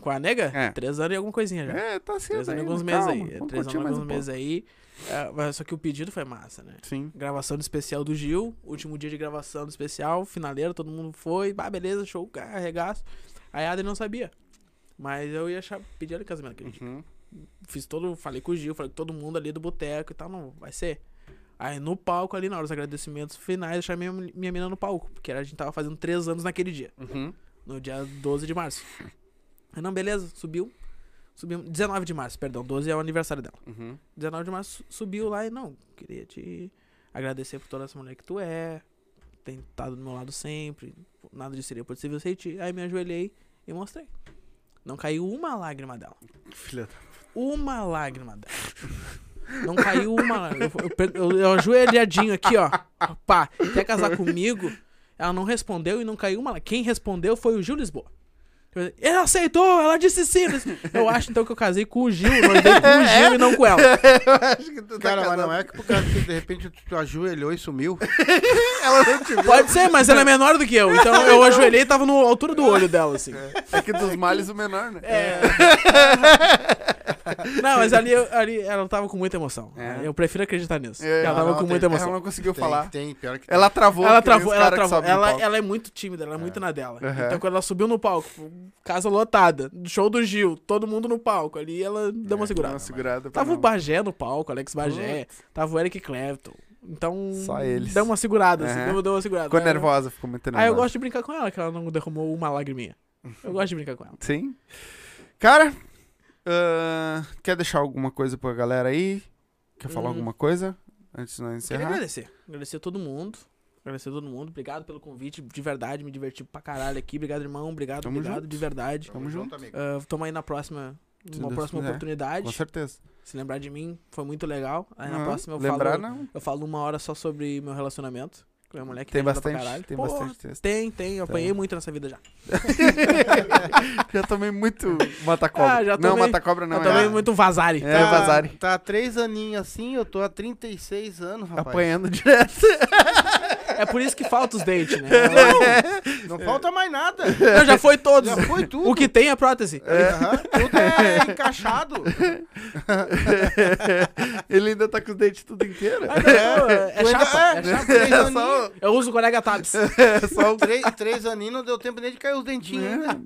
Com a nega? É. Três anos e alguma coisinha já. É, tá cedo Três anos e alguns meses calma, aí. vamos Três anos e alguns meses aí. É, só que o pedido foi massa, né? Sim. Gravação do especial do Gil, último dia de gravação do especial, finaleiro, todo mundo foi, bah, beleza, show, carregaço. Aí a Adri não sabia. Mas eu ia pedir ela em casamento aquele dia. Uhum. Fiz todo, falei com o Gil, falei com todo mundo ali do boteco e tal, não, vai ser. Aí no palco ali, na hora dos agradecimentos finais, eu chamei minha, minha menina no palco, porque a gente tava fazendo três anos naquele dia, Uhum. no dia 12 de março. Aí não, beleza, subiu. Subiu, 19 de março, perdão, 12 é o aniversário dela. Uhum. 19 de março subiu lá e não, queria te agradecer por toda essa mulher que tu é, tem estado do meu lado sempre, nada disso seria possível sem ti. Aí me ajoelhei e mostrei. Não caiu uma lágrima dela. Filha da... Uma lágrima dela. Não caiu uma lágrima. Eu, eu, eu, eu ajoelhadinho aqui, ó. Pá, quer casar comigo? Ela não respondeu e não caiu uma lágrima. Quem respondeu foi o Gil Lisboa. Ele aceitou, ela disse sim. Eu acho então que eu casei com o Gil, não dei com o Gil e não com ela. eu acho que tu tá Cara, mas casado. não é que por causa que de repente tu, tu ajoelhou e sumiu. Ela não te viu. Pode ser, mas ela é menor do que eu. Então eu ajoelhei e tava na altura do olho dela, assim. É que dos males o menor, né? É. Não, mas ali, eu- ali ela tava com muita emoção. É. Eu prefiro acreditar nisso. É, ela tava não, com tem- muita Ela emoção. não conseguiu Tem, falar. tem, pior que tem. Ela travou. Ela travou, ela travou. Ela, ela é muito tímida, ela é muito na dela. Aham. Então quando ela subiu no palco, casa lotada, show do Gil, todo mundo no palco, ali ela deu uma segurada. uma segurada Tava o não- Bagé no palco, Alex Bagé, tava o Eric Clapton. Então. Só eles. Deu uma segurada, assim, Aham. deu, deu uma segurada. Ficou Aí- nervosa, ficou muito nervosa. Aí eu gosto de brincar com ela, que ela não derramou uma lagriminha. Eu gosto de brincar com ela. Sim. Cara, quer deixar alguma coisa pra galera aí? Quer falar Hum. alguma coisa? Antes de nós Queria encerrar? agradecer. Agradecer a todo mundo. Agradecer a todo mundo. Obrigado pelo convite. De verdade, me diverti pra caralho aqui. Obrigado, irmão. Obrigado, Tamo obrigado, junto. de verdade. Tamo junto. amigo. Ah, tamo aí na próxima. Uma Deus próxima quiser. oportunidade. Com certeza. Se lembrar de mim, foi muito legal. Aí na próxima eu Lembrar, falo. não. Eu falo uma hora só sobre meu relacionamento. Mulher que Tem bastante, pra caralho. tem Porra, bastante texto. Tem, tem. Eu Tá. apanhei muito nessa vida já. já tomei muito mata-cobra. Ah, já não, tomei- mata-cobra não. eu também é muito vazare. É, vazare. Tá há três aninhos assim, eu tô há 36 anos, rapaz. apanhando direto. É por isso que falta os dentes, né? Não falta mais nada. Não, já foi todos. Já foi tudo. O que tem é prótese. Aham, tudo é encaixado. Ele ainda tá com os dentes tudo inteiro. Ah, não, é, é chapa. É é, chapa. três É aninhos. só, Eu uso o colega Tabs. é só o Três, três aninhos não deu tempo nem de cair os dentinhos ainda.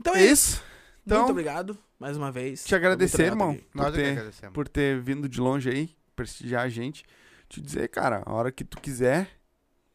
Então É é isso. isso. Então, Muito obrigado, mais uma vez. te agradecer, irmão, por Nós é que ter, por ter vindo de longe aí, prestigiar a gente. Te dizer, cara, a hora que tu quiser.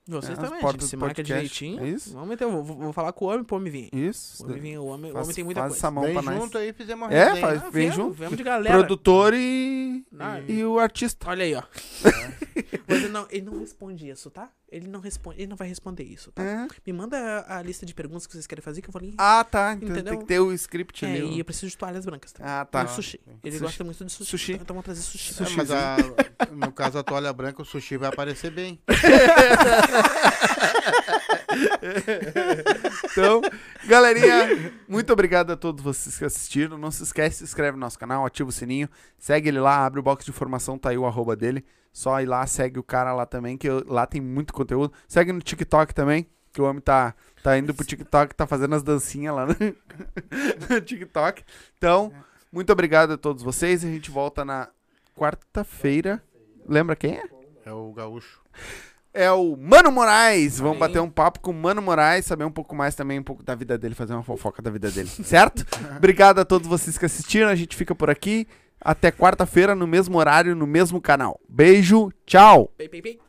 Vocês É, as também, gente se marca direitinho. É isso? Vamos meter, eu vou, vou falar com o homem pro homem vir. Isso. O homem, vir, o homem, o Faz- homem tem muita faz coisa. essa mão Vem pra nós. junto aí, fizemos uma É, faz- Ah, vem junto. Viemos de galera. Produtor e, Ah, e o artista. Olha aí, ó. Mas ele não, ele não responde isso, tá? Ele não responde, ele não vai responder isso, tá? É. Me manda a, a lista de perguntas que vocês querem fazer que eu vou ler. Ah, tá. Então Entendeu? tem que ter o script é, ali. e eu preciso de toalhas brancas, tá? Ah, E tá. o sushi. Ele Sushi. gosta muito de sushi. Sushi. Então, então vamos trazer sushi. É, mas a, no caso a toalha branca, o sushi vai aparecer bem. Então, galerinha, muito obrigado a todos vocês que assistiram. Não se esquece, se inscreve no nosso canal, ativa o sininho, segue ele lá, abre o box de informação, tá aí o arroba dele. Só ir lá, segue o cara lá também, que eu- lá tem muito conteúdo. Segue no TikTok também, que o homem tá, tá indo pro TikTok, tá fazendo as dancinhas lá no, no TikTok. Então, muito obrigado a todos vocês. A gente volta na quarta-feira. Lembra quem é? É o gaúcho. É o Mano Moraes. Vamos bater um papo com o Mano Moraes, saber um pouco mais também, um pouco da vida dele, fazer uma fofoca da vida dele, certo? Obrigado a todos vocês que assistiram. A gente fica por aqui. Até quarta-feira, no mesmo horário, no mesmo canal. Beijo, tchau! Pei, pei, pei.